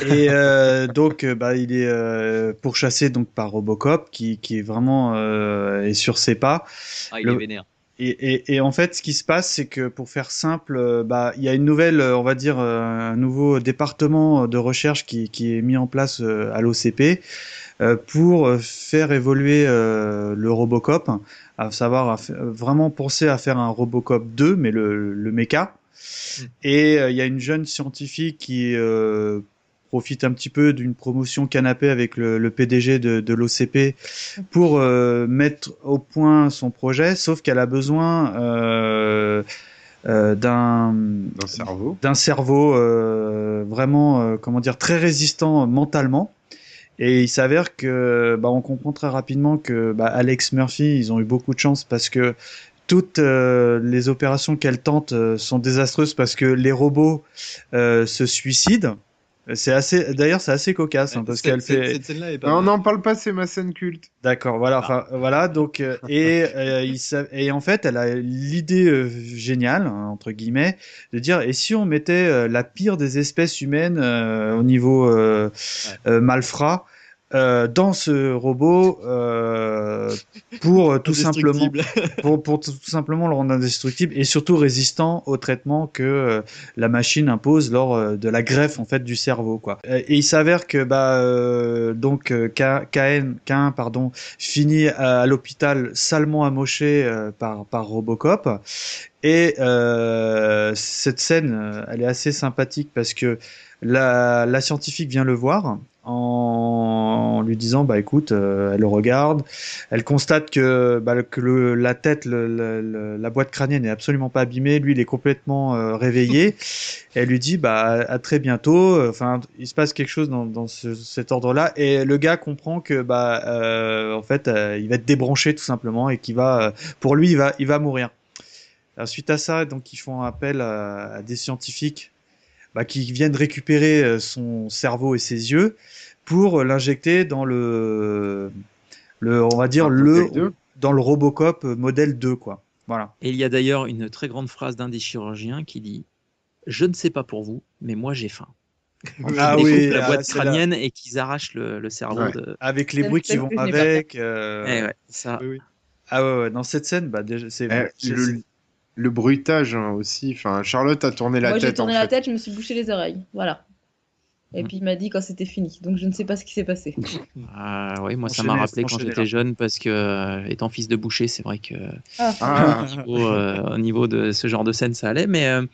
Et euh, donc, euh, bah, il est euh, pourchassé donc par Robocop, qui, qui est vraiment euh, est sur ses pas. Ah, il Le- est vénère. Et, et, et en fait, ce qui se passe, c'est que pour faire simple, euh, bah, il y a une nouvelle, euh, on va dire, euh, un nouveau département de recherche qui, qui est mis en place à l'OCP pour faire évoluer le Robocop, à savoir vraiment penser à faire un Robocop 2, mais le, le mecha. Et euh, il y a une jeune scientifique qui euh, profite un petit peu d'une promotion canapé avec le, le PDG de, de l'OCP pour euh, mettre au point son projet, sauf qu'elle a besoin euh, euh, d'un cerveau, d'un cerveau vraiment comment dire très résistant mentalement. Et il s'avère que bah, on comprend très rapidement que bah, Alex Murphy, ils ont eu beaucoup de chance parce que toutes euh, les opérations qu'elle tente euh, sont désastreuses parce que les robots euh, se suicident. C'est assez, d'ailleurs, c'est assez cocasse hein, parce qu'elle fait. cette scène-là est pas Non, n'en parle pas, c'est ma scène culte. D'accord, voilà, enfin voilà, donc euh, et euh, il sa- et en fait, elle a l'idée euh, géniale hein, entre guillemets de dire et si on mettait euh, la pire des espèces humaines euh, au niveau euh, euh, malfrat euh, dans ce robot euh, pour euh, tout simplement Indestructible. pour, pour tout simplement le rendre indestructible et surtout résistant au traitement que euh, la machine impose lors euh, de la greffe en fait du cerveau quoi. Et il s'avère que bah euh, donc KN K1 pardon finit à, à l'hôpital salement amoché par par Robocop et euh, cette scène elle est assez sympathique parce que la, la scientifique vient le voir en lui disant bah écoute euh, elle le regarde elle constate que, bah, que le, la tête le- le- la boîte crânienne est absolument pas abîmée. Lui il est complètement euh, réveillé. Elle lui dit bah à très bientôt. Enfin il se passe quelque chose dans, dans ce- cet ordre là et le gars comprend que bah euh, en fait euh, il va être débranché tout simplement et qu'il va euh, pour lui il va il va mourir. Alors, suite à ça donc ils font appel à, à des scientifiques bah, qui viennent récupérer euh, son cerveau et ses yeux pour l'injecter dans le, le, on va dire le, 2. dans le Robocop euh, modèle 2, quoi. Voilà. Et il y a d'ailleurs une très grande phrase d'un des chirurgiens qui dit Je ne sais pas pour vous, mais moi j'ai faim. Ah Ils oui, la ah, boîte crânienne et qu'ils arrachent le, le cerveau Ouais. de. Avec les bruits qui vont avec. euh, Eh ouais, ça. Ah ouais, ouais, dans cette scène, bah, déjà, c'est. Eh, c'est- le, le bruitage hein, aussi. Enfin, Charlotte a tourné la Moi, j'ai tête tourné en la fait. tête, je me suis bouché les oreilles. Voilà. Et puis il m'a dit quand c'était fini. Donc je ne sais pas ce qui s'est passé. Ah oui, moi ça m'a rappelé quand j'étais jeune parce que euh, étant fils de boucher, c'est vrai que Ah. Ah. au, niveau, euh, au niveau de ce genre de scène, ça allait. Mais euh,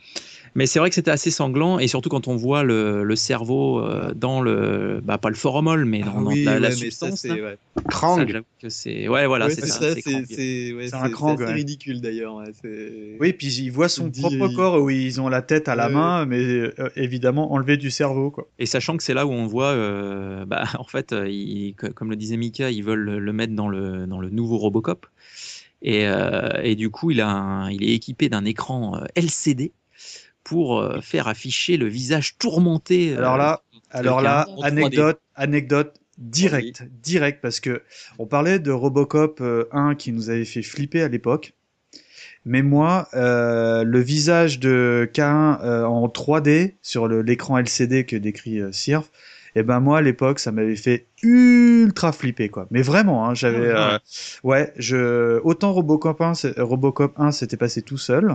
mais c'est vrai que c'était assez sanglant et surtout quand on voit le, le cerveau euh, dans le bah pas le formol mais dans, Ah oui, la, la ouais, mais ça, substance. ouais. Krang. Ça, que c'est ouais voilà Ouais, c'est c'est ça. c'est c'est Krang. c'est- ouais, C'est c'est- un c'est Krang, ouais. ridicule d'ailleurs. ouais, c'est- Oui, puis il voit son Il dit- propre corps où ils ont la tête à la Ouais. main, mais euh, évidemment enlevé du cerveau, quoi. Et sachant que c'est là où on voit, euh, bah, en fait, euh, ils- co- comme le disait Mika, ils veulent le, mettre dans le, dans le nouveau Robocop. Et, euh, et du coup, il, a un- il est équipé d'un écran euh, LCD pour euh, faire afficher le visage tourmenté. euh, Alors là, alors quelqu'un là, en 3D. anecdote, anecdote direct, direct, parce que on parlait de Robocop euh, 1 qui nous avait fait flipper à l'époque. Mais moi, euh, le visage de K1 euh, en 3D sur l'écran LCD que décrit euh, Sirf, et ben moi à l'époque ça m'avait fait ultra flipper quoi. Mais vraiment, hein, j'avais, Ah, euh, ouais, je autant Robocop 1, c'est- Robocop 1 s'était passé tout seul.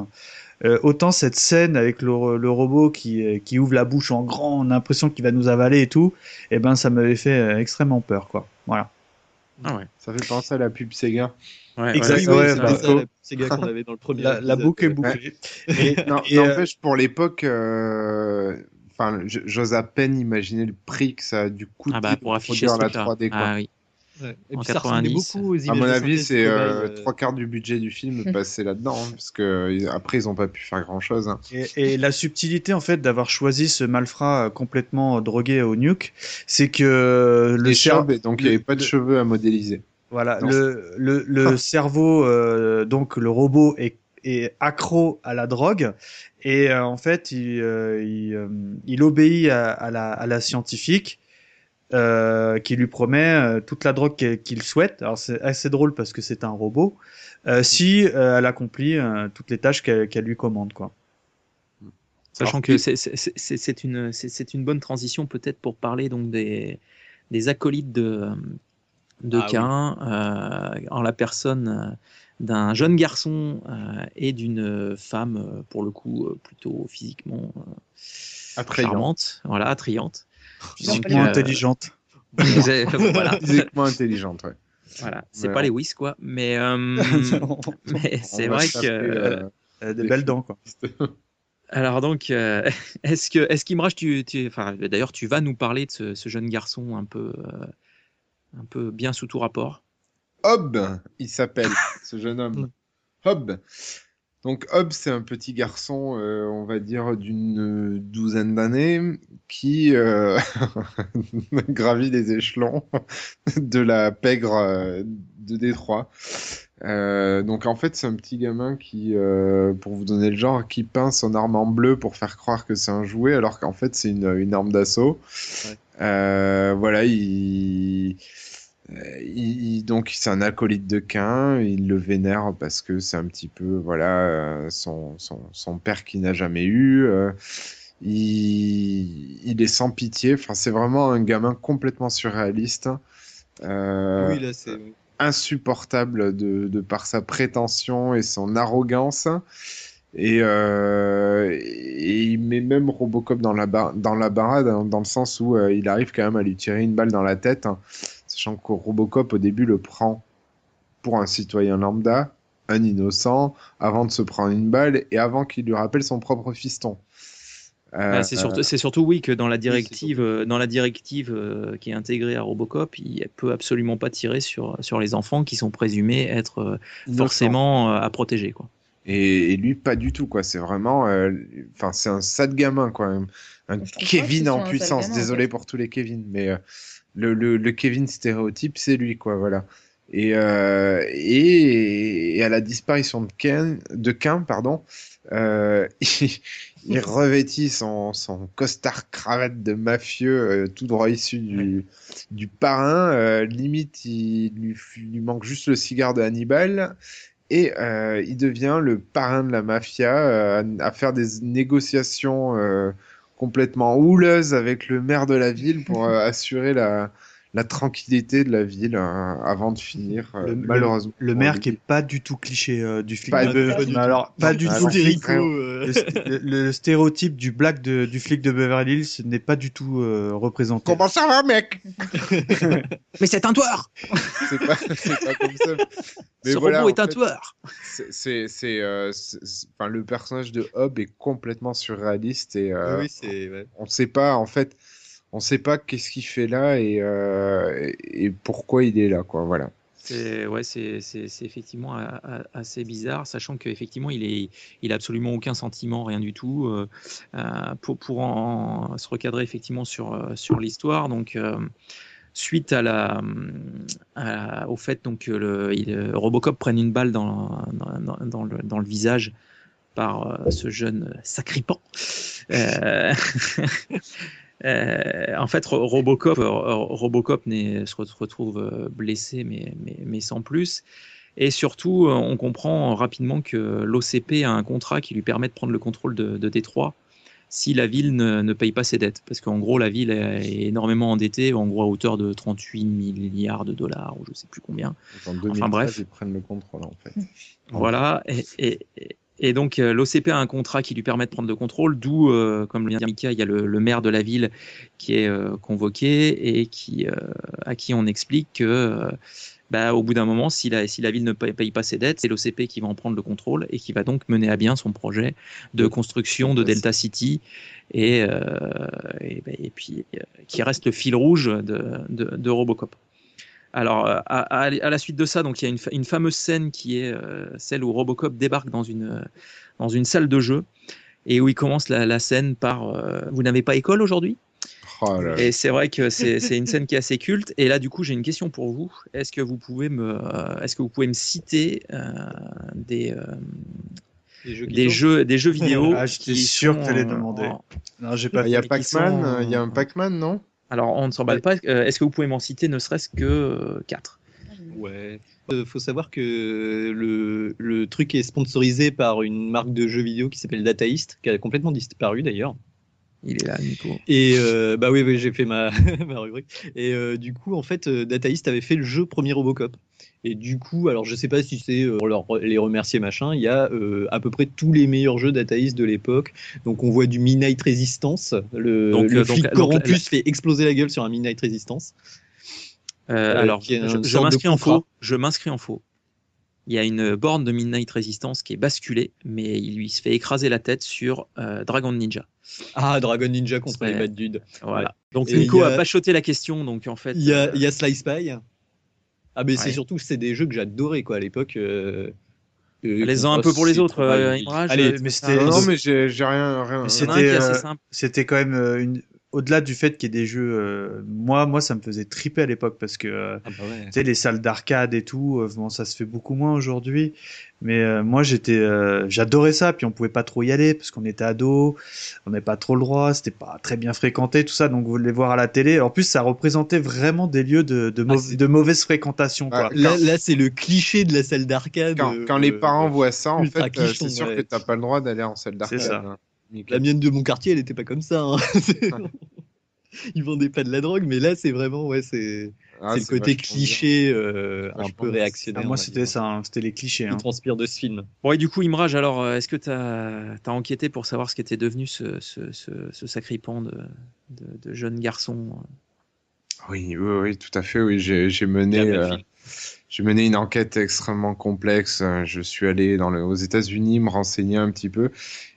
Euh, autant cette scène avec le, le robot qui, euh, qui ouvre la bouche en grand, on a l'impression qu'il va nous avaler et tout, et ben ça m'avait fait euh, extrêmement peur quoi. Voilà. Ah ouais. Ça fait penser à la pub Sega. Ouais, Exactement. Ouais, bah, ça, la Sega qu'on avait dans le premier La, la boucle est Ouais. bouclée. Et, non, et, euh, n'empêche, pour l'époque, euh, enfin, j'ose à peine imaginer le prix que ça a dû coûter Ah bah, pour afficher ce la truc-là. 3D. Quoi. Ah oui. Ouais. Et En puis ça ressemblait 90. beaucoup aux À mon avis, c'est euh, euh, trois quarts du budget du film passé là-dedans, hein, parce que après ils ont pas pu faire grand-chose. hein. Et, et la subtilité en fait d'avoir choisi ce malfrat euh, complètement drogué au nuke, c'est que le Les cer- chauves, et donc il n'y avait pas de le- cheveux à modéliser. Voilà, Non. le, le, le cerveau, euh, donc le robot est, est accro à la drogue et euh, en fait il, euh, il, euh, il obéit à, à la, à la scientifique euh, qui lui promet euh, toute la drogue qu'il souhaite. Alors c'est assez drôle parce que c'est un robot. euh, si euh, elle accomplit euh, toutes les tâches qu'elle qu'elle lui commande quoi. Sachant Alors, que c'est- c'est c'est- c'est une, c'est- c'est une bonne transition peut-être pour parler donc des, des acolytes de, de Ah oui. Cain euh, en la personne d'un jeune garçon euh, et d'une femme, euh, pour le coup, euh, plutôt physiquement euh, Attrayante. charmante, voilà, attrayante. Physiquement euh, intelligente. voilà. Physiquement intelligente, ouais. Voilà, c'est pas les Whis quoi, mais, euh, mais c'est vrai que euh, a des des belles dents quoi. Alors donc, euh, est-ce que, est-ce qu'Imraj, tu, tu, enfin, d'ailleurs, tu vas nous parler de ce, ce jeune garçon un peu, euh, un peu bien sous tout rapport? Hobb, il s'appelle, ce jeune homme. Hobb. Donc Hobb, c'est un petit garçon, euh, on va dire, d'une douzaine d'années, qui euh, gravit les échelons de la pègre euh, de Détroit. Euh, donc en fait, c'est un petit gamin qui, pour vous donner le genre, qui peint son arme en bleu pour faire croire que c'est un jouet, alors qu'en fait c'est une, une arme d'assaut. Voilà, il, il- il- donc c'est un acolyte de Cain, il le vénère parce que c'est un petit peu voilà euh, son, son, son père qui n'a jamais eu. euh, il, il est sans pitié. Enfin, c'est vraiment un gamin complètement surréaliste. Euh, Oui, là, c'est. insupportable de, de par sa prétention et son arrogance. Et, euh, et il met même Robocop dans la, bar- dans la barade, hein, dans le sens où euh, il arrive quand même à lui tirer une balle dans la tête, hein, sachant que Robocop au début le prend pour un citoyen lambda, un innocent, avant de se prendre une balle et avant qu'il lui rappelle son propre fiston. Euh, Bah, c'est surtout, c'est surtout oui que dans la directive, euh, dans la directive euh, qui est intégrée à Robocop, il peut absolument pas tirer sur sur les enfants qui sont présumés être euh, forcément euh, à protéger quoi. Et, et lui, pas du tout, quoi. C'est vraiment, euh, enfin, c'est un sale gamin, quoi. Un, Kevin en puissance. gamin, en Désolé fait. pour tous les Kevin, mais euh, le, le, le Kevin stéréotype, c'est lui, quoi. Voilà. Et, euh, et, et à la disparition de Ken, de Cain, pardon, euh, il, il revêtit son, son costard cravate de mafieux, euh, tout droit issu du, du parrain. euh, limite, il lui, il lui manque juste le cigare de Hannibal. Et euh, il devient le parrain de la mafia euh, à faire des négociations euh, complètement houleuses avec le maire de la ville pour euh, assurer la, la tranquillité de la ville euh, avant de finir, euh, Le- malheureusement. Le pour maire qui est pas du tout cliché euh, du flic. Pas de pas du Hills. tout. Alors pas Non, du tout non, le. Le, le- le stéréotype du black de, du flic de Beverly Hills n'est pas du tout euh, représenté. Comment ça va, mec? Mais c'est un tueur. C'est pas, comme ça. Mais Ce voilà, robot est un fait, tueur. c'est- C'est, euh, enfin, le personnage de Hobb est complètement surréaliste et euh, Oui, c'est. ouais. on ne sait pas en fait on sait pas qu'est-ce qu'il fait là et, euh, et pourquoi il est là quoi voilà C'est ouais, c'est effectivement a- a- assez bizarre, sachant qu'effectivement il est il a absolument aucun sentiment, rien du tout. euh, euh, pour pour se recadrer effectivement sur euh, sur l'histoire, donc euh, suite à la, au fait donc que le, Robocop prenne une balle dans, dans, le, dans le visage par euh, ce jeune sacripant. Euh, en fait, Ro- Robocop, euh, Robocop se re- retrouve euh, blessé, mais, mais, mais sans plus. Et surtout, on comprend rapidement que l'OCP a un contrat qui lui permet de prendre le contrôle de, de Détroit si la ville ne, ne paye pas ses dettes. Parce qu'en gros, la ville est énormément endettée, en gros à hauteur de 38 milliards de dollars, ou je sais plus combien. En 2013, Enfin bref. ils prennent le contrôle en fait. Voilà. Et, et- et donc, euh, l'OCP a un contrat qui lui permet de prendre le contrôle, d'où, euh, comme le dire Mika, il y a le, le maire de la ville qui est euh, convoqué et qui, euh, à qui on explique que, euh, bah, au bout d'un moment, si la, si la ville ne paye, pas ses dettes, c'est l'OCP qui va en prendre le contrôle et qui va donc mener à bien son projet de construction de Delta City et, euh, et, bah, et puis euh, qui reste le fil rouge de, de, de Robocop. Alors, euh, à, à- à la suite de ça, donc il y a une, fa- une fameuse scène qui est euh, celle où Robocop débarque dans une, euh, dans une salle de jeu et où il commence la, la scène par euh, Vous n'avez pas école aujourd'hui? Oh. Et c'est vrai que c'est une scène qui est assez culte. Et là, du coup, j'ai une question pour vous. Est-ce que vous pouvez me, euh, est-ce que vous pouvez me citer euh, des, euh, Des jeux des jeux, des jeux vidéo Ah, j'étais qui sûr que en- demander. en- Non, j'ai pas Il y a Pac-Man, sont- il y a un Pac-Man, non? Alors, on ne s'emballe pas. Euh, Est-ce que vous pouvez m'en citer ne serait-ce que 4 Ouais. Euh, faut savoir que le, le truc est sponsorisé par une marque de jeux vidéo qui s'appelle Data East, qui a complètement disparu d'ailleurs. Il est là, Nico. Et euh, bah oui, oui j'ai fait ma, ma rubrique. Et euh, du coup, en fait, euh, Data East avait fait le jeu premier Robocop. Et du coup, alors je sais pas si c'est euh, pour leur, les remercier machin, il y a euh, à peu près tous les meilleurs jeux Data East de l'époque. Donc on voit du Midnight Resistance, le, Donc, le euh, donc, flic donc, fait exploser la gueule sur un Midnight Resistance. Euh, alors, je, m'inscris en faux. Je m'inscris en faux. Il y a une borne de Midnight Resistance qui est basculée, mais il lui se fait écraser la tête sur euh, Dragon Ninja. Ah, Dragon Ninja contre les Bad Dudes. Voilà. Ouais. Donc Nico a... a- pas choté la question, donc en fait. Il y a, euh, il y a Slice Pie. Ah, mais c'est surtout, c'est des jeux que j'adorais quoi à l'époque. Euh, Les uns un peu pour les autres, euh, Allez, euh, mais c'était. Non, mais j'ai rien. rien C'était est assez euh, simple. c'était quand même euh, une au-delà du fait qu'il y ait des jeux euh, moi moi ça me faisait triper à l'époque parce que euh, Ah, bah ouais. tu sais les salles d'arcade et tout euh, bon ça se fait beaucoup moins aujourd'hui mais euh, moi j'étais euh, j'adorais ça puis on pouvait pas trop y aller parce qu'on était ado on n'avait pas trop le droit c'était pas très bien fréquenté tout ça donc vous voulez voir à la télé en plus ça représentait vraiment des lieux de de, Ah, mau- c'est- de mauvaise fréquentation quoi. Ah, Là, là, c'est le cliché de la salle d'arcade. Quand, euh, quand les euh, parents voient ça, en fait, c'est sûr ouais. que t'as pas le droit d'aller en salle d'arcade. La mienne de mon quartier, elle était pas comme ça. hein. Ils vendaient pas de la drogue, mais là, c'est vraiment, ouais, c'est Ah, c'est le côté cliché euh, un peu réactionnaire. Ah, moi c'était ça hein, c'était les clichés qui hein. transpire de ce film. Bon, et du coup, Imraj, alors, euh, est-ce que tu as, enquêté pour savoir ce qu'était devenu ce, ce, ce, ce sacripant de, de, de jeune garçon euh? Oui, oui, oui, tout à fait. Oui, j'ai j'ai mené, J'ai mené une enquête extrêmement complexe. Euh, Je suis allé dans le, aux États-Unis me renseigner un petit peu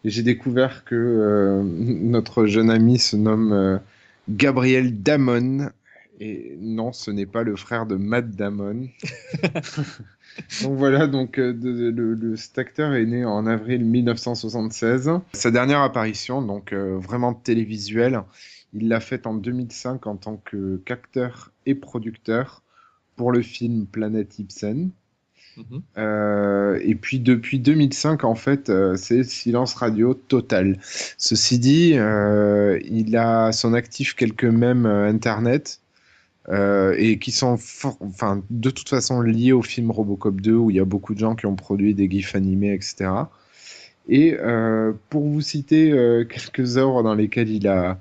et j'ai découvert que euh, notre jeune ami se nomme euh, Gabriel Damon. Et non, ce n'est pas le frère de Matt Damon. donc voilà, donc euh, de- de- le, le- cet acteur est né en avril 1976. Sa dernière apparition, donc vraiment télévisuelle, il l'a faite en 2005 en tant qu'acteur et producteur pour le film Planète Ibsen. Mhm. Euh, et puis depuis 2005, en fait, euh, c'est silence radio total. Ceci dit, euh, il a son actif quelques mèmes internet et qui sont enfin, de toute façon liés au film Robocop 2 où il y a beaucoup de gens qui ont produit des gifs animés, etc. Et pour vous citer quelques œuvres dans lesquelles il a,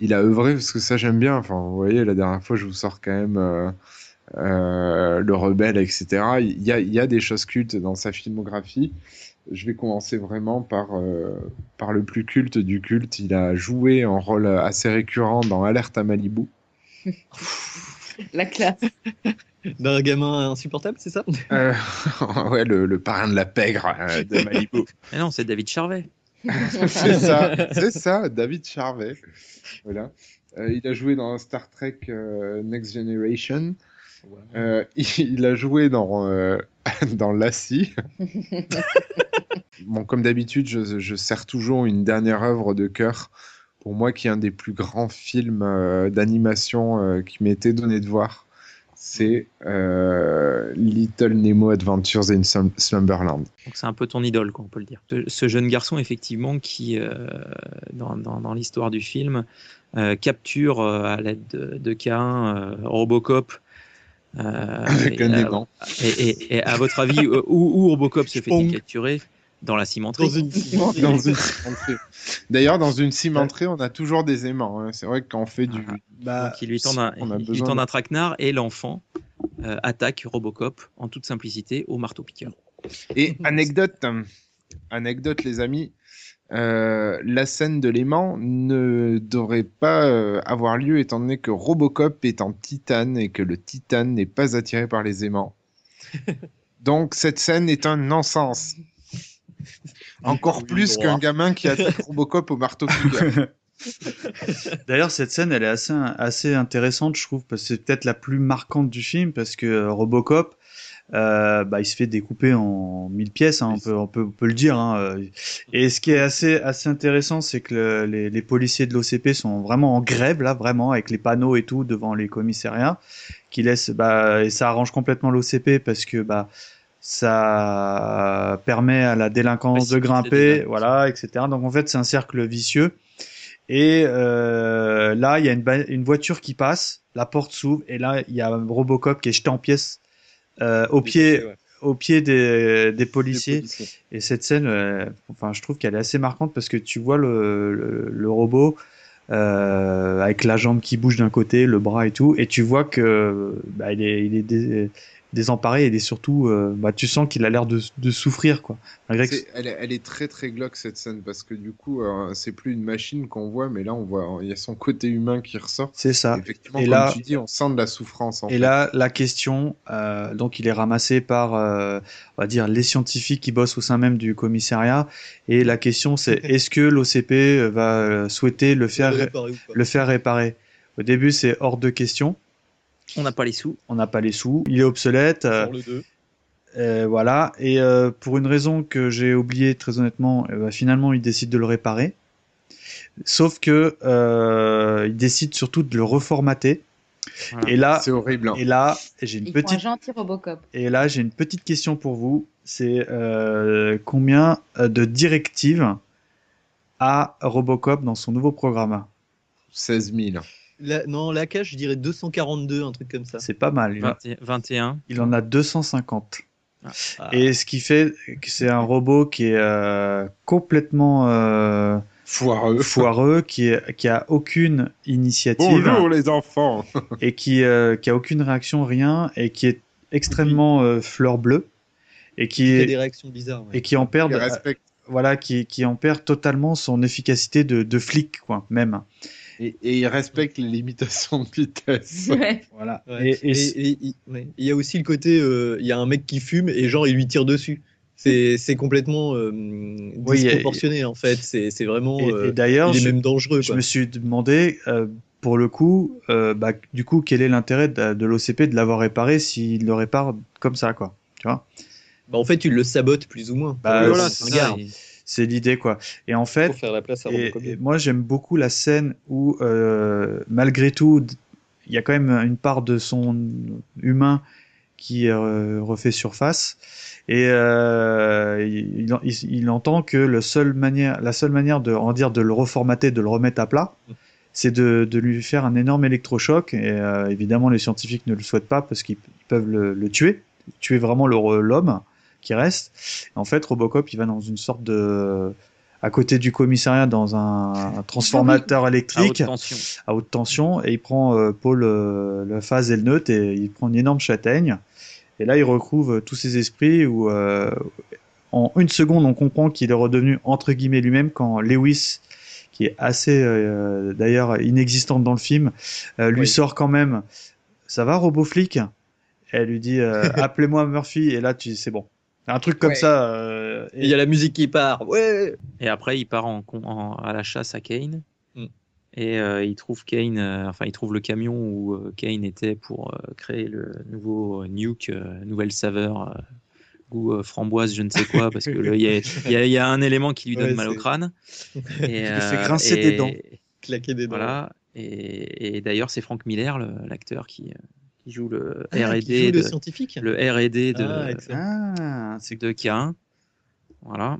il a œuvré, parce que ça j'aime bien, enfin vous voyez, la dernière fois je vous sors quand même Le Rebelle, etc. Il y a, il y a des choses cultes dans sa filmographie. Je vais commencer vraiment par, euh, par le plus culte du culte. Il a joué un rôle assez récurrent dans Alerte à Malibu. La classe. D'un gamin insupportable, c'est ça? Euh, ouais, le, le parrain de la pègre euh, de Malibu. Mais non, c'est David Charvet. c'est ça, c'est ça, David Charvet. Voilà. Euh, il a joué dans Star Trek euh, Next Generation. Euh, il, il a joué dans, euh, dans Lassie. Bon, comme d'habitude, je, je sers toujours une dernière œuvre de cœur pour moi, qui est un des plus grands films euh, d'animation euh, qui m'était donné de voir. C'est euh, Little Nemo Adventures in Slum- Slumberland. Donc c'est un peu ton idole, quoi, on peut le dire. Ce, jeune garçon, effectivement, qui, euh, dans, dans- dans l'histoire du film, euh, capture euh, à l'aide de, de K1 euh, Robocop. Euh, Avec et, un euh, aimant. Et, et- et à votre avis, euh, où, où Robocop se fait-il capturer Dans la cimenterie. Dans une cimenterie. D'ailleurs, dans une cimenterie, on a toujours des aimants. hein. C'est vrai que quand on fait du. Donc il lui tend un, on a il lui besoin tend un traquenard et l'enfant euh, attaque Robocop en toute simplicité au marteau-piqueur. Et anecdote, euh, anecdote les amis, euh, la scène de l'aimant ne devrait pas euh, avoir lieu étant donné que Robocop est en titane et que le titane n'est pas attiré par les aimants. Donc cette scène est un non-sens. Encore Oui, plus qu'un gamin qui attaque Robocop au marteau. D'ailleurs, cette scène, elle est assez, assez intéressante, je trouve, parce que c'est peut-être la plus marquante du film, parce que euh, Robocop, euh, bah, il se fait découper en mille pièces, hein, on, peut, on, peut, on peut le dire. Hein. Et ce qui est assez, assez intéressant, c'est que le- les, les policiers de l'OCP sont vraiment en grève, là, vraiment, avec les panneaux et tout devant les commissariats, qui laissent, bah, et ça arrange complètement l'OCP parce que, bah, ça permet à la délinquance de grimper, voilà, etc. Donc en fait, c'est un cercle vicieux. Et euh, là, il y a une, une voiture qui passe, la porte s'ouvre, et là, il y a un Robocop qui est jeté en pièces euh, au pied, ouais. au pied des, des policiers. policiers. Et cette scène, euh, enfin, je trouve qu'elle est assez marquante parce que tu vois le, le, le robot euh, avec la jambe qui bouge d'un côté, le bras et tout, et tu vois que bah, il est, il est désemparé, est surtout, euh, bah, tu sens qu'il a l'air de, de souffrir, quoi. Malgré que C'est- elle, est, elle est très très glauque cette scène parce que du coup, euh, c'est plus une machine qu'on voit, mais là on voit, il y a son côté humain qui ressort. c'est ça. Effectivement, Et comme là- tu dis, on sent de la souffrance. En Et fait. là, la question, euh, donc il est ramassé par, euh, on va dire, les scientifiques qui bossent au sein même du commissariat. Et la question, c'est est-ce que l'OCP va souhaiter le faire, le faire réparer? Au début, c'est hors de question. On n'a pas les sous. On n'a pas les sous. Il est obsolète. euh, Pour le 2. euh, voilà. Et euh, pour une raison que j'ai oubliée très honnêtement, euh, bah, finalement, il décide de le réparer. Sauf que euh, il décide surtout de le reformater. Voilà. Et là, C'est horrible. hein. et là, j'ai une Il faut un petite gentil Robocop. et là, j'ai une petite question pour vous. C'est euh, combien de directives a Robocop dans son nouveau programme? 16 000. La- non, la cage, je dirais 242, un truc comme ça. C'est pas mal. Il, en- 20 21. il en a 250. Ah. Et ce qui fait que c'est un robot qui est euh, complètement euh, Foireux. foireux, qui, est, qui a aucune initiative Bonjour les enfants. et qui, euh, qui a aucune réaction, rien, et qui est extrêmement euh, fleur bleue et qui a est des réactions bizarres. ouais. et qui en perd voilà, qui, qui en perd totalement son efficacité de, de flic, quoi, même. Et, et il respecte les limitations de vitesse. Ouais. Voilà. Ouais. Et, et Et- c'est- et- et- ouais. Il y a aussi le côté, euh, il y a un mec qui fume et genre il lui tire dessus. C'est c'est complètement euh, Oui, il y a- disproportionné en fait. C'est c'est vraiment. et- euh, et d'ailleurs, il est je, même dangereux. je Quoi. me suis demandé, euh, pour le coup, euh, bah, du coup, quel est l'intérêt de, de l'OCP de l'avoir réparé s'il le répare comme ça, quoi. Tu vois? Bah, en fait, tu le sabotes plus ou moins. Bah, voilà, c'est un gars. il- C'est l'idée, quoi. Et en fait, faire la place à Et, moi, j'aime beaucoup la scène où, euh, malgré tout, il y a quand même une part de son humain qui euh, refait surface. Et euh, il, il- il entend que le seul manière, la seule manière de, va dire, de le reformater, de le remettre à plat, c'est de, de lui faire un énorme électrochoc. Et euh, évidemment, les scientifiques ne le souhaitent pas parce qu'ils ils peuvent le, le tuer, tuer vraiment l'homme qui reste. En fait, Robocop, il va dans une sorte de à côté du commissariat dans un, un transformateur À électrique haute tension. à haute tension et il prend euh, Paul euh, la phase et le neutre et il prend une énorme châtaigne et là il retrouve euh, tous ses esprits où euh, en une seconde on comprend qu'il est redevenu entre guillemets lui-même quand Lewis qui est assez euh, d'ailleurs inexistante dans le film lui Oui. sort quand même ça va robot flic elle lui dit euh, appelez-moi Murphy et là tu c'est bon un truc comme Ouais. ça euh, Et Il y a la musique qui part. Ouais. Et après, il part en, à la chasse à Kane. Mm. Et euh, il trouve Kane, euh, enfin, il trouve le camion où euh, Kane était pour euh, créer le nouveau euh, nuke, euh, nouvelle saveur, euh, goût euh, framboise, je ne sais quoi, parce que il y, a- y y un élément qui lui donne Ouais, mal au c'est- crâne. Et, lui fait euh, grincer et- des dents. Claquer des dents. Voilà. Et, et d'ailleurs, c'est Frank Miller, le- l'acteur, qui, euh, qui joue le Ah, R&D de, scientifique le R&D de, Ah, excellent. Ah, c'est de K1. Voilà.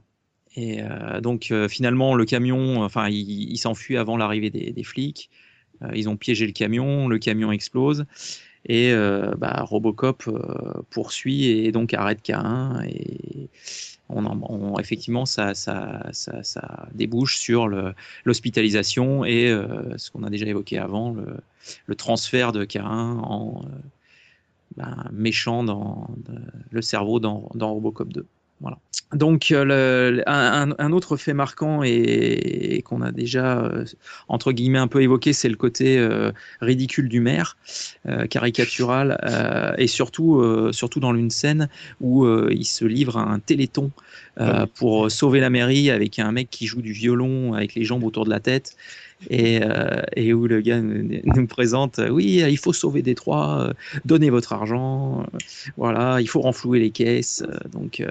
Et euh, donc euh, finalement, le camion, enfin, il, il s'enfuit avant l'arrivée des, des flics. Euh, ils ont piégé le camion, le camion explose. Et euh, bah, Robocop euh, poursuit et donc arrête K1. Et on, en- on- effectivement, ça, débouche sur l'hospitalisation et euh, ce qu'on a déjà évoqué avant, le, transfert de K1 en euh, ben, méchant dans le cerveau dans Robocop 2. Voilà. Donc euh, le- un, autre fait marquant et, et qu'on a déjà euh, entre guillemets un peu évoqué, c'est le côté euh, ridicule du maire, euh, caricatural, euh, et surtout surtout dans une scène où il se livre à un téléthon euh, pour sauver la mairie avec un mec qui joue du violon avec les jambes autour de la tête. Et, euh, et où le gars nous, présente, oui, il faut sauver Détroit, euh, donnez votre argent, euh, voilà, il faut renflouer les caisses, donc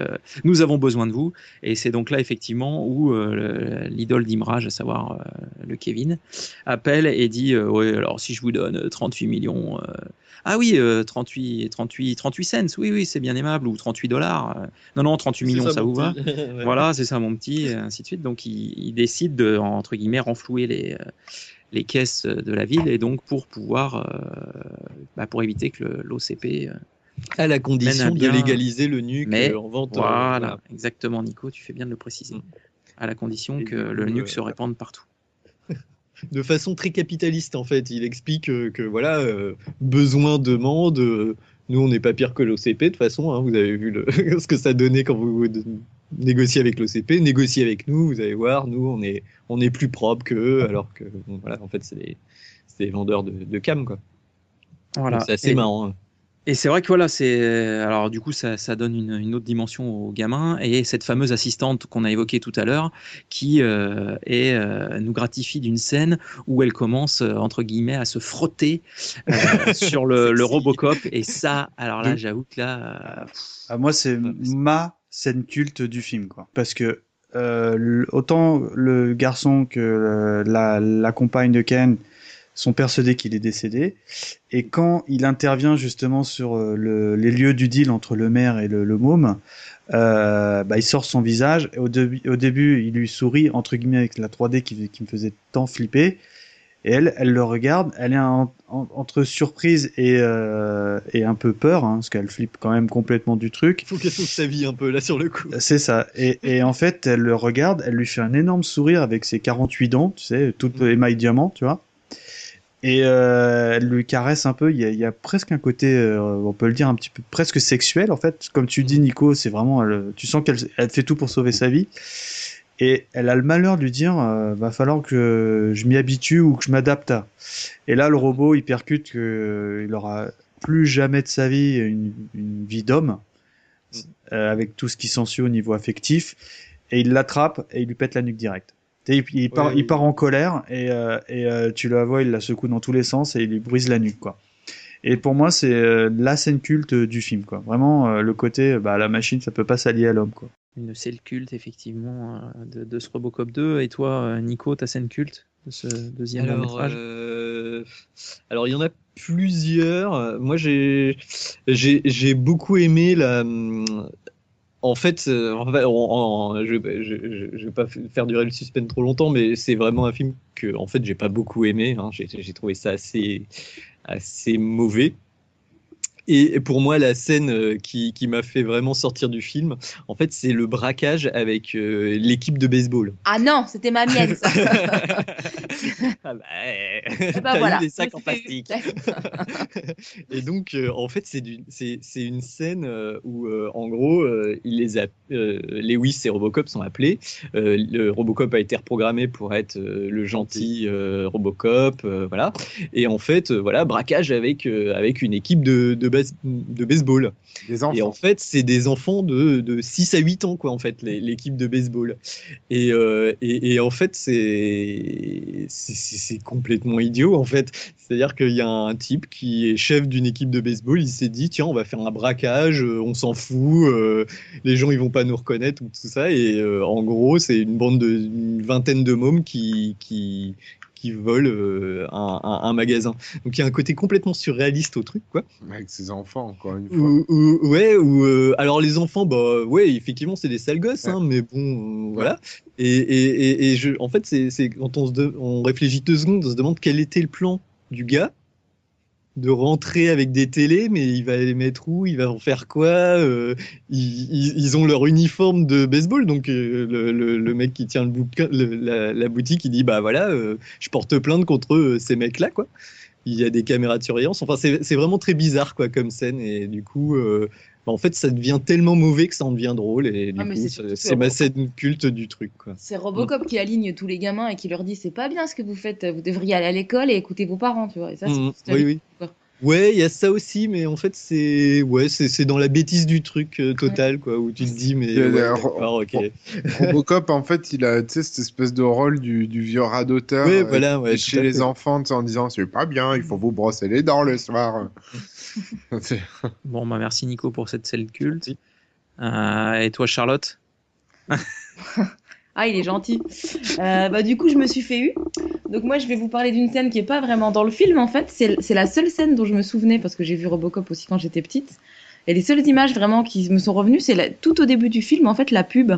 nous avons besoin de vous. Et c'est donc là effectivement où le- l'idole d'Imrage, à savoir le Kevin, appelle et dit, ouais, alors si je vous donne euh, 38 millions, ah oui, euh, 38, 38, 38 cents, oui, oui, c'est bien aimable, ou 38 dollars, euh, non, non, 38 millions, ça, ça, vous va. Ouais. Voilà, c'est ça mon petit, et ainsi de suite. Donc il, il décide de, entre guillemets, renflouer les, euh, les caisses de la ville, et donc pour pouvoir, euh, bah, pour éviter que l'OCP... À la condition à de bien- légaliser le nuque Mais en vente. euh, Voilà, voilà. exactement, Nico, tu fais bien de le préciser. À la condition Et que le nuque euh, se répande partout. De façon très capitaliste en fait. Il explique euh, que voilà, euh, besoin, demande. euh, nous, on n'est pas pire que l'OCP de toute façon. hein, vous avez vu le, ce que ça donnait quand vous, vous négociez avec l'OCP. Négociez avec nous, vous allez voir. Nous, on est, on est plus propre qu'eux, alors que bon, voilà, en fait, c'est des, des vendeurs de, de cam quoi. Voilà. C'est assez Et- marrant. hein. Et c'est vrai que voilà, c'est alors du coup ça, ça donne une, une autre dimension aux gamins. Et cette fameuse assistante qu'on a évoquée tout à l'heure qui euh, est, euh, nous gratifie d'une scène où elle commence euh, entre guillemets à se frotter euh, sur le, le Robocop. Et ça, alors là j'avoue que là, euh, Ah, moi, c'est ma scène culte du film, quoi. Parce que euh, autant le garçon que euh, la, la compagne de Ken sont persuadés qu'il est décédé, et quand il intervient justement sur euh, le- les lieux du deal entre le maire et le, le môme, euh, bah, il sort son visage. Et au, début- au début, il lui sourit entre guillemets avec la 3D qui, qui me faisait tant flipper. Et elle, elle le regarde, elle est en- en- entre surprise et, euh, et un peu peur, hein, parce qu'elle flippe quand même complètement du truc. Faut qu'elle sauve sa vie un peu là sur le coup. C'est ça. Et, et en fait, elle le regarde, elle lui fait un énorme sourire avec ses 48 dents, tu sais, toutes émail diamant, tu vois. Et euh, elle lui caresse un peu. Il y a, il y a presque un côté, euh, on peut le dire un petit peu presque sexuel en fait. Comme tu dis, Nico, c'est vraiment, elle- tu sens qu'elle elle fait tout pour sauver sa vie. Et elle a le malheur de lui dire, euh, va falloir que je m'y habitue ou que je m'adapte. Et là, le robot, il percute qu'il aura plus jamais de sa vie une, une vie d'homme, euh, avec tout ce qui s'ensuit au niveau affectif. Et il l'attrape et il lui pète la nuque direct. Il, il part, Ouais, il part en colère et, euh, et euh, tu la vois, il la secoue dans tous les sens et il lui brise la nuque, quoi. Et pour moi, c'est euh, la scène culte du film, quoi. Vraiment, euh, le côté, bah, la machine, ça peut pas s'allier à l'homme, quoi. une scène culte effectivement de, de ce Robocop 2. Et toi, Nico, ta scène culte de ce deuxième long Alors, métrage euh, alors il y en a plusieurs. Moi, j'ai j'ai j'ai beaucoup aimé la. En fait, euh, je, je vais pas faire durer le suspense trop longtemps, mais c'est vraiment un film que, en fait, j'ai pas beaucoup aimé. hein. J'ai j'ai trouvé ça assez assez mauvais. Et pour moi, la scène euh, qui, qui m'a fait vraiment sortir du film, en fait, c'est le braquage avec euh, l'équipe de baseball. Ah non, c'était ma mienne, ça. Ah bah, Eh ben voilà. des sacs en plastique. Et donc, euh, en fait, c'est du- c'est c'est une scène où, euh, en gros, euh, il les a, euh, Lewis et Robocop sont appelés. Euh, le Robocop a été reprogrammé pour être euh, le gentil euh, Robocop, euh, voilà. Et en fait, euh, voilà, braquage avec euh, avec une équipe de de, base- de baseball. Des Et en fait, c'est des enfants de, de 6 à 8 ans, quoi, en fait, l'équipe de baseball. Et, euh, et, et en fait, c'est complètement idiot, en fait. C'est-à-dire qu'il y a un type qui est chef d'une équipe de baseball, il s'est dit, tiens, on va faire un braquage, euh, on s'en fout, euh, les gens, ils vont pas nous reconnaître, ou tout ça. Et euh, en gros, c'est une bande de une vingtaine de mômes qui, qui, qui vole euh, un, un- un magasin. Donc il y a un côté complètement surréaliste au truc, quoi. Avec ses enfants, encore une fois. Ou, ou- ouais, ou euh, alors les enfants, bah ouais, effectivement, c'est des sales gosses, hein, mais bon, euh, voilà. Et, et, et, et je, en fait, c'est c'est quand on se de- on réfléchit deux secondes, on se demande quel était le plan du gars de rentrer avec des télés, mais il va les mettre où Il va en faire quoi Euh, ils, ils- ont leur uniforme de baseball, donc euh, le, le, mec qui tient le bouquin, la, boutique, il dit bah voilà, euh, je porte plainte contre ces mecs-là, quoi. Il y a des caméras de surveillance. Enfin, c'est vraiment très bizarre, quoi, comme scène, et du coup. Euh, bah, en fait, ça devient tellement mauvais que ça en devient drôle, et du Ah, coup, c'est ma scène culte du truc. C'est Robocop qui aligne tous les gamins et qui leur dit c'est pas bien ce que vous faites, vous devriez aller à l'école et écouter vos parents, tu vois. Et ça, c'est Oui, oui. quoi. Ouais, il y a ça aussi, mais en fait, c'est ouais, c'est dans la bêtise du truc euh, total, quoi, où tu te dis, mais ouais, ok. Robocop, en fait, il a tu sais, cette espèce de rôle du, du vieux radoteur Ouais, euh, voilà, ouais, chez les fait. enfants en disant c'est pas bien, il faut vous brosser les dents le soir. Bon, bah merci Nico pour cette scène culte. Euh, et toi, Charlotte? Ah, il est gentil. Euh, bah, du coup, je me suis fait eu. Donc, moi, je vais vous parler d'une scène qui est pas vraiment dans le film, en fait. C'est la seule scène dont je me souvenais parce que j'ai vu Robocop aussi quand j'étais petite. Et les seules images vraiment qui me sont revenues, c'est tout au début du film, en fait, la pub.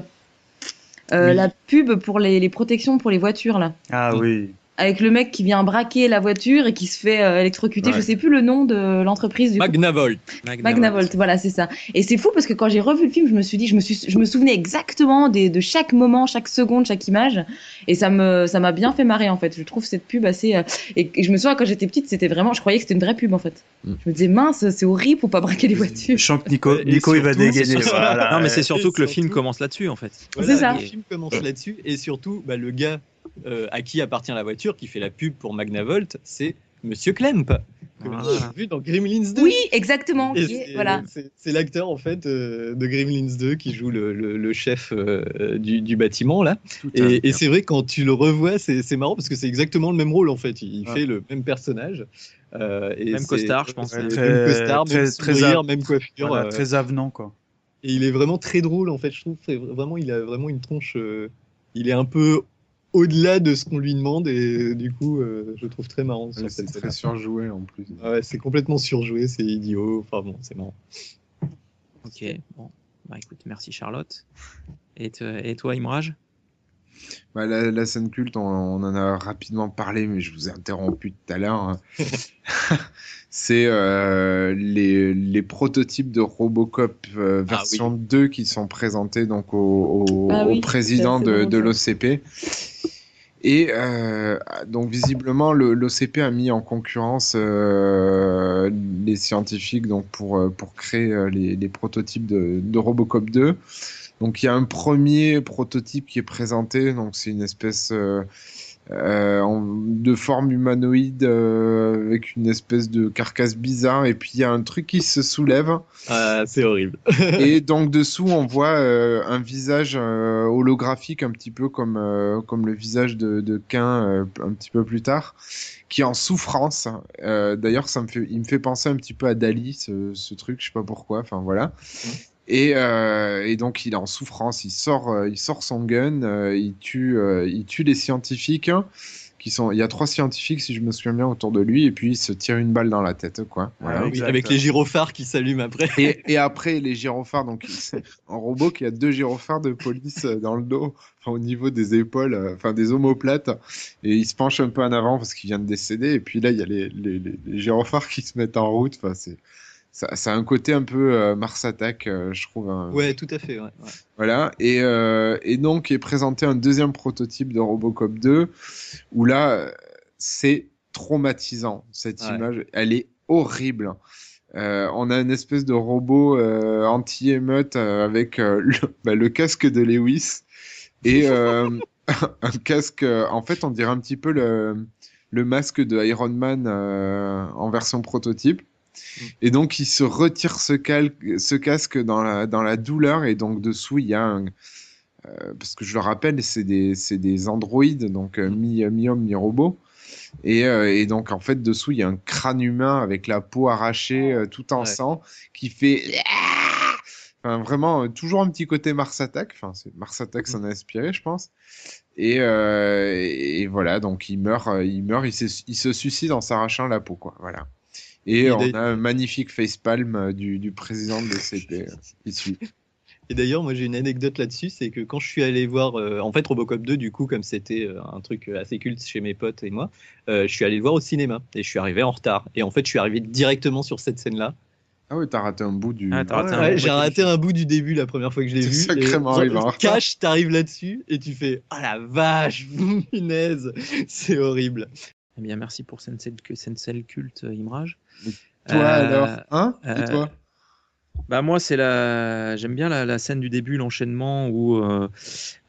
Euh, Oui. La pub pour les, les protections pour les voitures, là. Ah oui. Avec le mec qui vient braquer la voiture et qui se fait euh, électrocuter. Ouais. Je sais plus le nom de l'entreprise du coup. Magnavolt. Magnavolt, voilà, c'est ça. Et c'est fou parce que quand j'ai revu le film, je me suis dit, je me, suis, je me souvenais exactement des, de chaque moment, chaque seconde, chaque image. Et ça me, ça m'a bien fait marrer, en fait. Je trouve cette pub assez. euh, Et, et je me souviens, quand j'étais petite, c'était vraiment. Je croyais que c'était une vraie pub, en fait. Je me disais, mince, c'est horrible, faut pas braquer les voitures. Je sens que Nico, Nico il va dégainer. voilà. Non, mais c'est Et surtout que le film commence là-dessus, en fait. Voilà, C'est ça. Le film commence là-dessus, et surtout, bah, le gars euh, à qui appartient la voiture, qui fait la pub pour Magnavolt, c'est Monsieur Klemp, que Voilà. j'ai vu dans Gremlins 2. Oui, exactement. C'est- voilà. C'est c'est l'acteur en fait euh, de Gremlins 2 qui joue le, le- le chef euh, du, du bâtiment là. Tout à fait. Et, et c'est vrai quand tu le revois, c'est c'est marrant parce que c'est exactement le même rôle en fait. Il Ouais. fait le même personnage. euh, et Même costard, je pense. Très- même costard, très- même très sourire, même coiffure. Voilà, euh, très avenant quoi. et il est vraiment très drôle en fait. Je trouve vraiment il a vraiment une tronche. euh, il est un peu au-delà de ce qu'on lui demande et du coup euh, je trouve très marrant. c'est très surjoué en plus. Ah ouais, c'est complètement surjoué, c'est idiot. Enfin bon, c'est marrant. Ok, bon. Bah écoute, merci Charlotte. Et, te- et toi, Imraj? Bah, la, la scène culte, on, on en a rapidement parlé, mais je vous ai interrompu tout à l'heure. C'est euh, les, les prototypes de Robocop euh, Ah version 2 qui sont présentés donc au, au- Ah au oui, président de, de l'OCP. Et euh, donc visiblement, le- l'OCP a mis en concurrence euh, les scientifiques donc pour, euh, pour créer les, les prototypes de, de Robocop 2. Donc il y a un premier prototype qui est présenté, donc c'est une espèce euh, euh, en- de forme humanoïde euh, avec une espèce de carcasse bizarre, et puis il y a un truc qui se soulève. Ah, c'est horrible. Et donc dessous, on voit euh, un visage euh, holographique, un petit peu comme, euh, comme le visage de, de euh, un petit peu plus tard, qui est en souffrance. Euh, D'ailleurs, ça me fait, il me fait penser un petit peu à Dali, ce, ce truc, je sais pas pourquoi. Enfin voilà. Et, euh, et donc il est en souffrance. Il sort, euh, il sort son gun, euh, il tue, euh, il tue les scientifiques. hein, qui sont, il y a trois scientifiques si je me souviens bien autour de lui, et puis il se tire une balle dans la tête, quoi. Voilà. Oui, avec les gyrophares qui s'allument après. Et, et après, les gyrophares, donc c'est un robot qui a deux gyrophares de police dans le dos, enfin, au niveau des épaules, euh, enfin des omoplates, et il se penche un peu en avant parce qu'il vient de décéder, et puis là, il y a les, les, les, les gyrophares qui se mettent en route, enfin, c'est. Ça, ça a un côté un peu euh, Mars Attack, euh, je trouve. hein. Ouais, tout à fait. Ouais, ouais. Voilà, et, euh, et donc est présenté un deuxième prototype de Robocop 2, où là, c'est traumatisant, cette Ouais. image, elle est horrible. Euh, on a une espèce de robot anti-émeute avec le, bah, le casque de Lewis et un casque, en fait on dirait un petit peu le, le masque de Iron Man en version prototype. Et donc, il se retire ce, casque dans la, dans la douleur. Et donc, dessous, il y a un. euh, parce que je le rappelle, c'est des, des androïdes, donc euh, mi- mi-homme, mi-robot. Et, euh, et donc, en fait, dessous, il y a un crâne humain avec la peau arrachée, euh, tout en Ouais. sang, qui fait. Enfin, vraiment, toujours un petit côté Mars Attack. Enfin, Mars Attack s'en a inspiré, je pense. Et, et voilà, donc il meurt, il meurt, il se, il se suicide en s'arrachant la peau, quoi. Voilà. Et, Et on a un magnifique facepalm euh, du, du président de l'OCP euh, suit. Et d'ailleurs, moi j'ai une anecdote là-dessus, c'est que quand je suis allé voir, euh, en fait Robocop 2, du coup, comme c'était euh, un truc assez culte chez mes potes et moi, euh, je suis allé le voir au cinéma et je suis arrivé en retard. Et en fait, je suis arrivé directement sur cette scène-là. Ah oui, t'as raté un bout du. Ah, t'as raté un Ouais, bout, j'ai ouais, raté un bout du début la première fois que je l'ai vu. sacrément et, arrivé en genre, retard. Cash, t'arrives là-dessus et tu fais Ah la vache, punaise, c'est horrible. Eh bien, merci pour Sensei, Sensei Culte, euh, Imrage. Toi Euh, alors Hein? Et euh, toi? Bah moi c'est la j'aime bien la, la scène du début l'enchaînement où euh,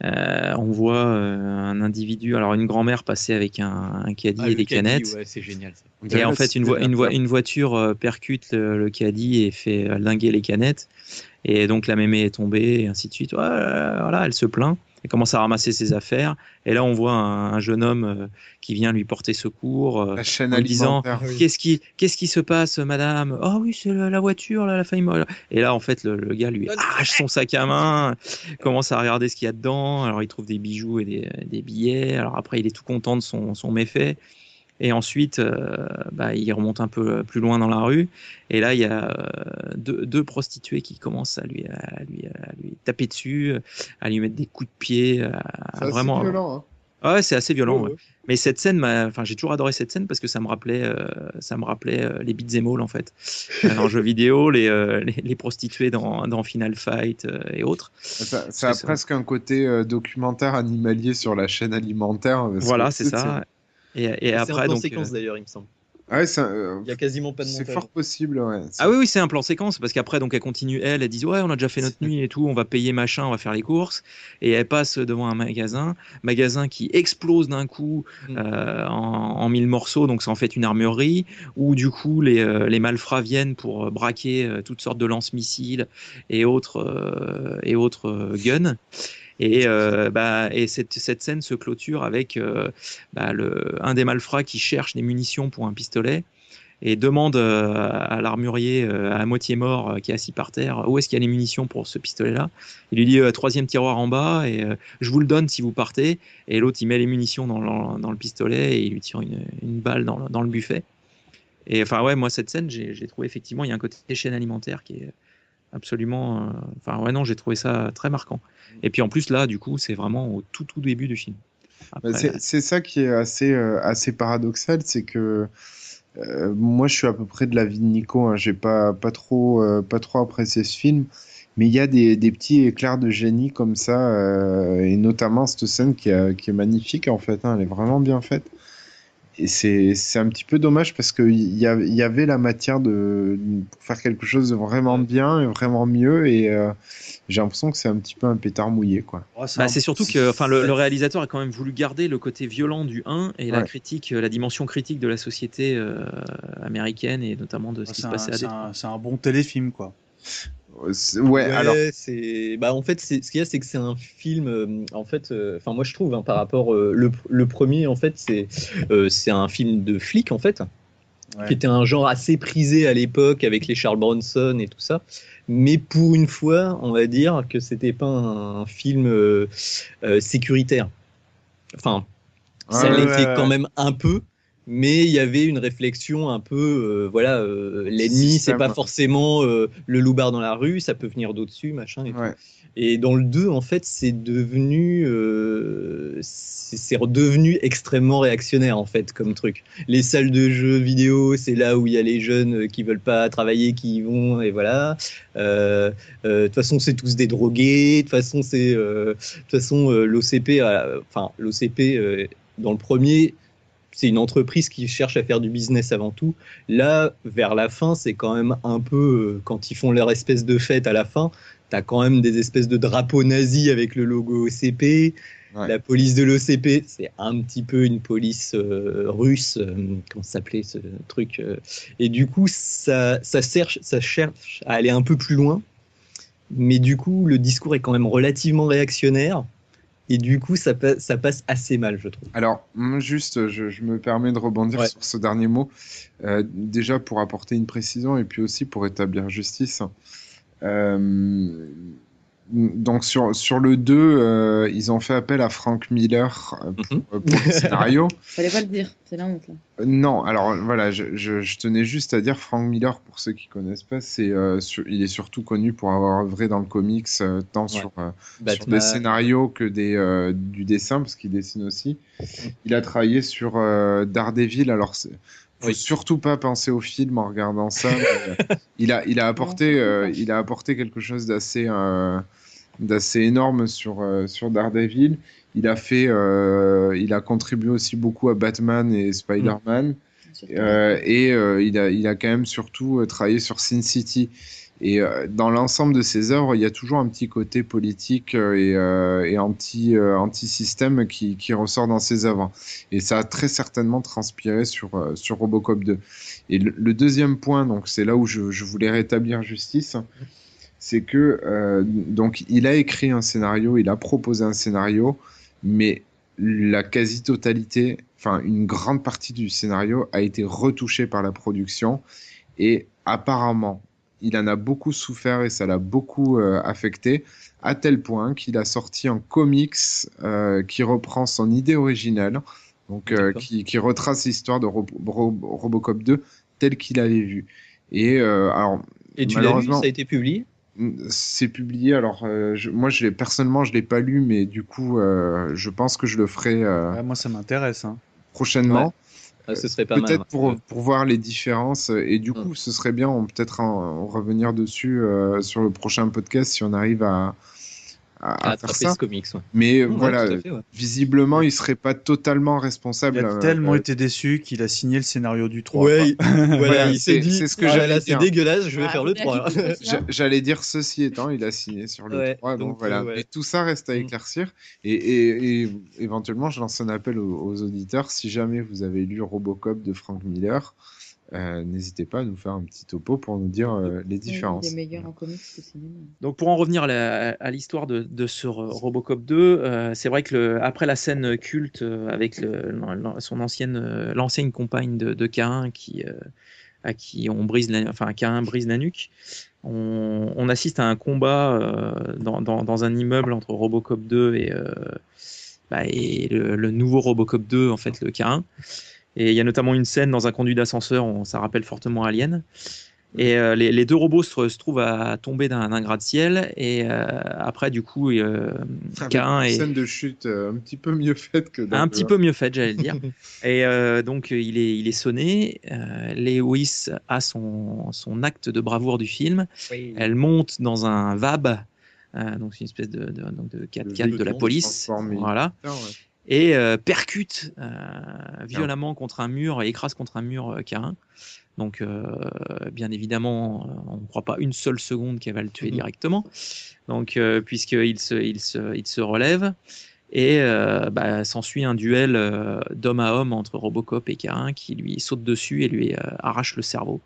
euh, on voit euh, un individu alors une grand-mère passer avec un, un caddie Ah, et des caddie, canettes ouais, c'est génial. ça. Et en fait une, cité vo- une, vo- d'Inter. une voiture euh, percute le, le caddie et fait linguer les canettes et donc la mémé est tombée et ainsi de suite voilà, voilà elle se plaint elle commence à ramasser ses affaires. Et là on voit un, un jeune homme euh, qui vient lui porter secours euh, La chaîne en lui disant qu'est-ce qui qu'est-ce qui se passe madame? Oh oui c'est la, la voiture là la faille mo- et là en fait le, le gars lui arrache son sac à main commence à regarder ce qu'il y a dedans. Alors il trouve des bijoux et des, des billets. Alors après il est tout content de son, son méfait et ensuite euh, bah, il remonte un peu plus loin dans la rue et là il y a euh, deux, deux prostituées qui commencent à lui, à lui à lui taper dessus à lui mettre des coups de pied à- C'est assez vraiment violent. Hein. ah ouais, c'est assez violent. Ouais, ouais. Mais cette scène, enfin, j'ai toujours adoré cette scène parce que ça me rappelait, euh, ça me rappelait euh, les beat'em all en fait, Euh, le jeu vidéo, les, euh, les, les prostituées dans, dans Final Fight euh, et autres. Ça, ça a presque un côté euh, documentaire animalier sur la chaîne alimentaire. Voilà, c'est ça. Et, et C'est un plan donc. séquence euh, d'ailleurs, il me semble. Ouais, c'est un- Il y a quasiment pas de c'est montage. fort possible, ouais. C'est- Ah oui, oui, c'est un plan séquence parce qu'après, donc, elle continue, elle, elle dit Ouais, on a déjà fait notre nuit et tout, on va payer machin, on va faire les courses. Et elle passe devant un magasin, magasin qui explose d'un coup Mm. euh, en, en mille morceaux, donc c'est en fait une armurerie où du coup les, euh, les malfrats viennent pour euh, braquer euh, toutes sortes de lance-missiles et autres, euh, et autres euh, guns. Et, euh, bah, et cette, scène se clôture avec euh, bah, un des malfrats qui cherche des munitions pour un pistolet et demande euh, à l'armurier à moitié mort qui est assis par terre où est-ce qu'il y a les munitions pour ce pistolet-là? Il lui dit troisième tiroir en bas et je vous le donne si vous partez. Et l'autre il met les munitions dans le, pistolet et il lui tire une, balle dans le, dans le buffet. Et enfin ouais, moi cette scène j'ai trouvé effectivement il y a un côté chaîne alimentaire qui est absolument. euh, Enfin ouais non j'ai trouvé ça très marquant. Et puis en plus là du coup c'est vraiment au tout tout début du film. Bah, Après, c'est ça qui est assez, euh, assez paradoxal, c'est que euh, moi je suis à peu près de l'avis de Nico, hein, j'ai pas, pas, trop, euh, pas trop apprécié ce film, mais il y a des, des petits éclairs de génie comme ça, euh, et notamment cette scène qui, est- qui est magnifique en fait, hein, elle est vraiment bien faite. Et c'est c'est un petit peu dommage parce qu'il y, y avait la matière de, pour faire quelque chose de vraiment bien et vraiment mieux, et euh, j'ai l'impression que c'est un petit peu un pétard mouillé. quoi. Bah, c'est surtout que enfin, le, le réalisateur a quand même voulu garder le côté violent du 1 et la critique, euh, la dimension critique de la société euh, américaine et notamment de ce qui se un, passait à c'est un- c'est un bon téléfilm, quoi. C'est- Ouais, alors. c'est. Bah, en fait, c'est- ce qu'il y a, c'est que c'est un film. euh, en fait, euh, enfin, moi, je trouve, hein, par rapport. euh, le, le premier, en fait, c'est euh, c'est un film de flic, en fait, Ouais. qui était un genre assez prisé à l'époque avec les Charles Bronson et tout ça. Mais pour une fois, on va dire que c'était pas un, film euh, euh, sécuritaire. Enfin, ça Ouais, l'était ouais, ouais. quand même un peu. Mais il y avait une réflexion un peu, euh, voilà, euh, l'ennemi, c'est pas forcément euh, le loupard dans la rue, ça peut venir d'au-dessus, machin et tout. Ouais. Et dans le 2, en fait, c'est devenu, euh, c'est redevenu extrêmement réactionnaire, en fait, comme truc. Les salles de jeux vidéo, c'est là où il y a les jeunes qui veulent pas travailler, qui y vont, et voilà. De toute façon, c'est tous des drogués. De toute façon, c'est, de toute façon, l'OCP, enfin, l'OCP, dans le premier, c'est une entreprise qui cherche à faire du business avant tout. Là, vers la fin, c'est quand même un peu, euh, quand ils font leur espèce de fête à la fin, t'as quand même des espèces de drapeaux nazis avec le logo OCP. Ouais. La police de l'OCP, c'est un petit peu une police euh, russe, euh, comment s'appelait ce truc euh, Et du coup, ça, ça, cherche, ça cherche à aller un peu plus loin, mais du coup, le discours est quand même relativement réactionnaire, et du coup, ça, pa- ça passe assez mal, je trouve. Alors, moi, juste, je, je me permets de rebondir Ouais. sur ce dernier mot. Euh, déjà pour apporter une précision et puis aussi pour établir justice. Euh, Donc sur, sur le 2, euh, ils ont fait appel à Frank Miller euh, pour, euh, pour le scénario. Fallait pas le dire, c'est la honte là. Euh, Non, alors voilà, je, je, je tenais juste à dire Frank Miller, pour ceux qui connaissent pas, c'est euh, sur- il est surtout connu pour avoir œuvré dans le comics, euh, tant sur, euh, sur des scénarios que des, euh, du dessin, parce qu'il dessine aussi. Il a travaillé sur euh, Daredevil, alors faut surtout pas penser au film en regardant ça. mais, euh, il a, il a apporté, euh, il a apporté quelque chose d'assez, euh, d'assez énorme sur, euh, sur Daredevil. Il a fait, euh, il a contribué aussi beaucoup à Batman et Spider-Man. Euh, et euh, il, a, il a quand même surtout euh, travaillé sur Sin City. Et euh, dans l'ensemble de ses œuvres, il y a toujours un petit côté politique euh, et, euh, et anti, euh, anti-système qui, qui ressort dans ses œuvres. Et ça a très certainement transpiré sur, euh, sur Robocop 2. Et le, le deuxième point, donc c'est là où je, je voulais rétablir justice, c'est que euh, donc il a écrit un scénario, il a proposé un scénario, mais la quasi-totalité, enfin une grande partie du scénario a été retouchée par la production et apparemment il en a beaucoup souffert et ça l'a beaucoup euh, affecté à tel point qu'il a sorti un comics euh, qui reprend son idée originale, donc euh, qui, qui retrace l'histoire de Rob- Rob- Robocop 2 tel qu'il avait vu. Et euh, alors Et tu l'as lu, malheureusement- ça a été publié? C'est publié. Alors, euh, je- moi, je l'ai personnellement, je l'ai pas lu, mais du coup, euh, je pense que je le ferai euh, Ouais, moi, ça m'intéresse. Hein. prochainement. Ah, ce serait pas mal. Peut-être ouais. pour, pour voir les différences. Et du coup, ce serait bien, on peut-être en, en revenir dessus euh, sur le prochain podcast si on arrive à, à, À à faire attraper ça. ce comics. ouais. Mais Ouais, voilà, fait, ouais. visiblement, il serait pas totalement Il responsable. a euh, tellement euh, été déçu qu'il a signé le scénario du 3. Ouais, voilà, il s'est c'est- dit, c'est ce que ah, j'allais là, c'est dire. dégueulasse, je vais Ah, faire le vous l'avez 3. dit aussi, J'a- hein. J'allais dire ceci étant, il a signé sur le Ouais, 3, donc, donc, voilà. euh, ouais. Mais tout ça reste à Mm. éclaircir. Et, et- et éventuellement, je lance un appel aux, aux auditeurs. Si jamais vous avez lu Robocop de Frank Miller, euh, n'hésitez pas à nous faire un petit topo pour nous dire euh, les différences. En comics. Donc pour en revenir à la- à l'histoire de, de ce Ro- Robocop 2, euh, c'est vrai que le, après la scène culte avec le, son ancienne l'ancienne compagne de, de K1 qui euh, à qui on brise la, enfin K1 brise la nuque, on, on assiste à un combat euh, dans, dans, dans un immeuble entre Robocop 2 et euh, bah, et le, le nouveau Robocop 2 en fait le K1. Et il y a notamment une scène dans un conduit d'ascenseur, ça rappelle fortement Alien. Et euh, les, les deux robots se, se trouvent à tomber d'un gratte-ciel. Et euh, après, du coup, euh, Avec K1 une est scène de chute euh, un petit peu mieux faite que un petit peu mieux faite, j'allais le dire. Et euh, donc, il est, il est sonné. Euh, Lewis a son, son acte de bravoure du film. Elle monte dans un VAB, euh, donc c'est une espèce de, de, donc de 4x4 de la police. Voilà Ah ouais. Et euh, percute euh, violemment contre un mur et écrase contre un mur euh, K1. Donc, euh, bien évidemment, euh, on ne croit pas une seule seconde qu'elle va le tuer Mhm. directement. Donc, euh, puisqu'il se, il se, il se relève et euh, bah, s'ensuit un duel euh, d'homme à homme entre Robocop et K1 qui lui saute dessus et lui euh, arrache le cerveau.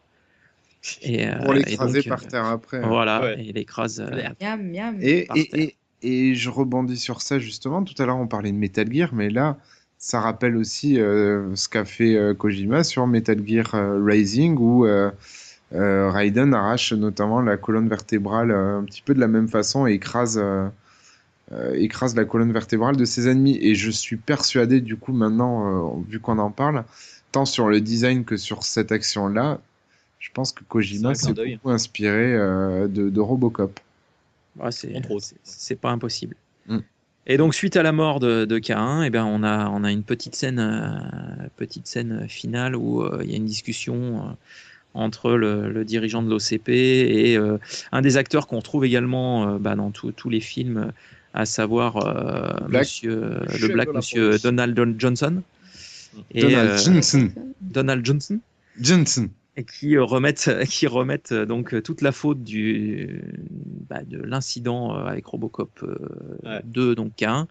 Et, euh, Pour l'écraser par euh, terre après. Voilà, Ouais. et il écrase. euh, Miam, miam. Et, par et, terre. Et, je rebondis sur ça justement. Tout à l'heure, on parlait de Metal Gear, mais là, ça rappelle aussi euh, ce qu'a fait euh, Kojima sur Metal Gear euh, Rising, où euh, Raiden arrache notamment la colonne vertébrale un petit peu de la même façon et écrase, écrase la colonne vertébrale de ses ennemis. Et je suis persuadé, du coup, maintenant, vu qu'on en parle, tant sur le design que sur cette action-là, je pense que Kojima s'est beaucoup inspiré de, de Robocop. Ouais, c'est Entre autres. c'est- c'est pas impossible. Mm. Et donc suite à la mort de, de K1, eh ben on a on a une petite scène euh, petite scène finale où euh, il y a une discussion euh, entre le, le dirigeant de l'OCP et euh, un des acteurs qu'on retrouve également euh, bah, dans tous tous les films, à savoir euh, Black. Monsieur le Black Monsieur. Donald Don- Johnson et Donald euh, Johnson. Donald Johnson Johnson. Et qui remettent qui remettent euh, donc euh, toute la faute du bah, de l'incident euh, avec Robocop euh, Ouais. 2 donc K1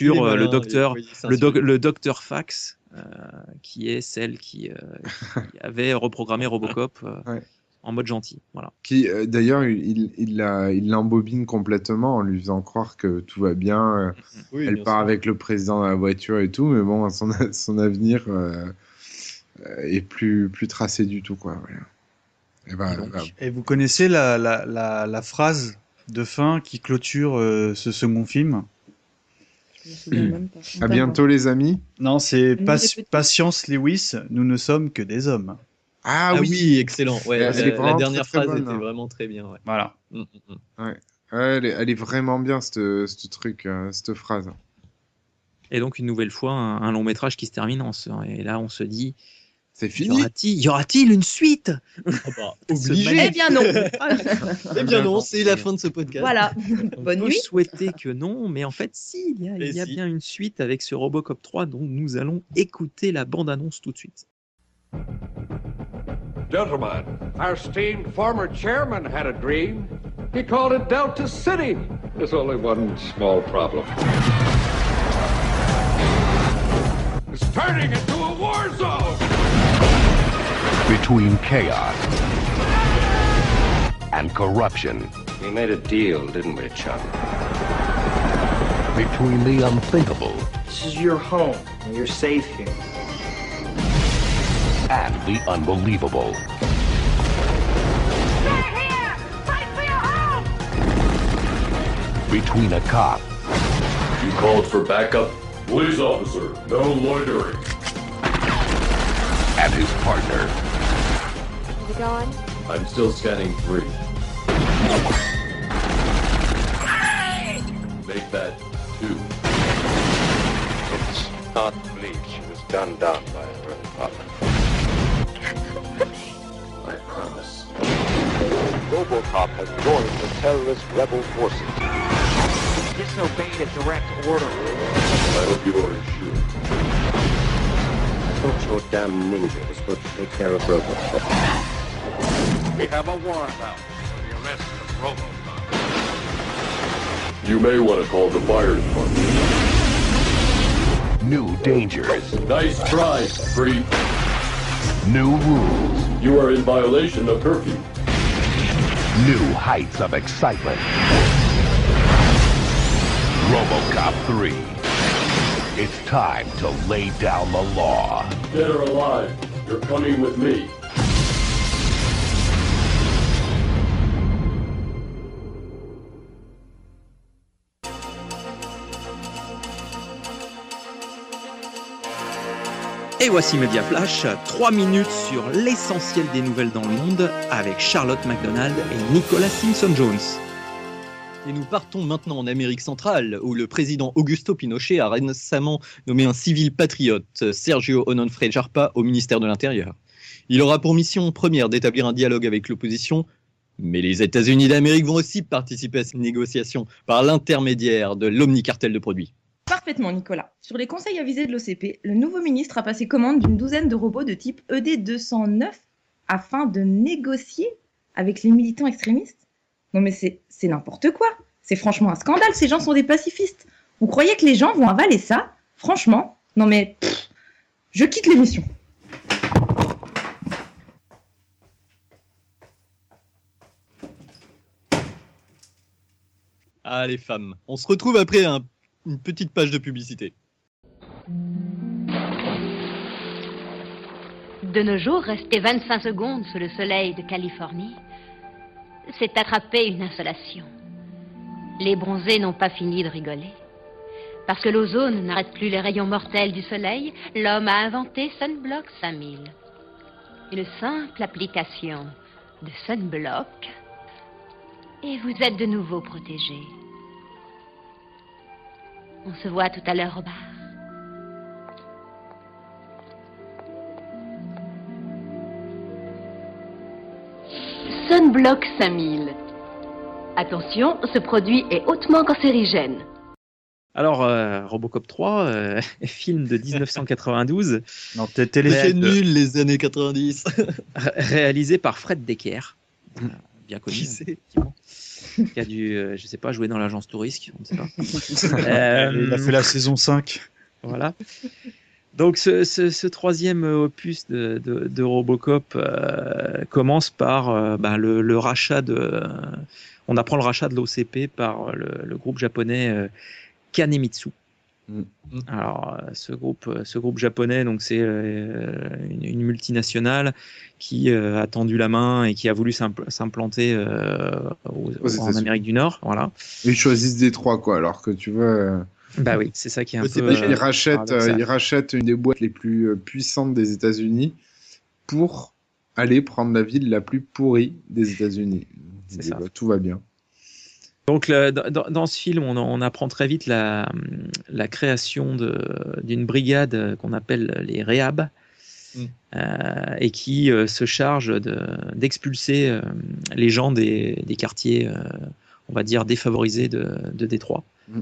Il est sur le docteur le, doc- s'insulte. le docteur Fax euh, qui est celle qui, euh, qui avait reprogrammé Robocop euh, Ouais. en mode gentil voilà Qui, euh, d'ailleurs, il, il, l'embobine complètement en lui faisant croire que tout va bien. euh, Oui, elle bien part sûr. avec le président dans la voiture et tout, mais bon, son, son avenir euh, est plus, plus tracé du tout, quoi. voilà. Et ben, Et donc, bah, Et vous connaissez la, la, la, la phrase de fin qui clôture euh, ce second film? Je me même pas. À bientôt les amis. Non, c'est pas-. Patience Lewis, nous ne sommes que des hommes. Ah, Ah oui. oui, excellent. Ouais, la, dernière très, très phrase bonne, était hein. vraiment très bien. Ouais. Voilà. Mm, mm, mm. Ouais. Elle, est, elle est vraiment bien cette, ce truc, euh, cette phrase. Et donc, une nouvelle fois, un, un long métrage qui se termine. en se- et là, on se dit C'est y fini. aura-t-il y aura-t-il une suite? Ah bah, obligé. Eh bien non. Eh bien non, c'est la fin de ce podcast. voilà. On Bonne peut nuit. souhaiter que non, mais en fait, si, il y a, Et il y a si. bien une suite avec ce Robocop 3 dont nous allons écouter la bande-annonce tout de suite. Gentlemen, our esteemed former chairman had a dream. He called it Delta City. There's only one small problem. It's turning into a war zone. Between chaos and corruption. We made a deal, didn't we, Chuck? Between the unthinkable This is your home. and You're safe here. and the unbelievable. Between a cop You called for backup? Police officer, no loitering. and his partner. Is it gone? I'm still scanning three. Make that two. It's not bleach. It was done down by her own partner. I promise. Robocop has joined the terrorist rebel forces. Disobeyed a direct order. I hope you are sure. I thought your damn ninja was supposed to take care of Robocop. We have a warrant out for the arrest of Robocop. You may want to call the fire department. New dangers. Nice try, creep. New rules. You are in violation of curfew. New heights of excitement. RoboCop 3. It's time to lay down the law. Dead or alive, you're coming with me. Et voici Media Flash, 3 minutes sur l'essentiel des nouvelles dans le monde avec Charlotte McDonald et Nicolas Simpson-Jones. Et nous partons maintenant en Amérique centrale, où le président Augusto Pinochet a récemment nommé un civil patriote, Sergio Ononfre Jarpa, au ministère de l'Intérieur. Il aura pour mission première d'établir un dialogue avec l'opposition, mais les États-Unis d'Amérique vont aussi participer à ces négociations par l'intermédiaire de l'omnicartel de produits. Parfaitement, Nicolas. Sur les conseils avisés de l'OCP, le nouveau ministre a passé commande d'une douzaine de robots de type E ED209 afin de négocier avec les militants extrémistes. Non mais c'est n'importe quoi. C'est franchement un scandale. Ces gens sont des pacifistes. Vous croyez que les gens vont avaler ça? Franchement Non mais je quitte l'émission. Ah les femmes, on se retrouve après un- une petite page de publicité. De nos jours, rester 25 secondes sous le soleil de Californie, c'est attraper une insolation. Les bronzés n'ont pas fini de rigoler. Parce que l'ozone n'arrête plus les rayons mortels du soleil, l'homme a inventé Sunblock 5000. Une simple application de Sunblock et vous êtes de nouveau protégé. On se voit tout à l'heure au bar. Sunblock 5000. Attention, ce produit est hautement cancérigène. Alors, euh, Robocop 3, euh, film de 1992, Non, téléfilm. de- nul les années 90. ré- réalisé par Fred Decker, euh, bien connu, Qui qui a dû, euh, je sais pas, jouer dans l'agence touriste, on ne sait pas. Euh, Il a fait la saison 5. Voilà. Donc ce, ce- ce troisième opus de, de- de Robocop euh, commence par ben, le, le rachat de... on apprend le rachat de l'OCP par le, le groupe japonais Kanemitsu. Alors, euh, ce groupe, euh, ce groupe japonais, donc c'est euh, une, une multinationale qui a tendu la main et qui a voulu s'impl- s'implanter aux- Aux en. Amérique du Nord. Voilà. Ils choisissent Détroit, quoi, alors que tu vois. Bah oui, c'est ça qui est un peu. pas ils, rachètent, ils rachètent une des boîtes les plus puissantes des États-Unis pour aller prendre la ville la plus pourrie des États-Unis. Bah, tout va bien. Donc le- dans, ce film, on, on apprend très vite la, la création d'une brigade qu'on appelle les Réhab Mm. euh, et qui euh, se charge de- d'expulser euh, les gens des, des quartiers, on va dire, défavorisés de, de Détroit. Mm.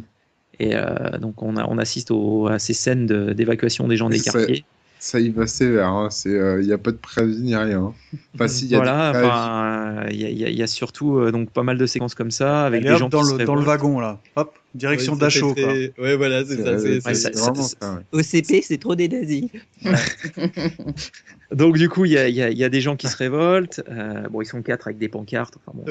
Et donc on, a- on assiste au- à ces scènes de- d'évacuation des gens des quartiers. Ça y va sévère, hein. c'est, il n'y a pas de préavis ni rien. Enfin, si, il y a voilà, il y, a- y y surtout euh, donc pas mal de séquences comme ça avec Allez, des hop, gens dans, qui le, dans le wagon là. Hop, direction Ouais, Dachau. quoi. très- Ouais, voilà, c'est ça. c'est- ouais, c'est- ça- c'est vraiment ça- ça, ouais. OCP, c'est trop des nazis. Donc du coup, il y a, il y a- il y a des gens qui se révoltent. Euh, bon, ils sont quatre avec des pancartes. Enfin, bon,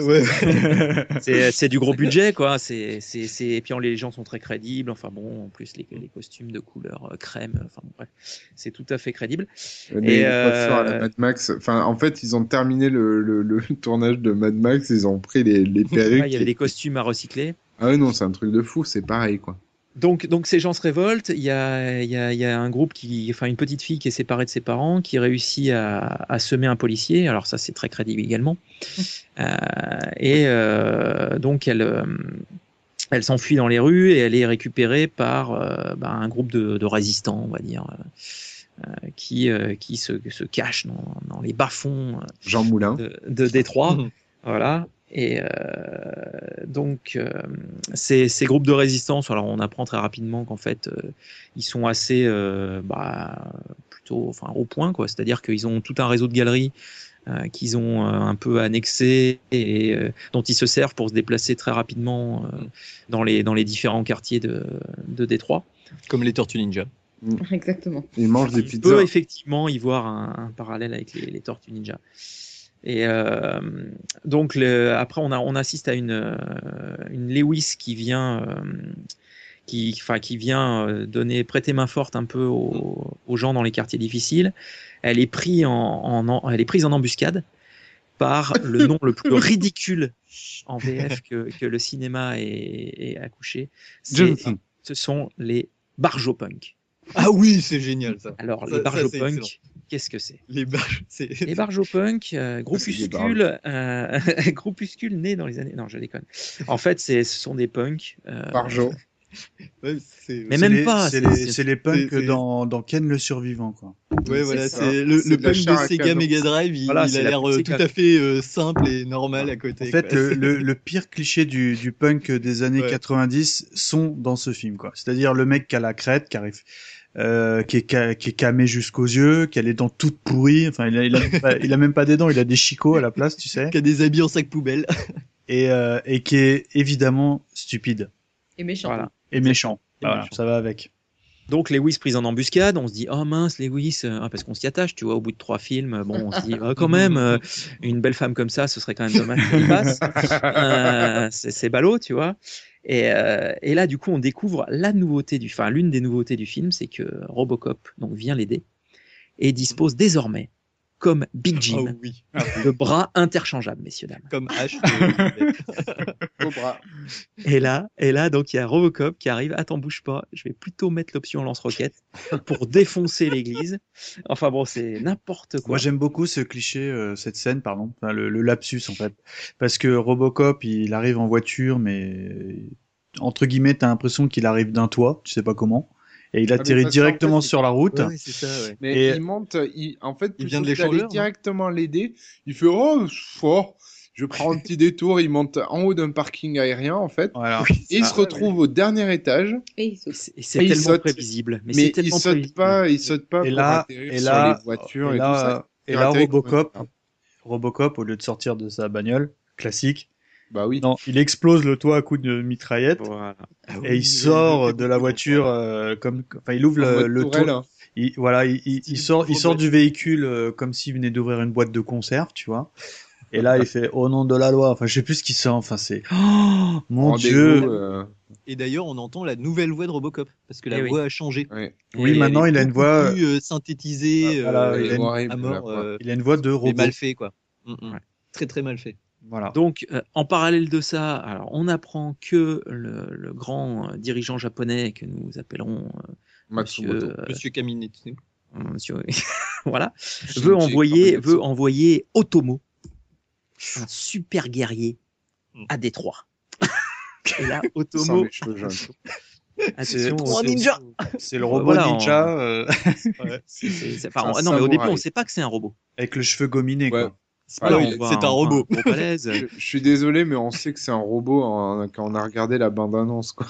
c'est- du gros budget, quoi. C'est, c'est, c'est... Et puis les gens sont très crédibles. Enfin bon, en plus les, les costumes de couleur euh, crème. Enfin bon, bref, c'est tout à fait crédible. Et, coiffeurs à la euh, Mad Max. Enfin, en fait, ils ont terminé le, le, le tournage de Mad Max, ils ont pris les, les perruques. Ouais, il y avait des costumes à recycler. Ah ouais, non, c'est un truc de fou, c'est pareil, quoi. Donc, donc ces gens se révoltent. Il y a, il y a, y a un groupe qui, enfin une petite fille qui est séparée de ses parents, qui réussit à, à semer un policier. Alors ça, c'est très crédible également. Euh, et euh, donc elle, euh, elle s'enfuit dans les rues et elle est récupérée par euh, bah, un groupe de, de résistants, on va dire, qui, euh, qui se, se cache dans, dans les bas-fonds Jean Moulin. de, de Détroit. voilà. Et euh, donc, euh, ces, ces groupes de résistance, alors on apprend très rapidement qu'en fait, euh, ils sont assez, euh, bah, plutôt, enfin, au point, quoi. C'est-à-dire qu'ils ont tout un réseau de galeries euh, qu'ils ont euh, un peu annexé et euh, dont ils se servent pour se déplacer très rapidement euh, dans les dans les différents quartiers de, de Détroit. Comme les Tortues Ninja. Exactement. Ils mangent des On pizzas. peut effectivement y voir un, un parallèle avec les, les Tortues Ninja. Et euh, donc le, après on, a, on assiste à une, euh, une Lewis qui vient, euh, qui, enfin, qui vient euh, donner prêter main forte un peu aux, aux gens dans les quartiers difficiles. Elle est, prise en, en, en- elle est prise en embuscade par le nom le plus ridicule en VF que, que le cinéma ait, ait accouché. Ce sont les Barjopunk. Ah oui, c'est génial ça. Alors, Ça- les Barjopunk, excellent. Qu'est-ce que c'est? Les barges. Les Barjopunk, euh, des groupuscule, euh, groupuscule né dans les années. Non, je déconne. En fait, ce sont des punks. euh, Barjo. Ouais, c'est- Mais même les- pas, C'est les, les punks dans, dans Ken le survivant, quoi. Ouais, voilà, c'est le, de punk de Sega. Mega Drive, il, Voilà, il c'est a la l'air euh, tout à fait euh, simple et normal à côté. En fait, quoi. le, le, le pire cliché du, du punk des années Ouais. 90 sont dans ce film, quoi. C'est-à-dire le mec qui a la crête, qui arrive, euh, qui est, ca- qui est camé jusqu'aux yeux, qui a les dents toutes pourries. Enfin, il a, il a, même pas, il a même pas des dents, il a des chicots à la place, tu sais. qui a des habits en sac poubelle. Et, euh, et qui est évidemment stupide Et méchant. Voilà. et méchant. Et Voilà, méchant. ça va avec. Donc, Lewis prise en embuscade, on se dit, oh mince, Lewis, euh, ah, parce qu'on s'y attache, tu vois, au bout de trois films, bon, on se dit, ah, quand même, euh, une belle femme comme ça, ce serait quand même dommage qu'elle passe. Euh, c'est c'est ballot, tu vois. Et, euh, et là, du coup, on découvre la nouveauté du, enfin, l'une des nouveautés du film, c'est que Robocop donc vient l'aider et dispose désormais, comme Big Jim, Ah oui, de bras interchangeables, messieurs dames. comme H. Cobra. Et là, et là, donc il y a Robocop qui arrive. Attends, bouge pas. Je vais plutôt mettre l'option lance-roquette pour défoncer l'église. Enfin bon, c'est n'importe quoi. Moi, j'aime beaucoup ce cliché, euh, cette scène, pardon, enfin, le, le lapsus en fait, parce que Robocop, il arrive en voiture, mais entre guillemets, t'as l'impression qu'il arrive d'un toit, tu sais pas comment, et il Ah, atterrit qu'en directement fait, sur la route. Ouais, c'est ça, ouais. Mais Et- il monte, il, en fait, Il vient de l'échangeur, non directement l'aider, il fait oh, oh, je prends un petit détour, il monte en haut d'un parking aérien en fait, Voilà. et il se retrouve au dernier étage, Et. C'est tellement saute. prévisible. Mais, il tellement saute prévisible. pas, il saute pas Et pour là, atterrir et sur là, les voitures et et, là, tout ça. et là, Robocop, Robocop, au lieu de sortir de sa bagnole classique, Bah oui. non, il explose le toit à coups de mitraillette. Voilà. Et il sort de la voiture euh, comme, enfin, il ouvre En le, mode le tourelle, toit. hein. Il, voilà, il, il, il Style sort, il sort du véhicule euh, comme s'il venait d'ouvrir une boîte de conserve, tu vois. Et là, il fait au nom de la loi. Enfin, je sais plus ce qu'il sort. Enfin, c'est oh, mon dieu. euh, Et d'ailleurs, on entend la nouvelle voix de Robocop parce que la Eh oui. voix a changé. Oui, Et maintenant, il a une voix. plus, euh, synthétisée, Voilà, euh, il a une- à mort, euh, Il a une voix de mais robot. mal fait quoi. Mm, mm. Ouais. Très très mal fait. Voilà. Donc, euh, en parallèle de ça, alors on apprend que le, le grand euh, dirigeant japonais que nous appellerons euh, Matsumoto. Monsieur, euh, Monsieur Kaminetsu. monsieur voilà, Shinji veut envoyer, Kaminetsu. veut envoyer Otomo, un super guerrier, Mm. à Détroit. Et là, Otomo, trois ninjas. C'est le robot Voilà, on- ninja euh, c'est- c'est- c'est- on- non, mais au début, on sait pas que c'est un robot. avec le cheveu gominé, Ouais. quoi. Voilà, oui, c'est un robot. Je, je suis désolé, mais on sait que c'est un robot quand on a regardé la bande-annonce. quoi.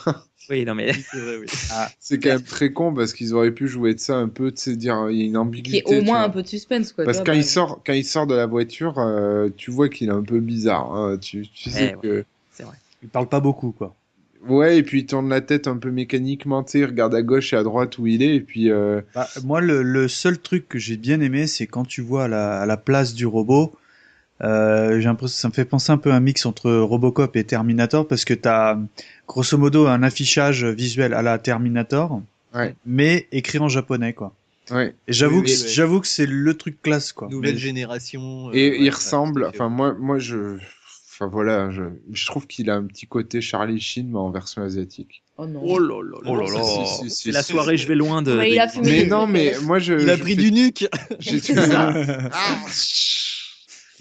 Oui, non, mais C'est vrai, oui. C'est quand même très con parce qu'ils auraient pu jouer de ça un peu, tu sais, dire il y a une Qui ambiguïté. est au moins vois. un peu de suspense, quoi. Parce que quand il bah, sort, quand il sort de la voiture, euh, tu vois qu'il est un peu bizarre. hein. Tu, tu sais Eh que. c'est vrai. Il parle pas beaucoup, quoi. Ouais, et puis il tourne la tête un peu mécaniquement, tu sais, il regarde à gauche et à droite où il est, et puis. euh, Bah, moi, le, le seul truc que j'ai bien aimé, c'est quand tu vois à la, à la place du robot. Euh, j'ai l'impression, ça me fait penser un peu à un mix entre Robocop et Terminator parce que t'as grosso modo un affichage visuel à la Terminator, Ouais. mais écrit en japonais, quoi. Ouais. Et j'avoue Oui, que oui, oui. j'avoue que c'est le truc classe, quoi. Nouvelle Mais- génération. euh, Et ouais, il ressemble, enfin moi, moi je, enfin voilà, je, je trouve qu'il a un petit côté Charlie Sheen mais en version asiatique. Oh non. Oh là là Oh là là. là. Si, si, si, C'est la soirée, je vais loin de. Ouais, il a fumé. Mais non, mais moi je. Il a je pris fais- du nuque. J'ai. Ah,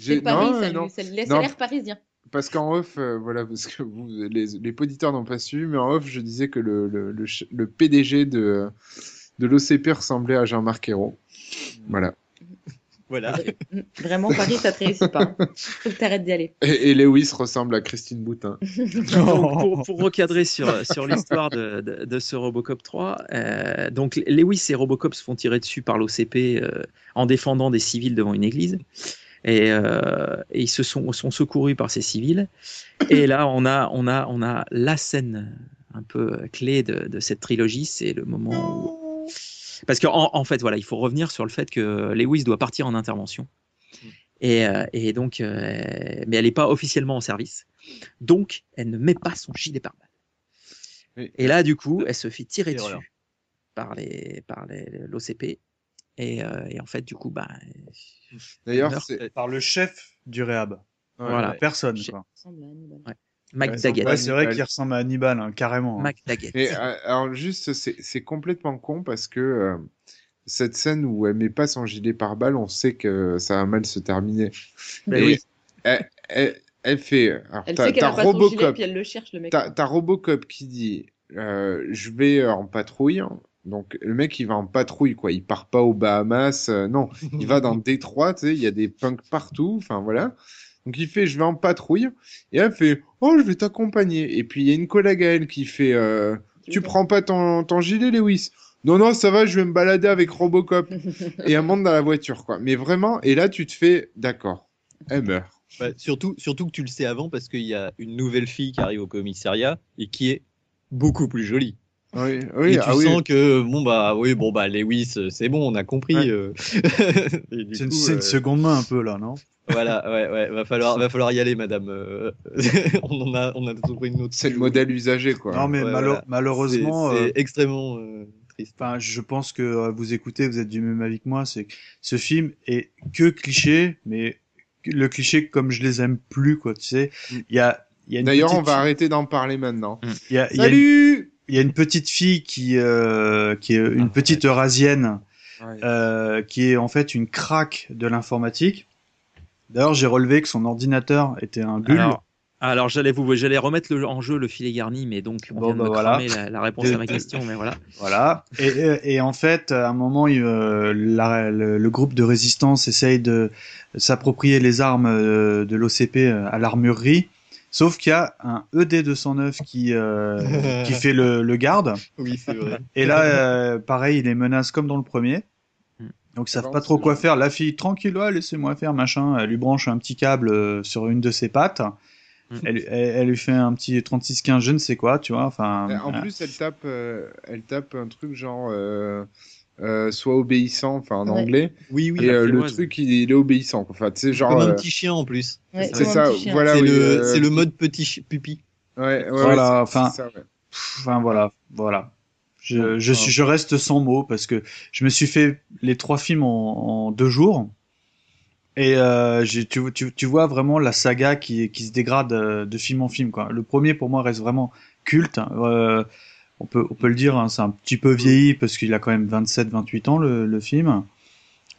C'est Paris, non, ça, non. ça laisse Non. l'air parisien. Parce qu'en off, euh, voilà, parce que vous, les, les auditeurs n'ont pas su, mais en off, je disais que le, le, le, PDG de, de l'OCP ressemblait à Jean-Marc Ayrault. Voilà. Voilà. Mm, Vraiment, Paris, ça te réussit pas. Faut que t'arrêtes d'y aller. Et, et Lewis ressemble à Christine Boutin. Donc, pour, pour recadrer sur, sur l'histoire de, de, de ce Robocop 3, euh, donc Lewis et Robocop se font tirer dessus par l'OCP euh, en défendant des civils devant une église. Et, euh, et ils se sont, sont secourus par ces civils. Et là, on a, on a, on a la scène un peu clé de, de cette trilogie, c'est le moment où... Parce qu'en en fait, voilà, il faut revenir sur le fait que Lewis doit partir en intervention. Et, euh, et donc, euh, mais elle n'est pas officiellement en service. Donc, elle ne met pas son gilet pare-balles. Oui. Et là, du coup, elle se fait tirer dessus par les par les l'OCP. Et, euh, et en fait, du coup, bah, D'ailleurs, c'est. Par le chef du réhab. Voilà. Personne, Chef. quoi. Mac Ouais, Daggett. ouais, c'est vrai qu'il ressemble à Hannibal, hein, carrément. hein. Mac Daggett. Et, euh, alors, juste, c'est complètement con parce que euh, cette scène où elle met pas son gilet pare-balles, on sait que ça va mal se terminer. Et oui. elle, elle, elle fait. Alors, Elle t'as- sait qu'elle a pas son gilet, Robocop. puis elle le cherche, le mec. T'as Robocop qui dit euh, je vais en patrouille. Donc le mec il va en patrouille quoi, il part pas aux Bahamas, euh, non, il va dans Détroit, tu sais, il y a des punks partout, enfin voilà. Donc il fait je vais en patrouille et elle fait oh je vais t'accompagner et puis il y a une collègue à elle qui fait euh, tu prends pas ton, ton gilet Lewis? Non non ça va, je vais me balader avec Robocop et elle monte dans la voiture quoi. Mais vraiment et là tu te fais d'accord, elle meurt. Bah, surtout, surtout que tu le sais avant parce qu'il y a une nouvelle fille qui arrive au commissariat et qui est beaucoup plus jolie. Oui, oui, et tu ah oui. sens que bon bah oui bon bah Lewis euh, c'est bon on a compris. Ouais. euh. C'est une, euh, seconde main un peu là, non? Voilà ouais ouais va falloir va falloir y aller madame. on en a on a trouvé une autre. C'est le modèle usagé quoi. Non, mais Ouais, malo- voilà. malheureusement, C'est- euh, extrêmement euh, triste. Enfin, je pense que vous écoutez, vous êtes du même avis que moi. C'est que ce film est que cliché, mais le cliché comme je les aime plus, quoi. Tu sais, il y a, il y a une D'ailleurs, on va arrêter d'en parler maintenant. Y a, il y a une, Salut il y a une petite fille qui, euh, qui est une petite eurasienne, euh, qui est en fait une craque de l'informatique. D'ailleurs, j'ai relevé que son ordinateur était un bulle. Alors, alors j'allais vous, j'allais remettre le- en jeu le filet garni, mais donc on Bon, vient de bah, me voilà. la, la réponse à ma De- question, mais voilà. Voilà. Et, en fait, à un moment, il, euh, la- le, le groupe de résistance essaye de s'approprier les armes euh, de l'OCP euh, à l'armurerie. Sauf qu'il y a un E ED209 qui, euh, qui fait le, le garde. Oui c'est vrai. Et là, euh, pareil, il les menace comme dans le premier. Donc ils savent pas trop quoi faire. La fille, tranquille, ouais, laissez-moi faire, machin. Elle lui branche un petit câble euh, sur une de ses pattes. Elle, elle, elle lui fait un petit 3615, je ne sais quoi, tu vois. Enfin, En plus, elle tape, euh, elle tape un truc genre euh, euh, soit obéissant, enfin en Ouais. anglais. Oui, oui. Et euh, le truc, il, il est obéissant. quoi. Enfin, tu sais, genre. Comme un euh, petit chien en plus. Ouais, c'est ça, voilà. c'est oui, le, euh, c'est le mode petit pupi. Ouais, ouais, Voilà, c'est- enfin- c'est ça, ouais. Enfin voilà, voilà. Je, je, suis, je reste sans mots parce que je me suis fait les trois films en, en deux jours. Et euh, j'ai- tu, tu, tu vois vraiment la saga qui, qui se dégrade de film en film. Quoi. Le premier, pour moi, reste vraiment culte. Euh, on, peut, on peut le dire, hein, c'est un petit peu vieilli parce qu'il a quand même 27-28 ans, le, le film.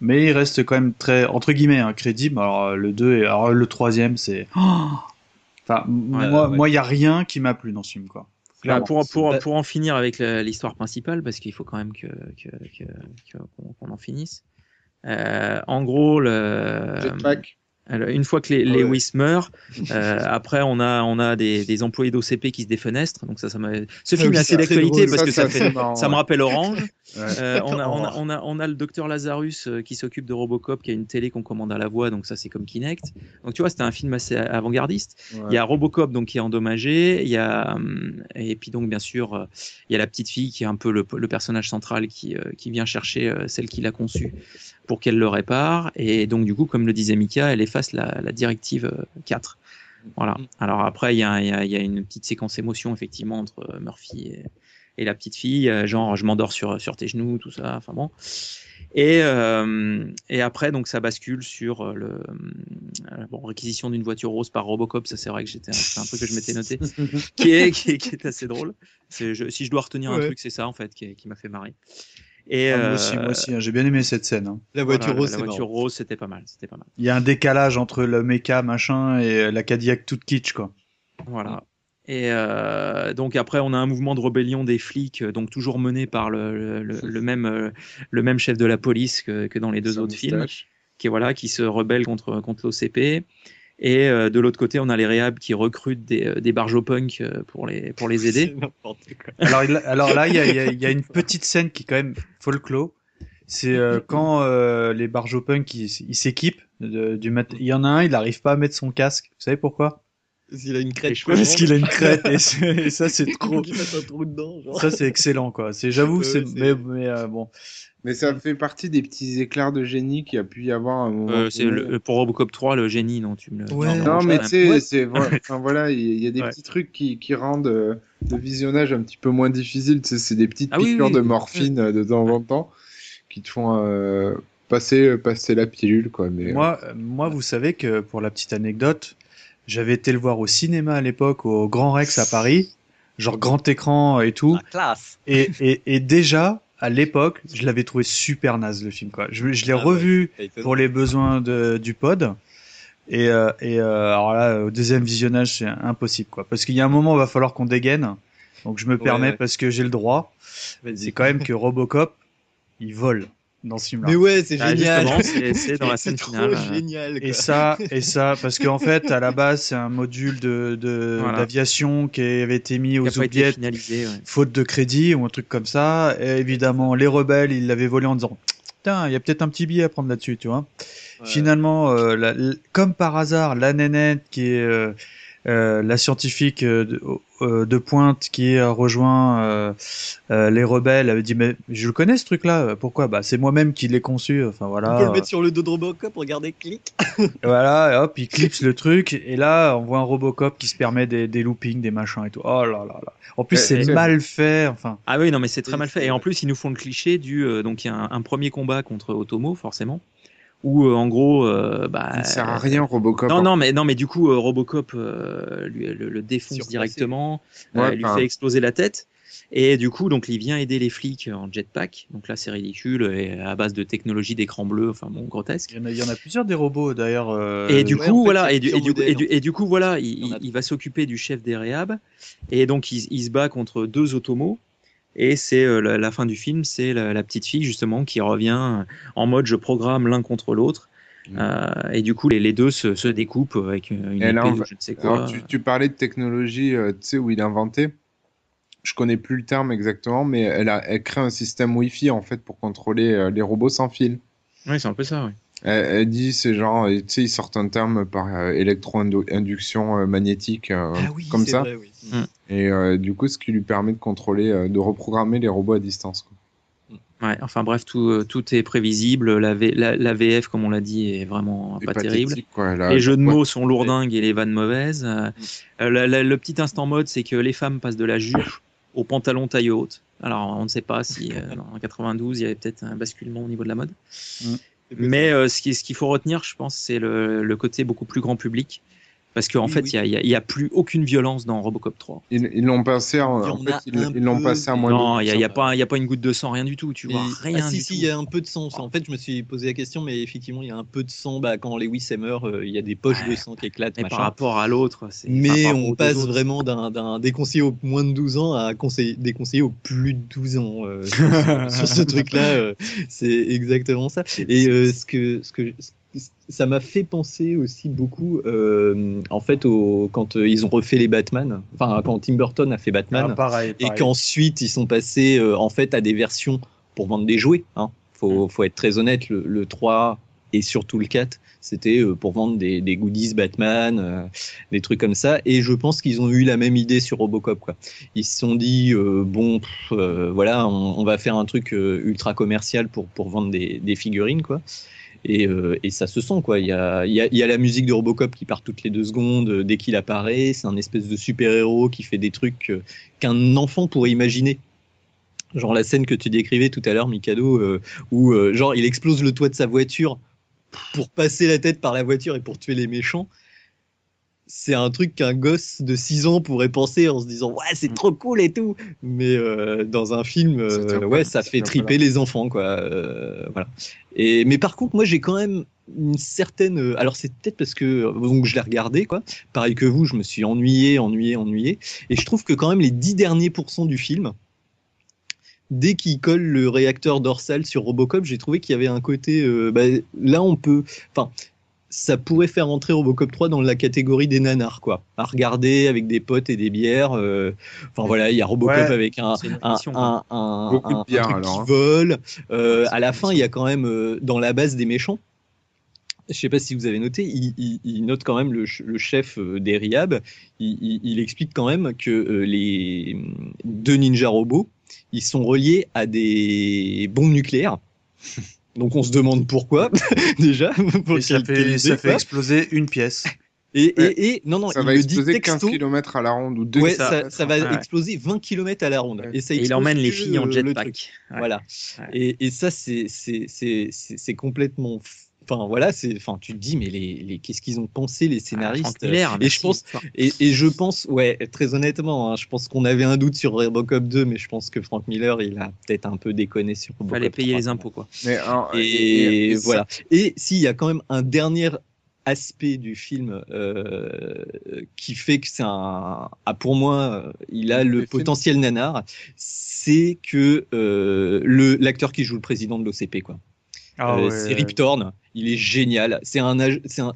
Mais il reste quand même très, entre guillemets, hein, crédible. Alors, euh, le 2 et alors, le troisième, c'est... Oh enfin, Ouais, moi, ouais. moi, il y a rien qui m'a plu dans ce film, quoi. Bah, pour, pour, pour en finir avec l'histoire principale, parce qu'il faut quand même que que- que- que- qu'on qu'on en finisse. Euh, en gros, le, Jetpack. Alors, une fois que les, Ouais. Lewis meurt, euh, après on a on a des, des employés d'OCP qui se défenestrent. Donc ça, ça. Ce film oui, est assez d'actualité parce que ça, c'est fait, marrant, ça me ouais. rappelle Orange. Ouais. Euh, on, a, on, a, on, a, on a le docteur Lazarus euh, qui s'occupe de Robocop, qui a une télé qu'on commande à la voix, donc ça c'est comme Kinect. Donc tu vois, c'était un film assez avant-gardiste. Il y a Robocop donc qui est endommagé, il y a hum, et puis donc bien sûr il y a la petite fille qui est un peu le, le personnage central qui, qui vient chercher celle qui l'a conçue pour qu'elle le répare et donc du coup comme le disait Mika, elle efface la, la directive euh, 4. Voilà. Alors après il y a, y, a, y a une petite séquence émotion effectivement entre euh, Murphy et, et la petite fille, euh, genre je m'endors sur sur tes genoux, tout ça. Enfin bon. Et, euh, et après, donc, ça bascule sur euh, le euh, bon, réquisition d'une voiture rose par Robocop. Ça, c'est vrai que j'étais, c'est un truc que je m'étais noté, qui est, qui est, qui est assez drôle. Je, si je dois retenir un truc, c'est ça en fait qui, qui m'a fait marrer. Et Ah, moi euh, aussi, moi aussi, hein, j'ai bien aimé cette scène. hein. La voilà, voiture rose, la voiture marrant. rose, c'était pas mal, c'était pas mal. Il y a un décalage entre le mecha machin et la Cadillac toute kitsch quoi. Voilà. Et euh, donc après, on a un mouvement de rébellion des flics, euh, donc toujours mené par le, le, le- le même euh, le même chef de la police que, que dans les deux autres films. qui voilà qui se rebellent contre contre l'OCP et euh, de l'autre côté on a les réhab qui recrutent des, euh, des barjopunks euh, pour les pour les aider quoi. Alors, là, il y a, y a une petite scène qui est quand même folklore. C'est euh, quand euh, les barjopunks ils ils s'équipent de- du mat- Il y en a un, il n'arrive pas à mettre son casque. Vous savez pourquoi? S'il a une crête. Parce qu'il a une crête et, ça c'est trop. Un trou dedans. Genre. Ça c'est excellent quoi. C'est j'avoue c'est mais, mais, euh, bon. Mais ça fait partie des petits éclairs de génie qu'il y a pu y avoir à un moment. Euh, c'est le- pour Robocop 3 le génie non tu me le Ouais. Non, je mais tu sais, c'est voilà, enfin, voilà, il y, a- il y a des Ouais. petits trucs qui, qui rendent euh, le visionnage un petit peu moins difficile. C'est des petites Ah piqûres oui. de morphine euh, de temps en temps qui te font euh, passer passer la pilule, quoi. Mais euh, Moi, euh, moi, vous savez que pour la petite anecdote, j'avais été le voir au cinéma à l'époque au Grand Rex à Paris, genre grand écran et tout. La classe. Et, et, et déjà, à l'époque, je l'avais trouvé super naze le film. Quoi. Je, je l'ai Ah revu pour les besoins de, du pod. Et, euh, et euh, alors là, au deuxième visionnage, c'est impossible. quoi. Parce qu'il y a un moment, il va falloir qu'on dégaine. Donc je me Ouais, permets ouais. parce que j'ai le droit. C'est quand même que Robocop, il vole dans ce film-là. Mais ouais, c'est Ah, génial. c'est- c'est dans la scène trop finale, génial. Et ça, et ça, parce qu'en fait, à la base, c'est un module de de- Voilà. d'aviation qui avait été mis aux a pas été oubliettes, finalisé ouais. faute de crédit ou un truc comme ça. Et évidemment, les rebelles, ils l'avaient volé en disant, putain, il y a peut-être un petit billet à prendre là-dessus, tu vois. Finalement, euh, la- comme par hasard, la nénette qui est euh, euh, la scientifique euh, de, euh, de pointe qui a rejoint euh, euh, les rebelles avait dit mais je le connais ce truc-là. Pourquoi? Bah c'est moi-même qui l'ai conçu. Enfin voilà. On peut le mettre sur le dos de Robocop, regardez, clic. Voilà, et hop, il clipse le truc, et là, on voit un Robocop qui se permet des, des loopings, des machins et tout. Oh là là là. En plus, c'est mal fait, enfin. Ah oui, non, mais c'est très mal fait. Et en plus, ils nous font le cliché du. euh, donc, il y a un, un premier combat contre Otomo, forcément. Où, euh, en gros. euh, bah, ne sert à rien, Robocop. Non, non, mais, non, mais du coup, euh, Robocop euh, lui, le, le défonce Surpassé. directement, Ouais, euh, lui enfin- fait exploser la tête. Et du coup, donc, il vient aider les flics en jetpack. Donc là, c'est ridicule, et à base de technologie d'écran bleu, enfin bon, grotesque. Il y en a, il y en a plusieurs des robots, d'ailleurs. euh, Et du ouais, coup, en fait, voilà, et du, et, du, et, du, et du coup, voilà, il, Il il- il va s'occuper du chef des réhab, et donc il, il se bat contre deux automos, et c'est euh, la, la fin du film, c'est la, la petite fille justement qui revient en mode je programme l'un contre l'autre, Mm. euh, et du coup les, les deux se, se découpent avec une épée on ou va- je ne sais quoi. Alors, tu, tu parlais de technologie, euh, tu sais, où il a inventé. Je connais plus le terme exactement, mais elle, a, elle crée un système Wi-Fi en fait pour contrôler euh, les robots sans fil. Oui, c'est un peu ça, oui. Elle, elle dit, c'est genre, euh, tu sais, ils sortent un terme par euh, électro-induction euh, magnétique, euh, Ah oui, comme ça. vrai, oui. Mm. Et euh, du coup, ce qui lui permet de contrôler, euh, de reprogrammer les robots à distance. quoi. Ouais, enfin bref, tout, euh, tout est prévisible. La, V- la, la VF, comme on l'a dit, est vraiment pas terrible. quoi, la- les jeux de mots sont lourdingues et les vannes mauvaises. Euh, la- la- le petit instant mode, c'est que les femmes passent de la jupe au pantalon taille haute. Alors, on ne sait pas si euh, en 92, il y avait peut-être un basculement au niveau de la mode. Mais euh, ce qui- ce qu'il faut retenir, je pense, c'est le, le côté beaucoup plus grand public. Parce qu'en Oui, fait, oui. il n'y a, il y a plus aucune violence dans Robocop 3. Ils l'ont passé en, fait, ils l'ont peu, passé à moins Non, de il n'y a, il y a pas y a pas une goutte de sang, rien du tout. Tu vois, Et- rien ah, si, du si, il y a un peu de sang. En fait, je me suis posé la question, mais effectivement, il y a un peu de sang. Bah, quand Lewis meurt, euh, il y a des poches de sang qui écéclatent. Mais par rapport à l'autre, c'est. Mais on passe vraiment d'un, déconseillé au moins de 12 ans à conseiller, déconseillé au plus de 12 ans euh, sur, ce- sur ce truc-là. euh, c'est exactement ça. Et euh, ce que, ce que ça m'a fait penser aussi beaucoup, euh, en fait, au, quand euh, ils ont refait les Batman, enfin quand Tim Burton a fait Batman, Ah, pareil, et qu'ensuite ils sont passés euh, en fait à des versions pour vendre des jouets. Hein. Faut, faut être très honnête, le, le 3 et surtout le 4, c'était pour vendre des, des goodies Batman, euh, des trucs comme ça. Et je pense qu'ils ont eu la même idée sur Robocop. Quoi. Ils se sont dit euh, bon, pff, euh, voilà, on, on va faire un truc ultra commercial pour pour vendre des, des figurines, quoi. Et, euh, et ça se sent quoi. Il y a, y, a, la musique de Robocop qui part toutes les deux secondes euh, dès qu'il apparaît. C'est un espèce de super héros qui fait des trucs euh, qu'un enfant pourrait imaginer. Genre la scène que tu décrivais tout à l'heure, Mikado, euh, où genre il explose le toit de sa voiture pour passer la tête par la voiture et pour tuer les méchants. C'est un truc qu'un gosse de 6 ans pourrait penser en se disant ouais c'est trop cool et tout, mais euh, dans un film euh, ouais ça fait triper les enfants quoi. euh, voilà. Et mais par contre moi j'ai quand même une certaine alors c'est peut-être parce que donc je l'ai regardé quoi pareil que vous je me suis ennuyé ennuyé ennuyé et je trouve que quand même les dix derniers pourcents du film dès qu'il colle le réacteur dorsal sur Robocop j'ai trouvé qu'il y avait un côté euh, bah, là on peut enfin ça pourrait faire entrer Robocop 3 dans la catégorie des nanars, quoi. À regarder avec des potes et des bières. euh, Enfin voilà, il y a Robocop Ouais, avec un, un, un, de bières, truc alors, qui hein. vole. Euh, à la fin, il y a quand même euh, dans la base des méchants. Je sais pas si vous avez noté, il, il- il note quand même le, ch- le chef des Riab. Il, il- explique quand même que les deux ninja robots, ils sont reliés à des bombes nucléaires. Donc on se demande pourquoi déjà. pour Et ça fait, ça fait exploser une pièce. Et, Ouais. et, et non, non, Ça il va le dit exploser 15 texto. km à la ronde ou 2 Ouais, ça, ça va Ouais. exploser 20 km à la ronde. Ouais. Et, ça Et il emmène les filles en le jetpack. Voilà. Ouais. Et, et ça, c'est c'est- c'est- c'est- c'est complètement. Enfin, voilà, c'est. Enfin, tu te dis, mais les, les, qu'est-ce qu'ils ont pensé, les Ah, scénaristes Frank Miller, Et merci, je pense, et, et je pense, ouais, très honnêtement, hein, je pense qu'on avait un doute sur Robocop 2, mais je pense que Frank Miller, il a peut-être un peu déconné sur Robocop fallait payer 3, les impôts quoi. Mais, alors, et, voilà. Et s'il y a quand même un dernier aspect du film euh, qui fait que c'est un, ah, pour moi, euh, il a le Le film. potentiel nanar, c'est que euh, le l'acteur qui joue le président de l'OCP, quoi. Ah Euh, ouais. C'est Rip Torn, il est génial. C'est un,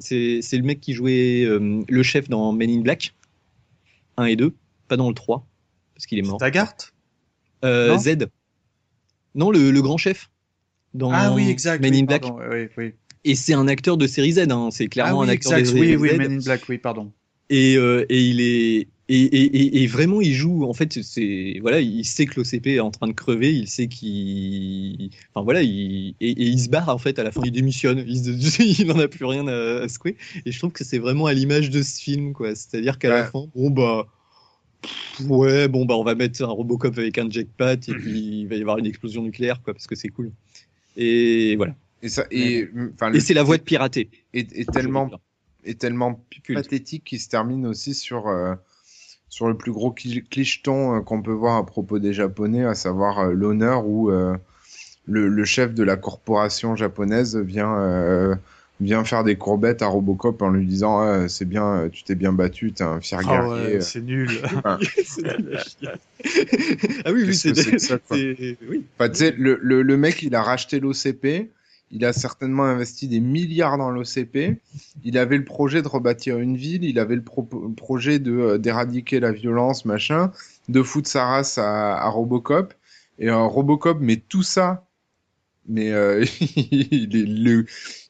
c'est le mec qui jouait euh, le chef dans Men in Black 1 et 2, pas dans le 3 parce qu'il est mort. Taggart Euh, Non Z. Non, le, le grand chef. Dans Ah oui, exact. Men oui, in Black. pardon, oui, oui. Et c'est un acteur de série Z, hein. c'est clairement ah oui, un acteur exact. de Oui, série oui, Z. Men in Black, oui, pardon. Et, euh, et il est et, et, et, et vraiment il joue en fait c'est voilà il sait que l'OCP est en train de crever il sait qu'il enfin voilà il et, et il se barre en fait à la fin il démissionne il, se- il en a plus rien à, à secouer. Et je trouve que c'est vraiment à l'image de ce film quoi. C'est-à-dire qu'à la fin bon bah pff, ouais bon bah on va mettre un Robocop avec un jetpack et puis il va y avoir une explosion nucléaire quoi parce que c'est cool. Et voilà. Et, ça, et, et le c'est la voie de pirater est tellement, est tellement pathétique qu'il se termine aussi sur, euh, sur le plus gros cli- clicheton euh, qu'on peut voir à propos des Japonais, à savoir euh, l'honneur où euh, le, le chef de la corporation japonaise vient, vient faire des courbettes à Robocop en lui disant Ah, c'est bien, tu t'es bien battu, t'es un fier Ah guerrier. ouais, c'est nul. Ah oui oui c'est ça, quoi c'est- oui Enfin, tu sais, le, le, le mec, il a racheté l'OCP. Il a certainement investi des milliards dans l'OCP. Il avait le projet de rebâtir une ville. Il avait le pro- projet de euh, d'éradiquer la violence, machin, de foutre sa race à, Robocop. Et euh, Robocop met tout ça. Mais euh, il, est le,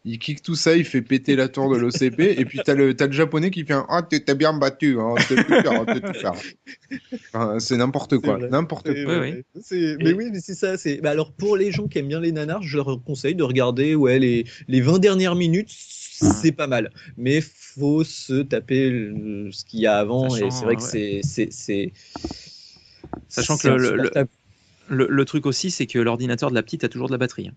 il kick tout ça, il fait péter la tour de l'OCP, et puis t'as le, t'as le japonais qui fait un Ah, t'es t'es bien battu, hein, t'es plus faire, t'es tout faire. Enfin, c'est n'importe quoi, n'importe quoi. Mais oui, mais c'est ça. C'est... bah alors pour les gens qui aiment bien les nanars, je leur conseille de regarder ouais, les, les 20 dernières minutes. C'est pas mal, mais faut se taper le- ce qu'il y a avant et c'est vrai que ouais. c'est c'est c'est Sachant que le, le- le, insupportable. le- le truc aussi, c'est que l'ordinateur de la petite a toujours de la batterie.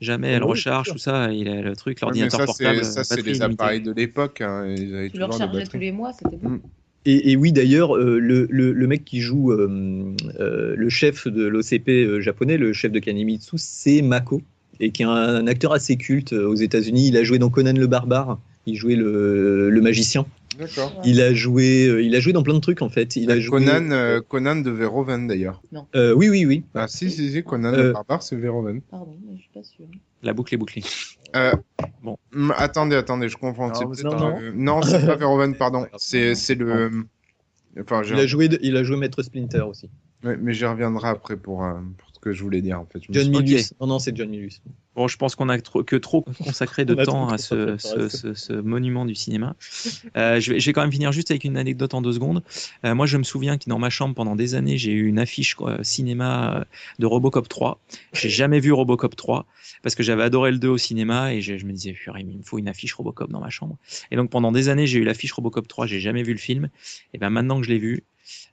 Jamais elle Oui, recharge, tout ça. Il a le truc, l'ordinateur portable. c'est, ça, c'est les limitée. appareils de l'époque. hein, Ils avaient Tu le rechargeais tous les mois, c'était bon. Et, et oui, d'ailleurs, euh, le, le, le mec qui joue euh, euh, le chef de l'OCP euh, japonais, le chef de Kanemitsu, c'est Mako, et qui est un, acteur assez culte aux États-Unis. Il a joué dans Conan le Barbare, il jouait le, le magicien. Il a joué, euh, il a joué dans plein de trucs en fait. Il a joué. Conan, euh, Conan de Verhoeven d'ailleurs. Euh, oui, oui, oui. Ah si, si, si, Conan Euh, le barbare, c'est Verhoeven. Pardon, mais je suis pas sûre. La boucle est bouclée. Euh, Bon. attendez, attendez, je confonds. Non, c'est non, euh, non, c'est pas Verhoeven, pardon. C'est c'est le. Enfin, Il a joué, de- il a joué Maître Splinter aussi. Ouais, mais j'y reviendrai après pour, euh, pour que je voulais dire en fait. Je John Milius. Non, non, c'est John Milius. Bon, je pense qu'on a trop, que trop consacré de temps à ce, consacré, ce, ce- ce monument du cinéma. Euh, je, vais, je vais quand même finir juste avec une anecdote en deux secondes. Euh, moi, je me souviens que dans ma chambre, pendant des années, j'ai eu une affiche quoi, cinéma euh, de Robocop 3. J'ai jamais vu Robocop 3 parce que j'avais adoré le 2 au cinéma et je, je me disais, il me faut une affiche Robocop dans ma chambre. Et donc, pendant des années, j'ai eu l'affiche Robocop 3, j'ai jamais vu le film. Et ben maintenant que je l'ai vu,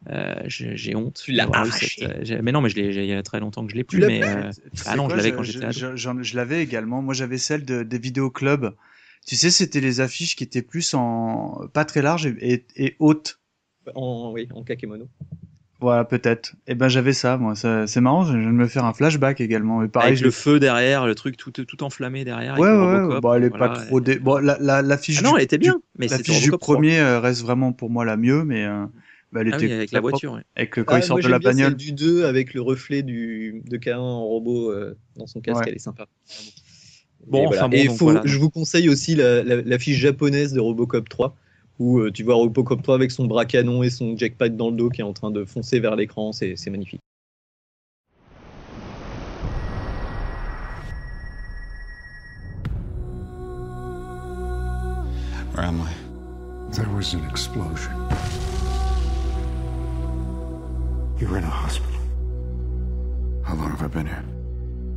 euh, j'ai j'ai honte. Tu l'as arraché. cette, euh, j'ai- mais non, mais je l'ai, j'ai- il y a très longtemps que je l'ai plus. Mais euh, ah non, je l'avais quand j'étais ado. je- j'en- je l'avais également. Moi, j'avais celle de, des vidéoclubs. Tu sais, c'était les affiches qui étaient plus en pas très larges et, et, et hautes. En, oui, en kakemono. Voilà, peut-être. Et ben, j'avais ça, moi. Ça- C'est marrant, je viens de me faire un flashback également. Et pareil, avec je le feu derrière, le truc tout, tout enflammé derrière. Ouais, avec ouais, Robocop, ouais. Bon, elle est voilà. pas trop dé... Bon, la, la, la fiche Ah non, du- elle était bien, du- mais la fiche du premier euh, reste vraiment pour moi la mieux, mais euh, bah, elle Ah était oui, avec la propre. voiture, ouais. Avec le quand Ah, il sort moi, de la bagnole. du 2 avec le reflet du, de K1 en robot euh, dans son casque, Ouais. elle est sympa. Bon, Et, enfin voilà. bon, Et donc faut- voilà. je vous conseille aussi la, la, la fiche japonaise de Robocop 3, où euh, tu vois Robocop 3 avec son bras canon et son jackpot dans le dos qui est en train de foncer vers l'écran, c'est c'est magnifique. Where am I? There was an explosion. You were in a hospital. How long have I been here?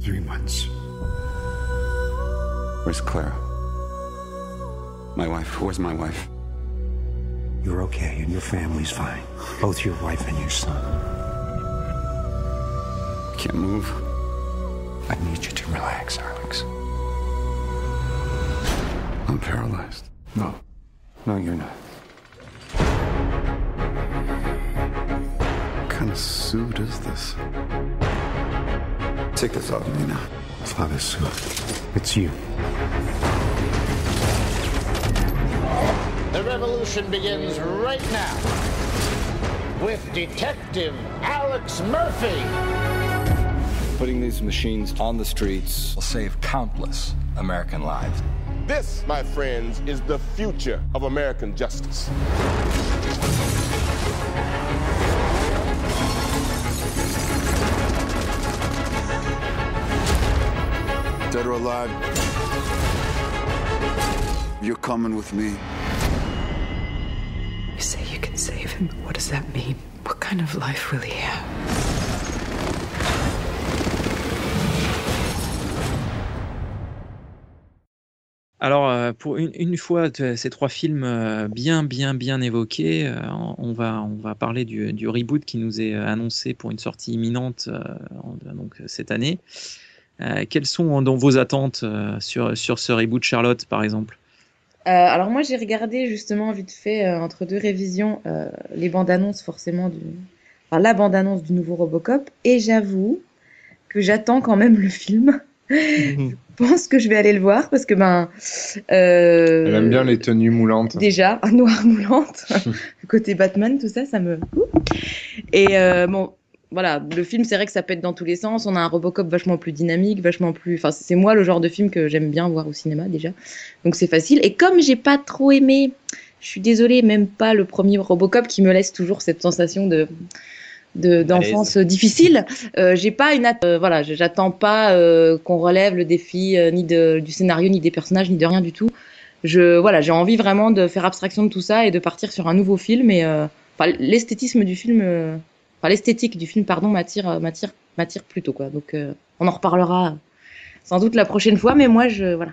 Three months. Where's Clara? My wife. Where's my wife? You're okay, and your family's fine. Both your wife and your son. I can't move. I need you to relax, Alex. I'm paralyzed. No. No, you're not. Kind of suit is this? Take this off me now. It's not a suit. It's you. The revolution begins right now with Detective Alex Murphy. Putting these machines on the streets will save countless American lives. This, my friends, is the future of American justice. Dead or alive, you're coming with me. You say you can save him, but what does that mean? What kind of life will he have? Alors, pour une, une fois ces trois films euh, bien, bien, bien évoqués, euh, on va, on va parler du, du reboot qui nous est euh, annoncé pour une sortie imminente en- donc, cette année. Euh, quelles sont donc vos attentes euh, sur, sur ce reboot, Charlotte, par exemple Euh, alors moi j'ai regardé justement vite fait euh, entre deux révisions euh, les bandes annonces forcément du, enfin la bande annonce du nouveau Robocop et j'avoue que j'attends quand même le film. je pense que je vais aller le voir parce que ben euh, Elle aime bien les tenues moulantes. déjà noir moulante, le côté Batman tout ça ça me et euh, bon voilà le film c'est vrai que ça pète dans tous les sens on a un Robocop vachement plus dynamique vachement plus enfin c'est moi le genre de film que j'aime bien voir au cinéma déjà donc c'est facile et comme j'ai pas trop aimé je suis désolée même pas le premier Robocop qui me laisse toujours cette sensation de de d'enfance difficile. Euh, j'ai pas une euh, voilà, j'attends pas euh, qu'on relève le défi ni de, du scénario, ni des personnages, ni de rien du tout. Je voilà, j'ai envie vraiment de faire abstraction de tout ça et de partir sur un nouveau film. Et l'esthétisme du film, enfin l'esthétique du film, pardon, m'attire, euh, m'attire, m'attire plutôt quoi. Donc euh, on en reparlera sans doute la prochaine fois, mais moi je voilà,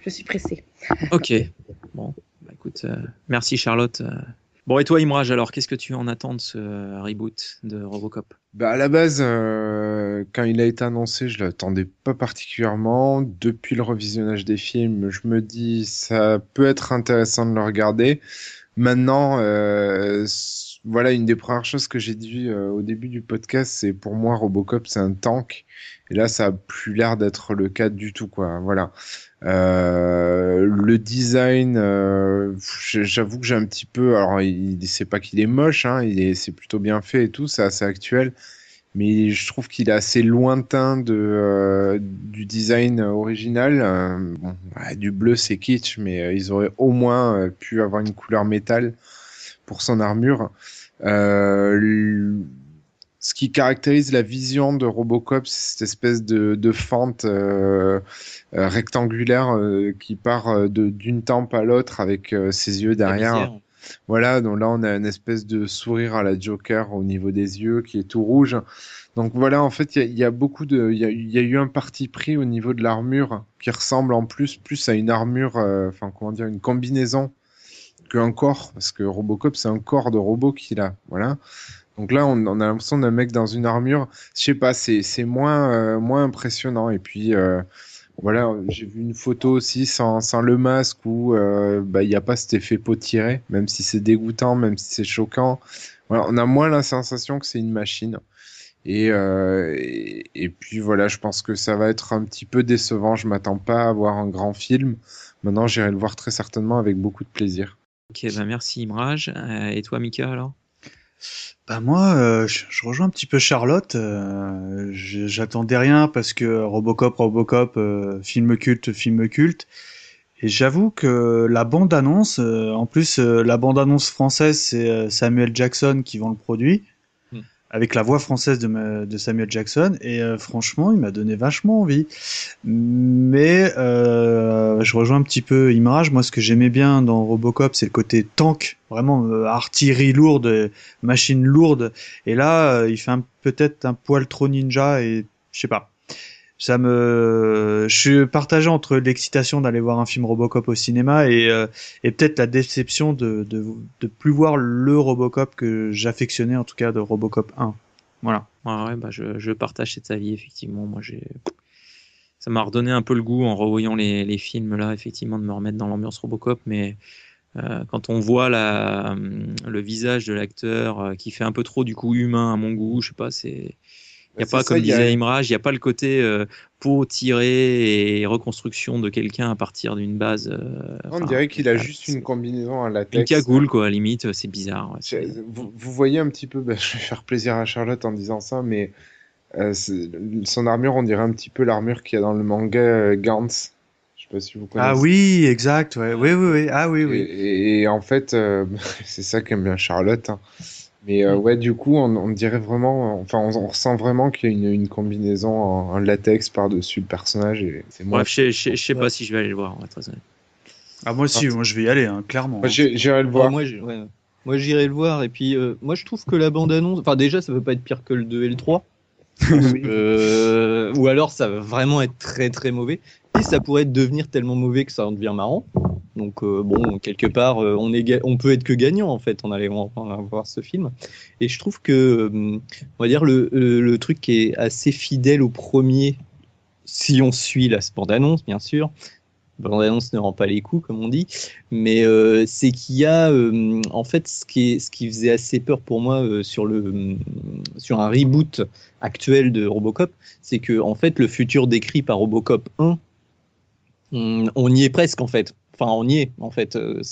je suis pressée. Ok. Bon, bah, écoute, euh, merci Charlotte. euh. Bon, et toi, Imraj, alors, qu'est-ce que tu en attends de ce euh, reboot de Robocop? Bah à la base, euh, quand il a été annoncé, je l'attendais pas particulièrement. Depuis le revisionnage des films, je me dis ça peut être intéressant de le regarder. Maintenant, euh, voilà une des premières choses que j'ai dit euh, au début du podcast, c'est pour moi Robocop c'est un tank. Et là, ça a plus l'air d'être le cas du tout. Voilà. Euh, le design, euh, j'avoue que j'ai un petit peu. Alors, il, c'est pas qu'il est moche, hein, c'est plutôt bien fait et tout, c'est assez actuel. Mais je trouve qu'il est assez lointain du design original. Ouais, du bleu, c'est kitsch, mais ils auraient au moins pu avoir une couleur métal pour son armure. Euh, ce qui caractérise la vision de Robocop, c'est cette espèce de, de fente euh, euh, rectangulaire euh, qui part d'une tempe à l'autre avec euh, ses yeux derrière. Voilà, donc là on a une espèce de sourire à la Joker au niveau des yeux qui est tout rouge. Donc voilà, en fait, il y a, il y a beaucoup de, il y y a eu un parti pris au niveau de l'armure qui ressemble en plus plus à une armure, enfin comment dire, une combinaison qu'un corps, parce que Robocop c'est un corps de robot qu'il a, voilà. Donc là, on, a l'impression d'un mec dans une armure. Je sais pas, c'est moins euh, moins impressionnant. Et puis euh, voilà, j'ai vu une photo aussi sans, le masque où euh, bah il y a pas cet effet peau tirée, même si c'est dégoûtant, même si c'est choquant. Voilà, on a moins la sensation que c'est une machine. Et, et et puis voilà, je pense que ça va être un petit peu décevant. Je m'attends pas à voir un grand film. Maintenant, j'irai le voir très certainement avec beaucoup de plaisir. Ok, bah merci Imraj. Euh, et toi, Mika, alors? Bah moi, euh, je, rejoins un petit peu Charlotte. euh, J'attendais rien parce que Robocop, Robocop, euh, film culte, film culte. Et j'avoue que la bande-annonce, euh, en plus la bande-annonce française, c'est Samuel Jackson qui vend le produit. Avec la voix française de, Samuel Jackson. Et euh, franchement, il m'a donné vachement envie. Mais euh, je rejoins un petit peu Imrage. Moi, ce que j'aimais bien dans Robocop, c'est le côté tank, vraiment euh, artillerie lourde, machine lourde. Et là, euh, il fait peut-être un poil trop ninja et je sais pas. Ça me, je suis partagé entre l'excitation d'aller voir un film Robocop au cinéma et, euh, peut-être la déception de, de plus voir le Robocop que j'affectionnais en tout cas de Robocop 1. Voilà. Ouais, ouais, bah je, je partage cet avis, effectivement. Moi, j'ai. Ça m'a redonné un peu le goût en revoyant les, les films là, effectivement, de me remettre dans l'ambiance Robocop. Mais euh, quand on voit la, le visage de l'acteur euh, qui fait un peu trop du coup humain à mon goût, je sais pas, c'est. Il n'y a pas, ça, comme y a- disait Imraj, il n'y a pas le côté euh, peau tirée et reconstruction de quelqu'un à partir d'une base. euh, On enfin, dirait qu'il a euh, juste une combinaison à une latex. cagoule, quoi, à la limite, c'est bizarre. ouais, Vous, vous voyez un petit peu, bah, je vais faire plaisir à Charlotte en disant ça, mais euh, son armure, on dirait un petit peu l'armure qu'il y a dans le manga euh, Gantz. Je sais pas si vous connaissez. Ah oui, exact. Ouais. Oui, oui, oui. Ah oui, oui. Et, et en fait, euh, c'est ça qu'aime bien Charlotte. hein. Mais Mm. euh, ouais, du coup, on, on dirait vraiment, enfin, on, on ressent vraiment qu'il y a une, une combinaison en, en latex par-dessus le personnage. Et c'est moi. Bref, je sais- je sais je sais pas si je vais aller le voir, on va être très honnête. Ah moi aussi, moi je vais y aller, hein, clairement. Moi, j'ai- j'irai le voir. Ouais, moi, ouais. Moi, j'irai le voir. Et puis, euh, moi, je trouve que la bande-annonce. Enfin, déjà, ça peut pas être pire que le 2 et le 3. Euh, ou alors, ça va vraiment être très très mauvais. Ça pourrait devenir tellement mauvais que ça en devient marrant. Donc, euh, bon, quelque part, euh, on, est peut être que gagnant en fait en allant voir ce film. Et je trouve que, euh, on va dire, le, truc qui est assez fidèle au premier, si on suit la bande-annonce, bien sûr. Bande-annonce ne rend pas les coups, comme on dit. Mais c'est qu'il y a, en fait, ce qui, faisait assez peur pour moi sur, le, sur un reboot actuel de Robocop, c'est que, en fait, le futur décrit par Robocop 1, on, on y est presque, en fait. Enfin, on y est, en fait. Euh,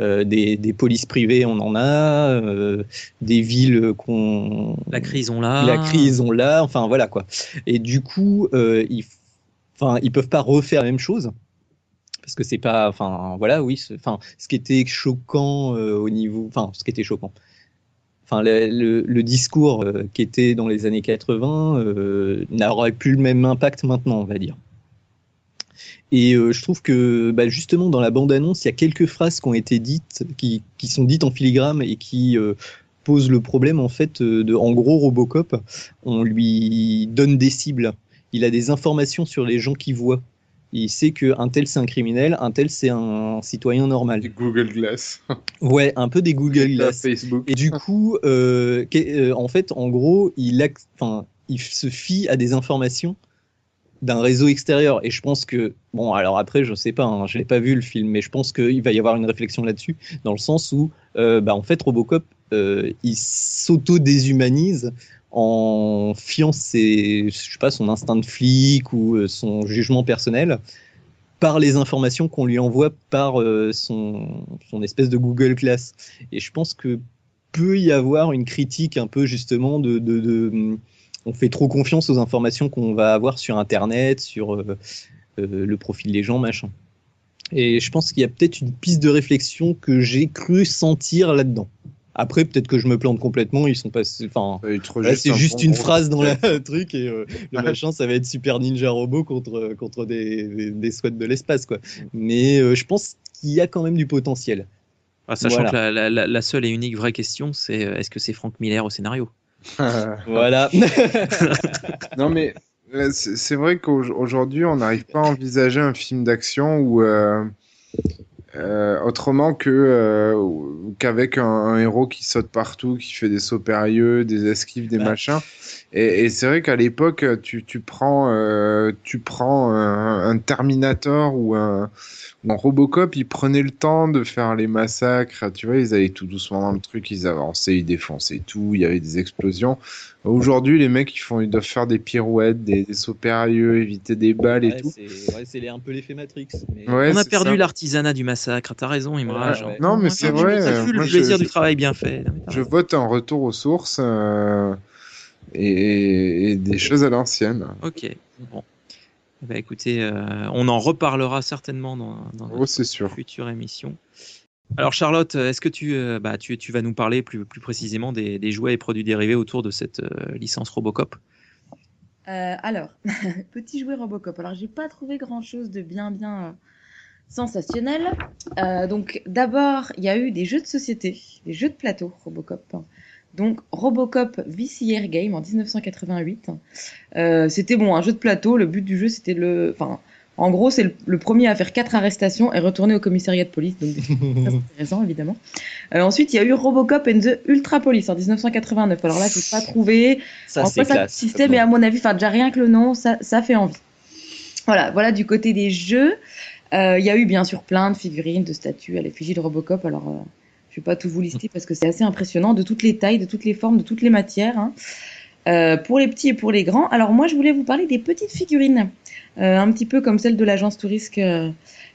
euh, des, des polices privées, on en a. euh, des villes qu'on. La crise, on l'a. La crise, on l'a. Enfin, voilà, quoi. Et du coup, euh, ils, enfin, ils peuvent pas refaire la même chose parce que c'est pas enfin voilà oui enfin ce qui était choquant euh, au niveau enfin ce qui était choquant enfin, le, le- le discours euh, qui était dans les années 80 euh, n'aurait plus le même impact maintenant, on va dire. Et euh, je trouve que bah, justement dans la bande-annonce, il y a quelques phrases qui ont été dites, qui, qui sont dites en filigrane et qui euh, posent le problème en fait euh, de, en gros, Robocop, on lui donne des cibles. Il a des informations sur les gens qu'il voit. Il sait que un tel c'est un criminel, un tel c'est un citoyen normal. Google Glass. Ouais, un peu des Google Glass. Facebook. Et du coup, euh, en fait, en gros, il se fie à des informations d'un réseau extérieur. Et je pense que, bon, alors après, je sais pas, hein, je l'ai pas vu le film, mais je pense qu'il va y avoir une réflexion là-dessus, dans le sens où, euh, bah, en fait, Robocop, euh, il s'auto-déshumanise en fiant ses, je sais pas, son instinct de flic ou euh, son jugement personnel par les informations qu'on lui envoie par euh, son, son espèce de Google Class. Et je pense que peut y avoir une critique un peu justement de, on fait trop confiance aux informations qu'on va avoir sur Internet, sur euh, euh, le profil des gens, machin. Et je pense qu'il y a peut-être une piste de réflexion que j'ai cru sentir là-dedans. Après, peut-être que je me plante complètement. Ils sont passés. Enfin, là, c'est un juste bon une phrase dans le truc et euh, le machin, ça va être Super Ninja Robot contre contre des des, des squats de l'espace, quoi. Mais euh, je pense qu'il y a quand même du potentiel. Ah, sachant Voilà. que la, la- seule et unique vraie question, c'est est-ce que c'est Frank Miller au scénario? Voilà. non mais euh, c'est vrai qu'aujourd'hui on n'arrive pas à envisager un film d'action où euh, euh, autrement que euh, qu'avec un, un héros qui saute partout, qui fait des sauts périlleux, des esquives, des machins. Et, et c'est vrai qu'à l'époque tu, tu prends euh, tu prends un, un Terminator ou un ou un Robocop, ils prenaient le temps de faire les massacres. Tu vois, ils allaient tout doucement dans le truc, ils avançaient, ils défonçaient tout, il y avait des explosions. Aujourd'hui, les mecs, ils, font, ils doivent faire des pirouettes, des, des sauts périlleux, éviter des balles et Ouais, tout. c'est ouais, c'est les- un peu l'effet Matrix. mais- Ouais, On a perdu l'artisanat du massacre. T'as raison, ouais. Non, mais c'est vrai. Ça fut le plaisir je- du travail bien fait. Non, Je vote un retour aux sources euh, et, et des choses à l'ancienne. Ok. Bon. Eh ben, écoutez, euh, on en reparlera certainement dans, dans Oh, c'est sûr. notre future émission. Alors Charlotte, est-ce que tu, euh, bah, tu, tu vas nous parler plus, plus précisément des, des jouets et produits dérivés autour de cette euh, licence Robocop? Euh, alors, petit jouet Robocop. Alors, j'ai pas trouvé grand chose de bien, bien euh, sensationnel. Euh, donc, d'abord, il y a eu des jeux de société, des jeux de plateau Robocop. Donc, Robocop VCR Game en 1988. Euh, c'était bon, un jeu de plateau. Le but du jeu, c'était le. Enfin, en gros, c'est le, le premier à faire quatre arrestations et retourner au commissariat de police. Donc, très intéressant, évidemment. Euh, ensuite, il y a eu Robocop and the Ultra Police en 1989. Alors là, j'ai pas trouvé Ça, en c'est ça classe. consistait, mais à mon avis, enfin, déjà rien que le nom, ça, ça fait envie. Voilà, voilà du côté des jeux. Euh, Il y a eu bien sûr plein de figurines, de statues à l'effigie de Robocop. Alors, euh, je vais pas tout vous lister parce que c'est assez impressionnant, de toutes les tailles, de toutes les formes, de toutes les matières. hein. Euh, pour les petits et pour les grands. Alors moi, je voulais vous parler des petites figurines, euh, un petit peu comme celle de l'agence Tourisque euh,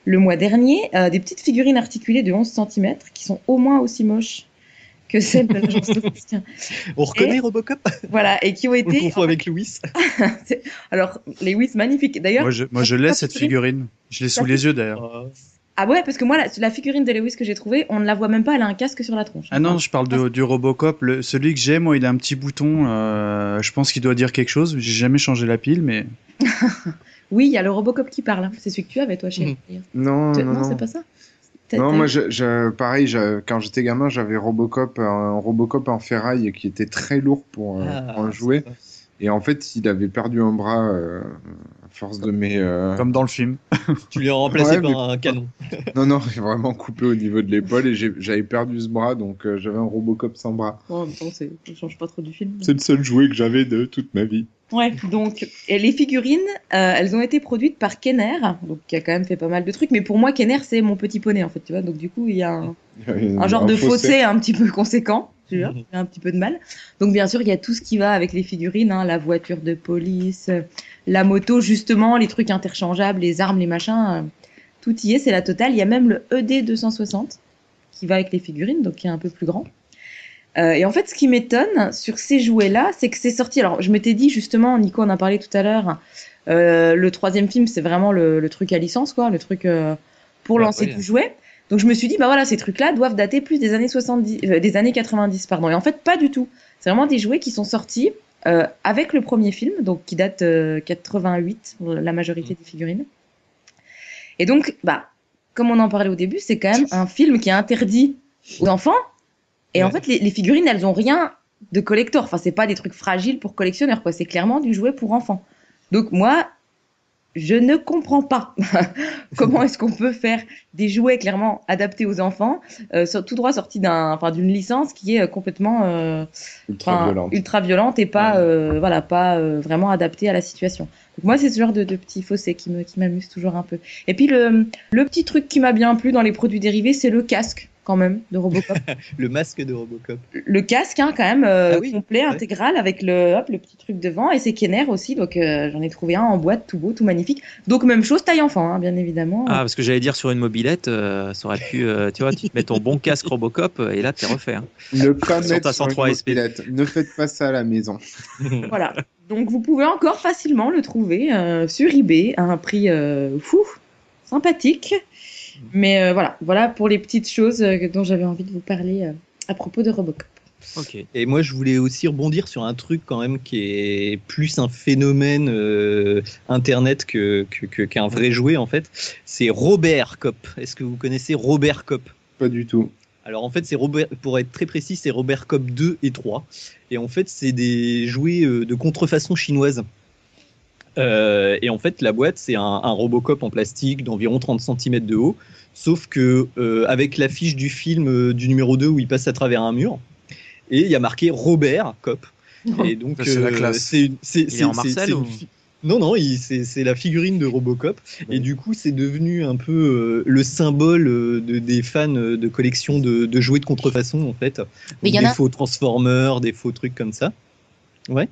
le mois dernier, euh, des petites figurines articulées de 11 cm qui sont au moins aussi moches que celles de l'agence Tourisque. On reconnaît Et- Robocop? Voilà, et qui ont On le été. confond avec Louis. Alors, Lewis, magnifique. D'ailleurs, Moi, je, moi, je laisse cette figurine. Je l'ai sous les yeux d'ailleurs. Ah ouais, parce que moi, la, la figurine de Lewis que j'ai trouvée, on ne la voit même pas, elle a un casque sur la tronche. Ah non, je parle de, du Robocop. Le- celui que j'ai, moi, il a un petit bouton. euh, je pense qu'il doit dire quelque chose. J'ai jamais changé la pile, mais. Oui, il y a le Robocop qui parle. hein. C'est celui que tu avais, toi, chérie. d'ailleurs. Non, Tu- non, non. c'est pas ça. Non, moi, je, je- pareil, je- quand j'étais gamin, j'avais Robocop, un Robocop en ferraille qui était très lourd pour, euh, Ah, pour un jouet. Et en fait, il avait perdu un bras euh, à force de mes. euh, Comme dans le film. Tu l'as remplacé Ouais, par mais- un canon. Non, non, vraiment coupé au niveau de l'épaule et j'ai- j'avais perdu ce bras, donc euh, j'avais un Robocop sans bras. Bon, en même temps, ça change pas trop du film. C'est le seul jouet que j'avais de toute ma vie. Ouais, donc et les figurines, euh, elles ont été produites par Kenner, donc qui a quand même fait pas mal de trucs. Mais pour moi, Kenner, c'est mon petit poney en fait, tu vois. Donc du coup, il y a un, un genre de fossé un petit peu conséquent. Tu vois, j'ai un petit peu de mal. Donc bien sûr, il y a tout ce qui va avec les figurines, hein, la voiture de police, la moto, justement, les trucs interchangeables, les armes, les machins, euh, tout y est, c'est la totale. Il y a même le ED 260 qui va avec les figurines, donc qui est un peu plus grand. Euh, et en fait, ce qui m'étonne sur ces jouets-là, c'est que c'est sorti. Alors, je m'étais dit justement, Nico en a parlé tout à l'heure. euh, le troisième film, c'est vraiment le, le truc à licence, quoi, le truc euh, pour Bah, lancer oui. du jouet. Donc je me suis dit, bah voilà, ces trucs-là doivent dater plus des années 70, euh, des années 90, pardon. Et en fait, pas du tout. C'est vraiment des jouets qui sont sortis euh, avec le premier film, donc qui date euh, 88, pour la majorité des figurines. Et donc, bah, comme on en parlait au début, c'est quand même un film qui est interdit aux enfants. Et en fait, les, les figurines, elles ont rien de collector. Enfin, c'est pas des trucs fragiles pour collectionneurs, quoi. C'est clairement du jouet pour enfants. Donc moi, je ne comprends pas comment est-ce qu'on peut faire des jouets clairement adaptés aux enfants, euh, tout droit sortis d'un, enfin, d'une licence qui est euh, complètement euh, Ultra violente. ultra violente et pas, euh, voilà, pas vraiment adaptée à la situation. Donc moi, c'est ce genre de, de petit fossé qui me, qui m'amuse toujours un peu. Et puis le, le petit truc qui m'a bien plu dans les produits dérivés, c'est le casque quand même de Robocop. Le masque de Robocop. le casque hein, quand même euh, Ah oui, complet, intégral avec le, hop, le petit truc devant et c'est Kenner aussi. Donc euh, j'en ai trouvé un en boîte tout beau, tout magnifique. Donc même chose taille enfant, hein, bien évidemment. Ah, parce que j'allais dire sur une mobilette, euh, ça aurait pu, euh, tu vois, tu te mets ton bon casque Robocop et là t'es refait. hein. Ne pas Sur mettre ta sur une 103 SP. mobilette. Ne faites pas ça à la maison. Voilà. Donc vous pouvez encore facilement le trouver euh, sur eBay à un prix euh, fou, sympathique. Mais euh, voilà, voilà pour les petites choses euh, dont j'avais envie de vous parler euh, à propos de Robocop. Ok. Et moi, je voulais aussi rebondir sur un truc quand même qui est plus un phénomène euh, internet que que- que- qu'un vrai jouet en fait. C'est Robert Cop. Est-ce que vous connaissez Robert Cop? Pas du tout. Alors en fait, c'est Robert, pour être très précis, c'est Robert Cop 2 et 3. Et en fait, c'est des jouets euh, de contrefaçon chinoise. Euh, et en fait, la boîte, c'est un, un Robocop en plastique d'environ 30 cm de haut. Sauf que euh, avec l'affiche du film euh, du numéro 2 où il passe à travers un mur, et il y a marqué Robert Cop. Et donc, Ça, c'est la euh, classe. c'est une- c'est- Il est c'est- en c'est- Marcel c'est une ou- fi- non, non, il- c'est c'est la figurine de Robocop. Et du coup, c'est devenu un peu euh, le symbole euh, de, des fans de collection de, de jouets de contrefaçon, en fait. Mais il y des en a- faux Transformers, des faux trucs comme ça. Ouais.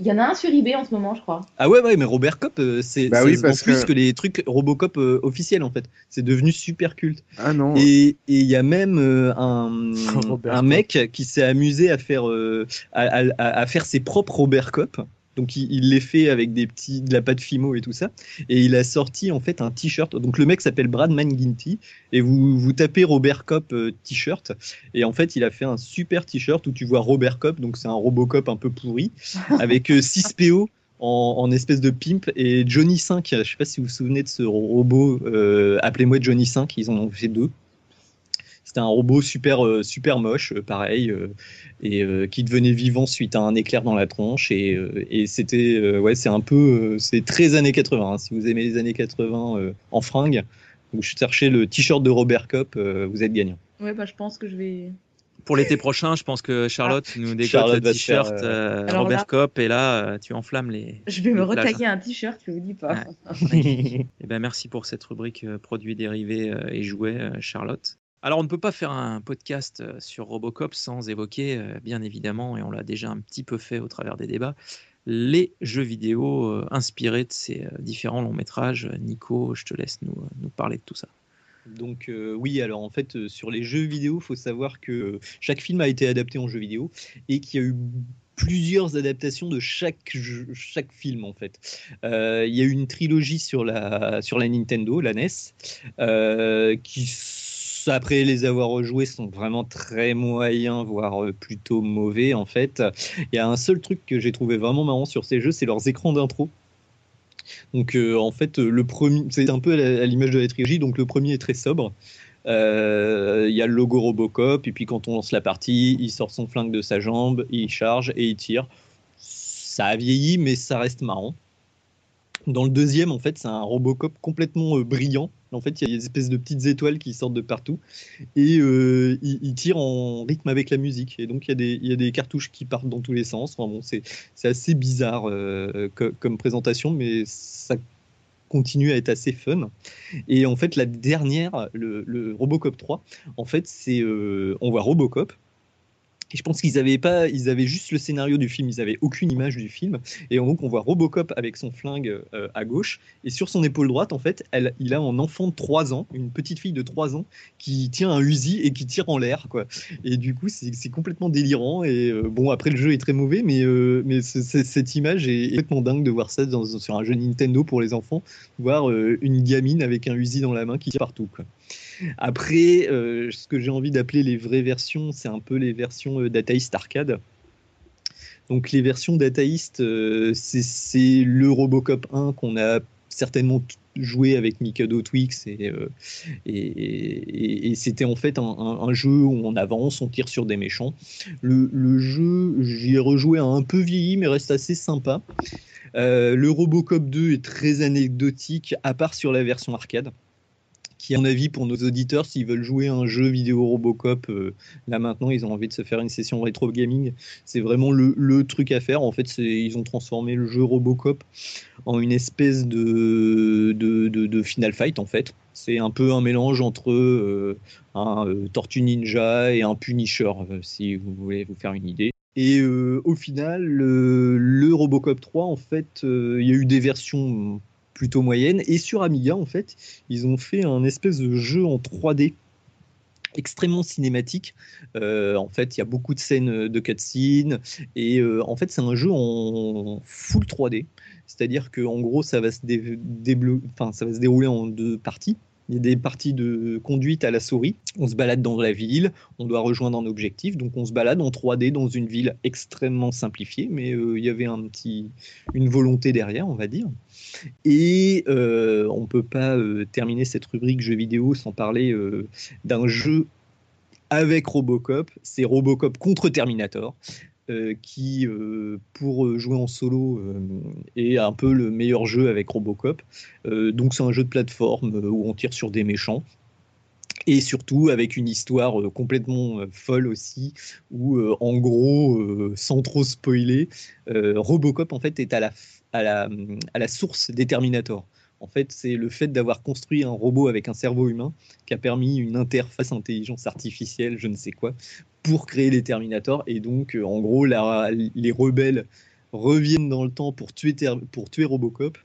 Il y en a un sur eBay en ce moment, je crois. Ah ouais, ouais, mais Robert Cop, euh, c'est Bah oui, parce plus que- que... les trucs Robocop euh, officiels, en fait. C'est devenu super culte. Ah non. Et il y a même euh, un, mec qui s'est amusé à faire, euh, à- à faire ses propres Robert Cop. Donc il, il les fait avec des petits, de la pâte Fimo et tout ça. Et il a sorti en fait un t-shirt. Donc le mec s'appelle Brad McGinty. Et vous, vous tapez Robert Cop euh, t-shirt. Et en fait il a fait un super t-shirt où tu vois Robert Cop. Donc c'est un Robocop un peu pourri. avec 6 PO. En, en espèce de pimp et Johnny 5, je sais pas si vous vous souvenez de ce robot, euh, appelez-moi Johnny 5, ils en ont fait deux. C'était un robot super, euh, super moche, euh, pareil, euh, et euh, qui devenait vivant suite à un éclair dans la tronche. Et, euh, et c'était, euh, ouais, c'est un peu, euh, c'est très années 80. hein. Si vous aimez les années 80 euh, en fringues, vous cherchez le t-shirt de Robert Cop, euh, vous êtes gagnant. Ouais, bah je pense que je vais. Pour l'été prochain, je pense que Charlotte nous décote Charlotte le t-shirt euh, Robert là- Cop et là euh, tu enflammes les. Je vais me les retailler un t-shirt, je vous dis pas. Eh ben, merci pour cette rubrique euh, produits dérivés euh, et jouets, euh, Charlotte. Alors, on ne peut pas faire un podcast euh, sur Robocop sans évoquer, euh, bien évidemment, et on l'a déjà un petit peu fait au travers des débats, les jeux vidéo euh, inspirés de ces différents longs métrages. Nico, je te laisse nous, parler de tout ça. Donc oui, alors en fait sur les jeux vidéo, faut savoir que chaque film a été adapté en jeu vidéo et qu'il y a eu plusieurs adaptations de chaque film en fait. Il y a eu une trilogie sur la sur la Nintendo, la NES, qui après les avoir rejoués sont vraiment très moyens, voire euh, plutôt mauvais en fait. Il y a un seul truc que j'ai trouvé vraiment marrant sur ces jeux, c'est leurs écrans d'intro. Donc euh, en fait, le premier, c'est un peu à l'image de la trilogie. Donc le premier est très sobre. Euh, Il y a le logo Robocop et puis quand on lance la partie, il sort son flingue de sa jambe, il charge et il tire. Ça a vieilli, mais ça reste marrant. Dans le deuxième, en fait, c'est un Robocop complètement brillant. En fait, il y a des espèces de petites étoiles qui sortent de partout et euh, il, il tire en rythme avec la musique. Et donc il y a des, cartouches qui partent dans tous les sens. Enfin, bon, c'est assez bizarre euh, co- comme présentation, mais ça continue à être assez fun. Et en fait, la dernière, le, le Robocop 3, en fait, c'est euh, on voit Robocop. Je pense qu'ils avaient pas, ils avaient juste le scénario du film, ils avaient aucune image du film. Et donc on voit Robocop avec son flingue euh, à gauche, et sur son épaule droite, en fait, il a un enfant de 3 ans, une petite fille de 3 ans, qui tient un Uzi et qui tire en l'air, quoi. Et du coup, c'est complètement délirant. Et euh, bon, après le jeu est très mauvais, mais euh, cette image est complètement dingue de voir ça dans- sur un jeu Nintendo pour les enfants, voir une gamine avec un Uzi dans la main qui tire partout, quoi. Après, euh, ce que j'ai envie d'appeler les vraies versions, c'est un peu les versions euh, Arcade. Donc les versions Dataist, euh, c'est- le Robocop 1 qu'on a certainement joué avec Mikado Twix et, euh, c'était en fait un, jeu où on avance, on tire sur des méchants. Le, jeu, j'y ai rejoué un peu vieilli, mais reste assez sympa. Le Robocop 2 est très anecdotique, à part sur la version arcade qui, à mon avis, pour nos auditeurs, s'ils veulent jouer un jeu vidéo Robocop, euh, là maintenant, ils ont envie de se faire une session rétro gaming. C'est vraiment le, truc à faire. En fait, ils ont transformé le jeu Robocop en une espèce de, Final Fight, en fait. C'est un peu un mélange entre euh, un euh, Tortue Ninja et un Punisher, euh, si vous voulez vous faire une idée. Et au final, le, Robocop 3, en fait, il y a eu des versions plutôt moyennes. Et sur Amiga, en fait, ils ont fait un espèce de jeu en 3D extrêmement cinématique. Euh, en fait, il y a beaucoup de scènes de cutscenes et euh, en fait, c'est un jeu en full 3D. C'est-à-dire que en gros, ça va se dé- ça va se dérouler en deux parties. Il y a des parties de conduite à la souris. On se balade dans la ville, on doit rejoindre un objectif, donc on se balade en 3D dans une ville extrêmement simplifiée, mais euh, il y avait une volonté derrière, on va dire. Et euh, on ne peut pas euh, terminer cette rubrique jeux vidéo sans parler d'un jeu avec Robocop. C'est Robocop contre Terminator. Euh, qui, euh, pour euh, jouer en solo, est un peu le meilleur jeu avec Robocop. Donc c'est un jeu de plateforme où on tire sur des méchants. Et surtout avec une histoire complètement folle aussi, où en gros, sans trop spoiler, Robocop en fait est à la, à la, source des Terminator. En fait, c'est le fait d'avoir construit un robot avec un cerveau humain qui a permis une interface intelligence artificielle, je ne sais quoi, pour créer les Terminators. Et donc, euh, en gros, les rebelles reviennent dans le temps pour tuer Robocop.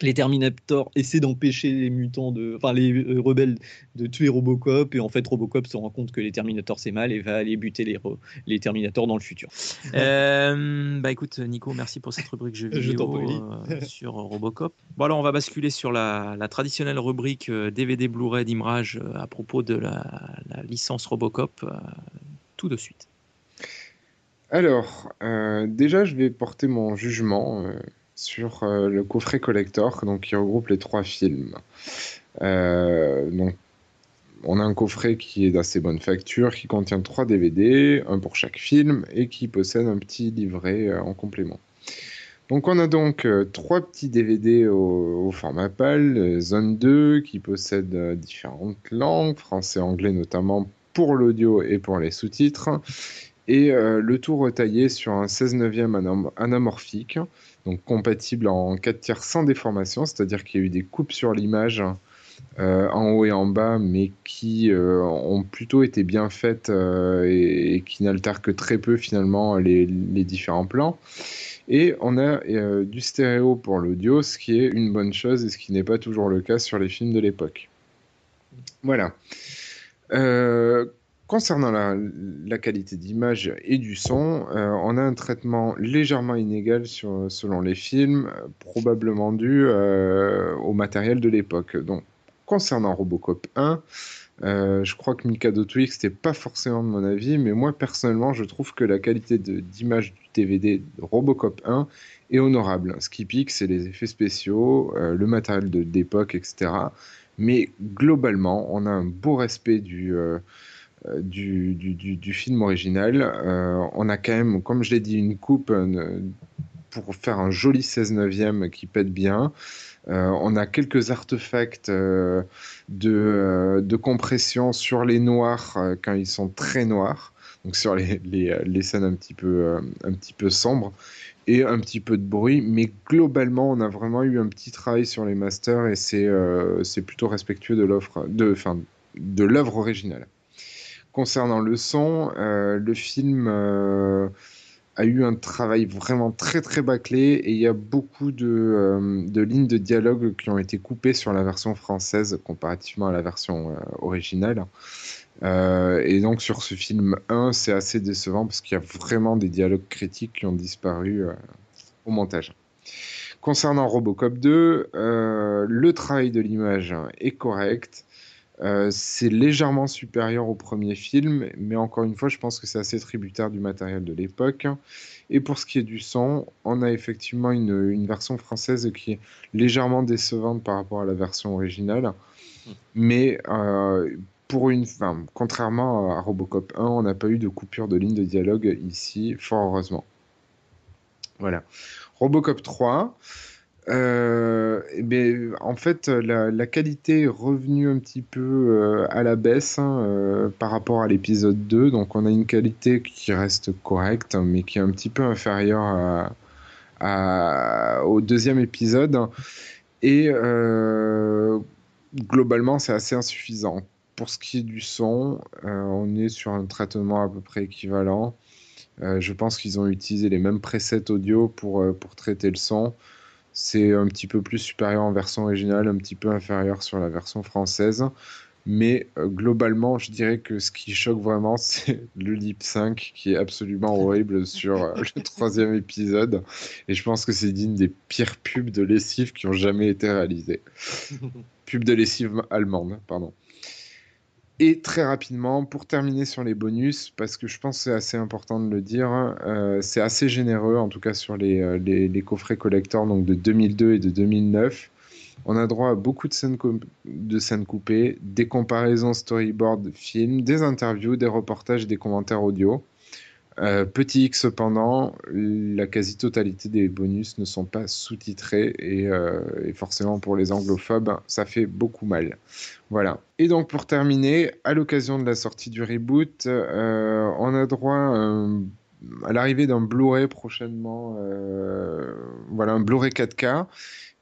Les Terminators essaient d'empêcher les mutants de, enfin les euh, rebelles de tuer Robocop et en fait Robocop se rend compte que les Terminators c'est mal et va aller buter les, re- les Terminators dans le futur. Euh, bah écoute Nico, merci pour cette rubrique jeux Je vidéo prie. euh, sur Robocop. Bon alors on va basculer sur la, la traditionnelle rubrique euh, DVD Blu-ray d'Imrage euh, à propos de la, la licence Robocop euh, tout de suite. Alors, euh, déjà, je vais porter mon jugement euh, sur euh, le coffret collector, donc qui regroupe les trois films. Euh, on a un coffret qui est d'assez bonne facture, qui contient trois DVD, un pour chaque film, et qui possède un petit livret euh, en complément. Donc on a donc trois petits DVD au, format PAL, Zone 2, qui possède différentes langues, français, anglais notamment pour l'audio et pour les sous-titres, et euh, le tout retaillé sur un 16 neuvième anam- anamorphique, donc compatible en 4 tiers sans déformation, c'est-à-dire qu'il y a eu des coupes sur l'image euh, en haut et en bas, mais qui euh, ont plutôt été bien faites et, qui n'altèrent que très peu finalement les, différents plans. Et on a du stéréo pour l'audio, ce qui est une bonne chose et ce qui n'est pas toujours le cas sur les films de l'époque. Voilà. Concernant la, qualité d'image et du son, euh, on a un traitement légèrement inégal selon les films, probablement dû euh, au matériel de l'époque. Donc, concernant Robocop 1, euh, je crois que Mikado Twix, c'était pas forcément de mon avis, mais moi personnellement, je trouve que la qualité d'image du DVD Robocop 1 est honorable. Ce qui pique, c'est les effets spéciaux, le matériel d'époque, etc. Mais globalement, on a un beau respect du, du, du, film original. Euh, on a quand même, comme je l'ai dit, une coupe euh, pour faire un joli 16 neuvième qui pète bien. Euh, on a quelques artefacts euh, de, euh, compression sur les noirs euh, quand ils sont très noirs, donc sur les, euh, scènes un petit, peu, euh, sombres, et un petit peu de bruit, mais globalement on a vraiment eu un petit travail sur les masters et c'est euh, plutôt respectueux de de l'œuvre originale. Concernant le son, euh, le film euh, a eu un travail vraiment très très bâclé et il y a beaucoup de, euh, de lignes de dialogue qui ont été coupées sur la version française comparativement à la version originale. Et donc sur ce film 1, c'est assez décevant parce qu'il y a vraiment des dialogues critiques qui ont disparu au montage. Concernant Robocop 2, euh, le travail de l'image est correct. Euh, c'est légèrement supérieur au premier film, mais encore une fois, je pense que c'est assez tributaire du matériel de l'époque. Et pour ce qui est du son, on a effectivement une, version française qui est légèrement décevante par rapport à la version originale. Mais euh, pour une, enfin, contrairement à Robocop 1, on n'a pas eu de coupure de ligne de dialogue ici, fort heureusement. Voilà. Robocop 3. Euh, eh en fait, la, qualité est revenue un petit peu euh, à la baisse hein, euh, par rapport à l'épisode 2. Donc, on a une qualité qui reste correcte, mais qui est un petit peu inférieure au deuxième épisode. Et euh, globalement, c'est assez insuffisant. Pour ce qui est du son, on est sur un traitement à peu près équivalent. Je pense qu'ils ont utilisé les mêmes presets audio pour, pour traiter le son. C'est un petit peu plus supérieur en version originale, un petit peu inférieur sur la version française. Mais euh, globalement, je dirais que ce qui choque vraiment, c'est le lip sync qui est absolument horrible sur euh, le troisième épisode. Et je pense que c'est digne des pires pubs de lessive qui ont jamais été réalisées. Pub de lessive allemande, pardon. Et très rapidement, pour terminer sur les bonus, parce que je pense que c'est assez important de le dire, euh, c'est assez généreux, en tout cas sur les, euh, coffrets collector donc de 2002 et de 2009. On a droit à beaucoup de scènes, coupées, des comparaisons storyboard film, des interviews, des reportages, des commentaires audio. Euh, petit X cependant, la quasi-totalité des bonus ne sont pas sous-titrés et, euh, et forcément pour les anglophobes, ça fait beaucoup mal. Voilà. Et donc pour terminer, à l'occasion de la sortie du reboot, euh, on a droit à l'arrivée d'un Blu-ray prochainement, voilà un Blu-ray 4K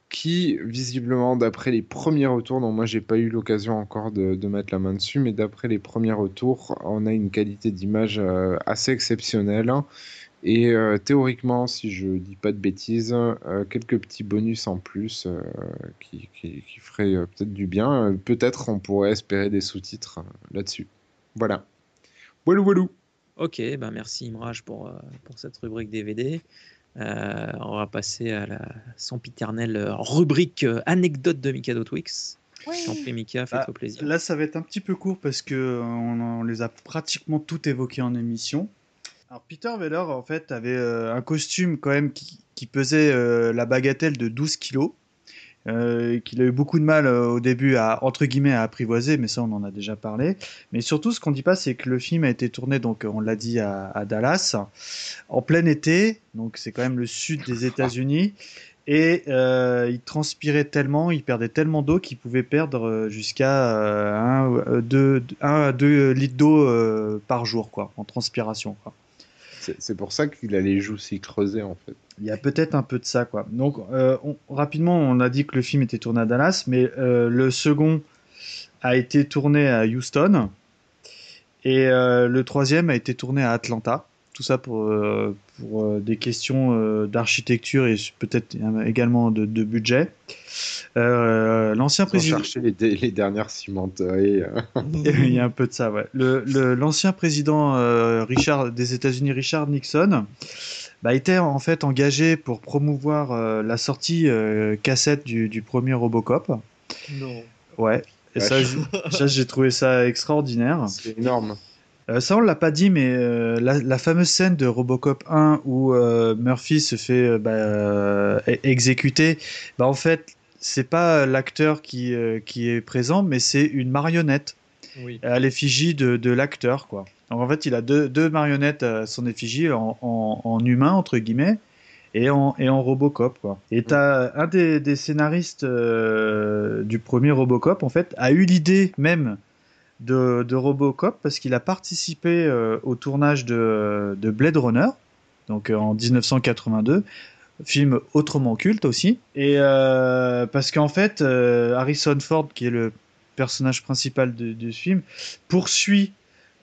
qui visiblement d'après les premiers retours, donc moi j'ai pas eu l'occasion encore de, mettre la main dessus, mais d'après les premiers retours, on a une qualité d'image euh, assez exceptionnelle. Et euh, théoriquement, si je dis pas de bêtises, euh, quelques petits bonus en plus qui, qui, feraient peut-être du bien. Peut-être on pourrait espérer des sous-titres là-dessus. Voilà. Walou walou. Ok, ben merci Imraj pour, pour cette rubrique DVD. Euh, on va passer à la sempiternelle rubrique euh, anecdote de Mikado Twix. Je t'en prie, Mika, fais-toi Ah, plaisir. Là, ça va être un petit peu court parce que euh, on, on les a pratiquement toutes évoquées en émission. Alors, Peter Weller, en fait, avait euh, un costume quand même qui, qui pesait euh, la bagatelle de 12 kilos. Euh, qu'il a eu beaucoup de mal euh, au début à entre guillemets à apprivoiser, mais ça on en a déjà parlé. Mais surtout, ce qu'on dit pas, c'est que le film a été tourné, donc on l'a dit à, Dallas, en plein été, donc c'est quand même le sud des États-Unis. Et euh, il transpirait tellement, il perdait tellement d'eau qu'il pouvait perdre jusqu'à 1 à 2 litres d'eau par jour, quoi, en transpiration. C'est pour ça qu'il a les joues si creusées en fait. Il y a peut-être un peu de ça, quoi. Donc, euh, rapidement, on a dit que le film était tourné à Dallas, mais euh, le second a été tourné à Houston et euh, le troisième a été tourné à Atlanta. Tout ça pour, euh, pour euh, des questions euh, d'architecture et peut-être euh, également de, de budget. Euh, L'ancien président. chercher les, dé- les dernières cimenteries. euh. Il y a un peu de ça, ouais. Le- le- L'ancien président euh, Richard des États-Unis, Richard Nixon, bah, était en fait engagé pour promouvoir euh, la sortie euh, cassette du, du premier Robocop. Non. Ouais. Et j'ai- ça, j'ai trouvé ça extraordinaire. C'est énorme. Euh, ça, on l'a pas dit, mais euh, la, la fameuse scène de Robocop 1 où euh, Murphy se fait bah, exécuter, bah, en fait, c'est pas l'acteur qui, qui est présent, mais c'est une marionnette Oui. à l'effigie de, de l'acteur, quoi. Donc en fait, il a deux, deux marionnettes à son effigie en, en, en humain, entre guillemets, et en, et en Robocop, quoi. Et t'as un des, des scénaristes euh, du premier Robocop, en fait, a eu l'idée même de, de Robocop parce qu'il a participé euh, au tournage de, de Blade Runner, donc euh, en 1982, film autrement culte aussi. Et euh, parce qu'en fait, Harrison Ford, qui est le personnage principal de, de ce film, poursuit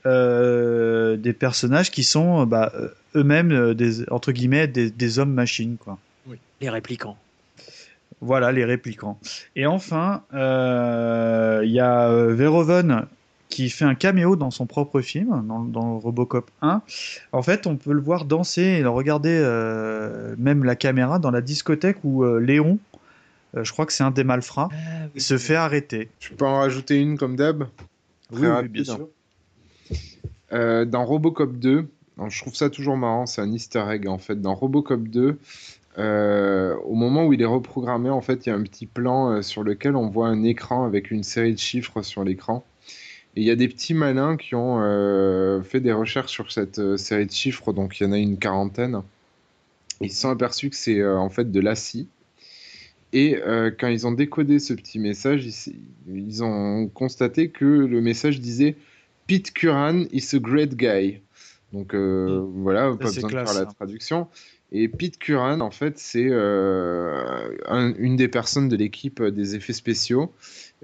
des personnages qui sont bah, eux-mêmes des entre guillemets des, des hommes machines quoi. Les réplicants. Voilà, les réplicants. Et enfin, euh, il y a Verhoeven qui fait un caméo dans son propre film, dans, dans Robocop 1. En fait, on peut le voir danser et le regarder, euh, même la caméra, dans la discothèque où euh, Léon euh, je crois que c'est un des malfrats, il se fait arrêter. Je peux en rajouter une comme d'hab? Oui, Très oui, rapide. bien sûr. Euh, dans Robocop 2, alors, je trouve ça toujours marrant, c'est un easter egg en fait. Dans Robocop 2, euh, au moment où il est reprogrammé, en fait, il y a un petit plan euh, sur lequel on voit un écran avec une série de chiffres sur l'écran. Et il y a des petits malins qui ont euh, fait des recherches sur cette euh, série de chiffres, donc il y en a une quarantaine. Ils se sont aperçus que c'est euh, en fait de l'ACI. Et euh, quand ils ont décodé ce petit message, ils, ils ont constaté que le message disait Pete Curran is a great guy. Donc euh, voilà, pas besoin classe, de faire la hein. traduction. Et Pete Curran, en fait, c'est euh, un- une des personnes de l'équipe des effets spéciaux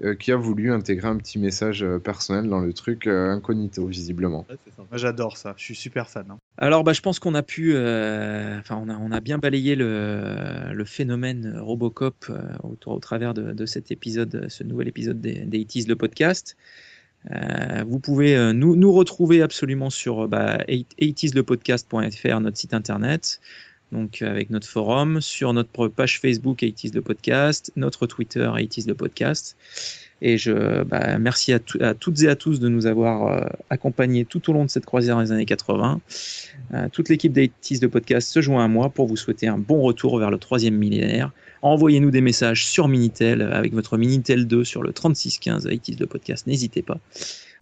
euh, qui a voulu intégrer un petit message euh, personnel dans le truc euh, incognito, visiblement. Moi, j'adore ça, je suis super fan. hein. Alors, bah, je pense qu'on a pu, euh, enfin, on a, on a bien balayé le, le phénomène Robocop euh, au, au travers de, de cet épisode, ce nouvel épisode des, des 80s, le podcast. Euh, vous pouvez euh, nous, nous retrouver absolument sur bah, 80slepodcast.fr, notre site internet, donc euh, avec notre forum, sur notre page Facebook 80s le podcast, notre Twitter 80s le podcast. Et je bah, merci à, tout- à toutes et à tous de nous avoir euh, accompagnés tout au long de cette croisière des années 80. Euh, toute l'équipe d'Aitis de podcast se joint à moi pour vous souhaiter un bon retour vers le troisième millénaire. Envoyez-nous des messages sur Minitel avec votre Minitel 2 sur le 3615 Aitis de podcast, n'hésitez pas.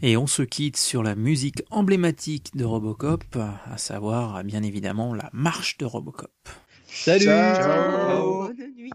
Et on se quitte sur la musique emblématique de Robocop, à savoir bien évidemment la marche de Robocop. Salut Ciao. Bonne nuit.